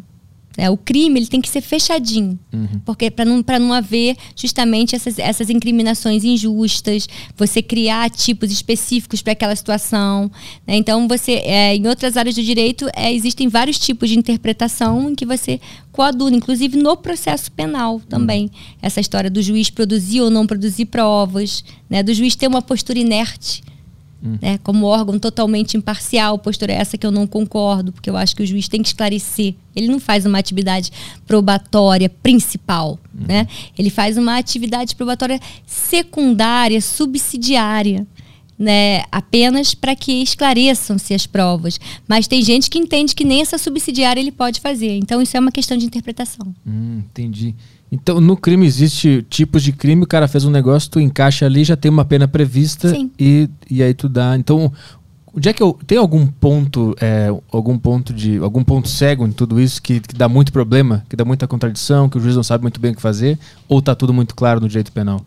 É, o crime ele tem que ser fechadinho, uhum. porque para não, não haver justamente essas, essas incriminações injustas, você criar tipos específicos para aquela situação. Né? Então, você é, em outras áreas do direito é, existem vários tipos de interpretação em que você coaduna, inclusive no processo penal também. Uhum. Essa história do juiz produzir ou não produzir provas, né? do juiz ter uma postura inerte Hum. Né, como órgão totalmente imparcial, postura essa que eu não concordo, porque eu acho que o juiz tem que esclarecer. Ele não faz uma atividade probatória principal, hum. né? Ele faz uma atividade probatória secundária, subsidiária. Né, apenas para que esclareçam-se as provas. Mas tem gente que entende que nem essa subsidiária ele pode fazer. Então isso é uma questão de interpretação. Hum, entendi. Então, no crime existe tipos de crime, o cara fez um negócio, tu encaixa ali, já tem uma pena prevista Sim. e, e aí tu dá. Então, onde é que eu. Tem algum ponto, é, algum ponto de. algum ponto cego em tudo isso que, que, dá muito problema, que dá muita contradição, que o juiz não sabe muito bem o que fazer? Ou tá tudo muito claro no direito penal?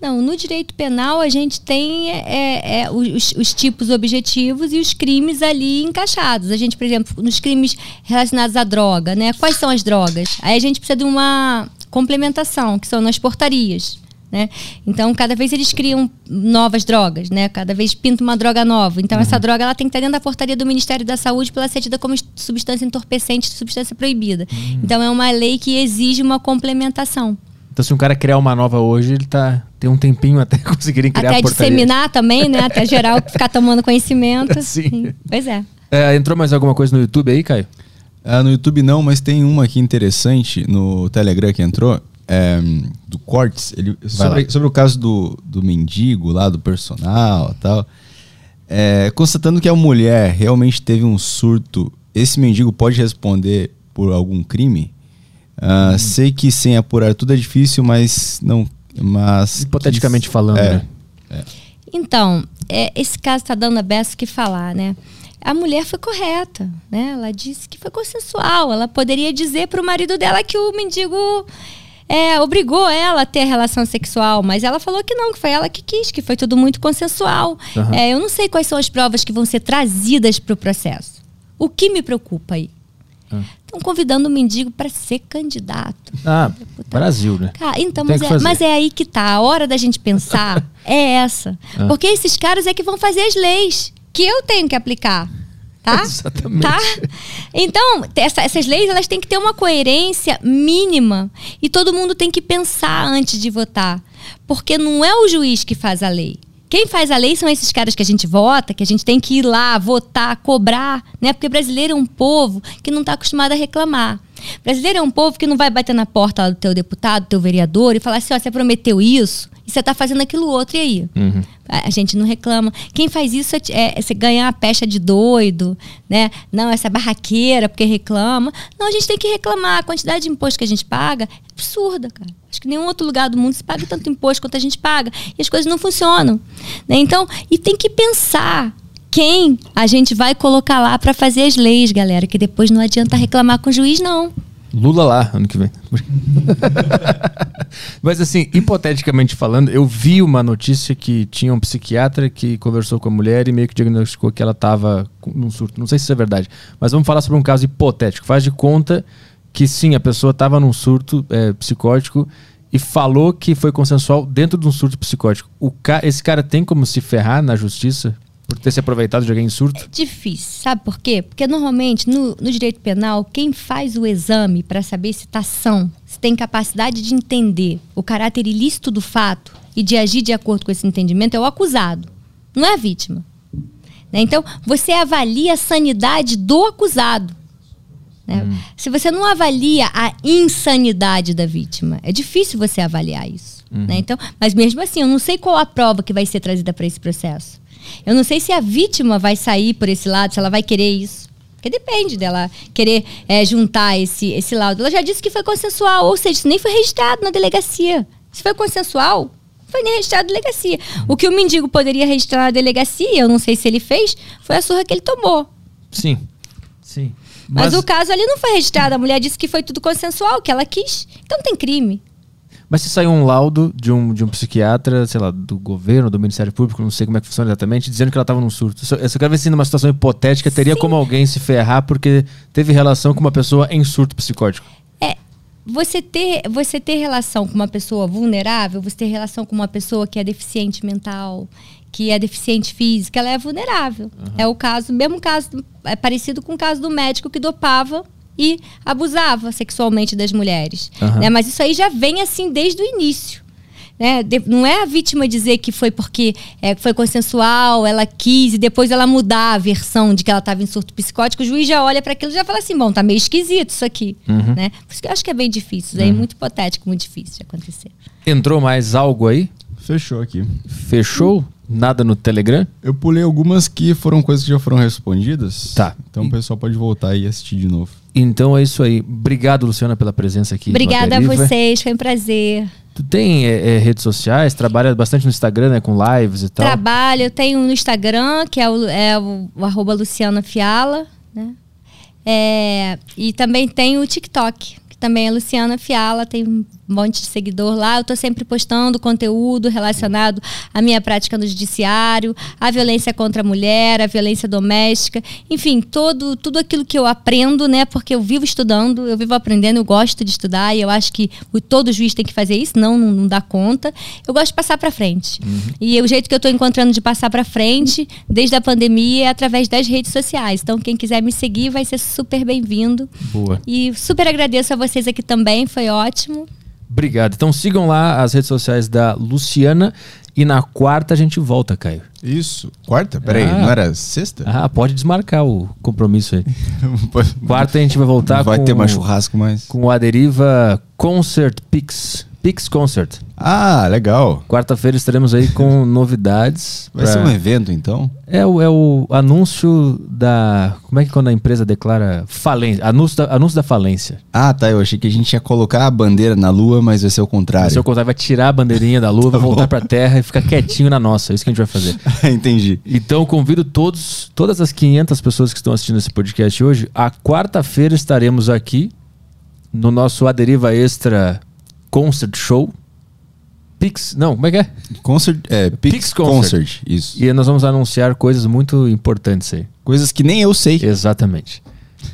Não, no direito penal a gente tem é, é, é os, os, tipos objetivos e os crimes ali encaixados. A gente, por exemplo, nos crimes relacionados à droga, né? Quais são as drogas? Aí a gente precisa de uma complementação, que são nas portarias. Né? Então, cada vez eles criam novas drogas, né? Cada vez pinta uma droga nova. Então, uhum. essa droga ela tem que estar dentro da portaria do Ministério da Saúde para ser tida como substância entorpecente, substância proibida. Uhum. Então, é uma lei que exige uma complementação. Então, se um cara criar uma nova hoje, ele tá tem um tempinho até conseguirem criar até a portaria. disseminar também, né? Até geral ficar tomando conhecimento. Sim. Pois é. é. Entrou mais alguma coisa no YouTube aí, Caio? Ah, no YouTube não, mas tem uma aqui interessante no Telegram que entrou. É, do Cortes, ele, sobre, sobre, o caso do, do mendigo lá, do personal e tal. É, constatando que a mulher realmente teve um surto, esse mendigo pode responder por algum crime? Uh, hum. Sei que sem apurar tudo é difícil, mas não. Mas hipoteticamente falando, é, né? É. Então, é, esse caso está dando a beça que falar, né? A mulher foi correta, né? Ela disse que foi consensual. Ela poderia dizer para o marido dela que o mendigo é, obrigou ela a ter relação sexual, mas ela falou que não, que foi ela que quis, que foi tudo muito consensual. Uhum. É, eu não sei quais são as provas que vão ser trazidas para o processo. O que me preocupa aí? Estão ah. convidando o mendigo para ser candidato. Ah, Brasil, né? Cara, então, mas é, mas é, aí que tá. A hora da gente pensar é essa. Ah. Porque esses caras é que vão fazer as leis que eu tenho que aplicar. Tá? Exatamente. Tá? Então, essa, essas leis elas têm que ter uma coerência mínima e todo mundo tem que pensar antes de votar. Porque não é o juiz que faz a lei. Quem faz a lei são esses caras que a gente vota, que a gente tem que ir lá votar, cobrar, né? Porque brasileiro é um povo que não está acostumado a reclamar. Brasileiro é um povo que não vai bater na porta do teu deputado, do teu vereador e falar assim: ó, você prometeu isso e você está fazendo aquilo outro, e aí? Uhum. A, a gente não reclama. Quem faz isso é, é, é você ganhar a pecha de doido, né? Não, essa barraqueira porque reclama. Não, a gente tem que reclamar. A quantidade de imposto que a gente paga é absurda, cara. Acho que nenhum outro lugar do mundo se paga tanto imposto quanto a gente paga. E as coisas não funcionam. Né? Então, e tem que pensar quem a gente vai colocar lá para fazer as leis, galera. Que depois não adianta reclamar com o juiz, não. Lula lá, ano que vem. Mas assim, hipoteticamente falando, eu vi uma notícia que tinha um psiquiatra que conversou com a mulher e meio que diagnosticou que ela estava num surto. Não sei se isso é verdade, mas vamos falar sobre um caso hipotético. Faz de conta que sim, a pessoa estava num surto é, psicótico e falou que foi consensual dentro de um surto psicótico. O ca esse cara tem como se ferrar na justiça por ter se aproveitado de alguém em surto? É difícil, sabe por quê? Porque normalmente no, no direito penal, quem faz o exame para saber se está são, se tem capacidade de entender o caráter ilícito do fato e de agir de acordo com esse entendimento é o acusado, não é a vítima. Né? Então, você avalia a sanidade do acusado. Né? Hum. Se você não avalia a insanidade da vítima, é difícil você avaliar isso. Uhum. Né? Então, mas mesmo assim, eu não sei qual a prova que vai ser trazida para esse processo. Eu não sei se a vítima vai sair por esse lado, se ela vai querer isso. Porque depende dela querer é, juntar esse, esse laudo. Ela já disse que foi consensual, ou seja, isso nem foi registrado na delegacia. Se foi consensual, foi nem registrado na delegacia. O que o mendigo poderia registrar na delegacia, eu não sei se ele fez, foi a surra que ele tomou. Sim, sim. Mas, Mas o caso ali não foi registrado. A mulher disse que foi tudo consensual, que ela quis. Então tem crime. Mas se saiu um laudo de um, de um psiquiatra, sei lá, do governo, do Ministério Público, não sei como é que funciona exatamente, dizendo que ela estava num surto. Eu só quero ver se numa situação hipotética teria Sim. como alguém se ferrar porque teve relação com uma pessoa em surto psicótico. É. Você ter, você ter relação com uma pessoa vulnerável, você ter relação com uma pessoa que é deficiente mental, que é deficiente física, ela é vulnerável. Uhum. É o caso, mesmo caso, é parecido com o caso do médico que dopava e abusava sexualmente das mulheres. Uhum. Né? Mas isso aí já vem assim desde o início. Né? De, não é a vítima dizer que foi porque é, foi consensual, ela quis e depois ela mudar a versão de que ela estava em surto psicótico. O juiz já olha para aquilo e já fala assim: bom, tá meio esquisito isso aqui. Uhum. Né? Por isso que eu acho que é bem difícil. Isso aí é uhum. muito hipotético, muito difícil de acontecer. Entrou mais algo aí? Fechou aqui. Fechou? Nada no Telegram? Eu pulei algumas que foram coisas que já foram respondidas. Tá. Então o pessoal pode voltar e assistir de novo. Então é isso aí. Obrigado, Luciana, pela presença aqui. Obrigada a vocês, foi um prazer. Tu tem é, é, redes sociais? Trabalha bastante no Instagram, né? Com lives e tal? Trabalho, eu tenho no Instagram, que é o, é o, o arroba Luciana Fiala, né? É, e também tem o TikTok, também é Luciana Fiala, tem um monte de seguidor lá. Eu estou sempre postando conteúdo relacionado à minha prática no judiciário, à violência contra a mulher, à violência doméstica, enfim, todo, tudo aquilo que eu aprendo, né? Porque eu vivo estudando, eu vivo aprendendo, eu gosto de estudar e eu acho que o, todo juiz tem que fazer isso, não, não, não dá conta. Eu gosto de passar para frente. Uhum. E o jeito que eu estou encontrando de passar para frente, desde a pandemia, é através das redes sociais. Então, quem quiser me seguir vai ser super bem-vindo. Boa. E super agradeço a vocês aqui também, foi ótimo. Obrigado. Então sigam lá as redes sociais da Luciana. E na quarta a gente volta, Caio. Isso. Quarta? Peraí, ah. não era sexta? Ah, pode desmarcar o compromisso aí. quarta a gente vai voltar vai com... Vai ter mais churrasco mais. Com a Deriva Concert Pix. Pix Concert. Ah, legal. Quarta-feira estaremos aí com novidades. Vai pra... ser um evento, então? É o, é o anúncio da. Como é que quando a empresa declara falência? Anúncio da, anúncio da falência. Ah, tá. Eu achei que a gente ia colocar a bandeira na lua, mas vai ser o contrário. Vai ser o contrário. Vai tirar a bandeirinha da lua, tá vai voltar para a terra e ficar quietinho na nossa. É isso que a gente vai fazer. Entendi. Então convido todos, todas as 500 pessoas que estão assistindo esse podcast hoje. A quarta-feira estaremos aqui no nosso Aderiva Extra Concert Show. Pix, não, como é que é? Concert, é, Pix, Pix Concert. Concert. Isso. E nós vamos anunciar coisas muito importantes aí. Coisas que nem eu sei. Exatamente.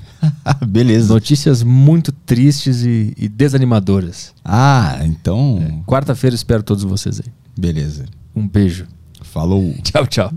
Beleza. Notícias muito tristes e, e desanimadoras. Ah, então. É. Quarta-feira espero todos vocês aí. Beleza. Um beijo. Falou. Tchau, tchau.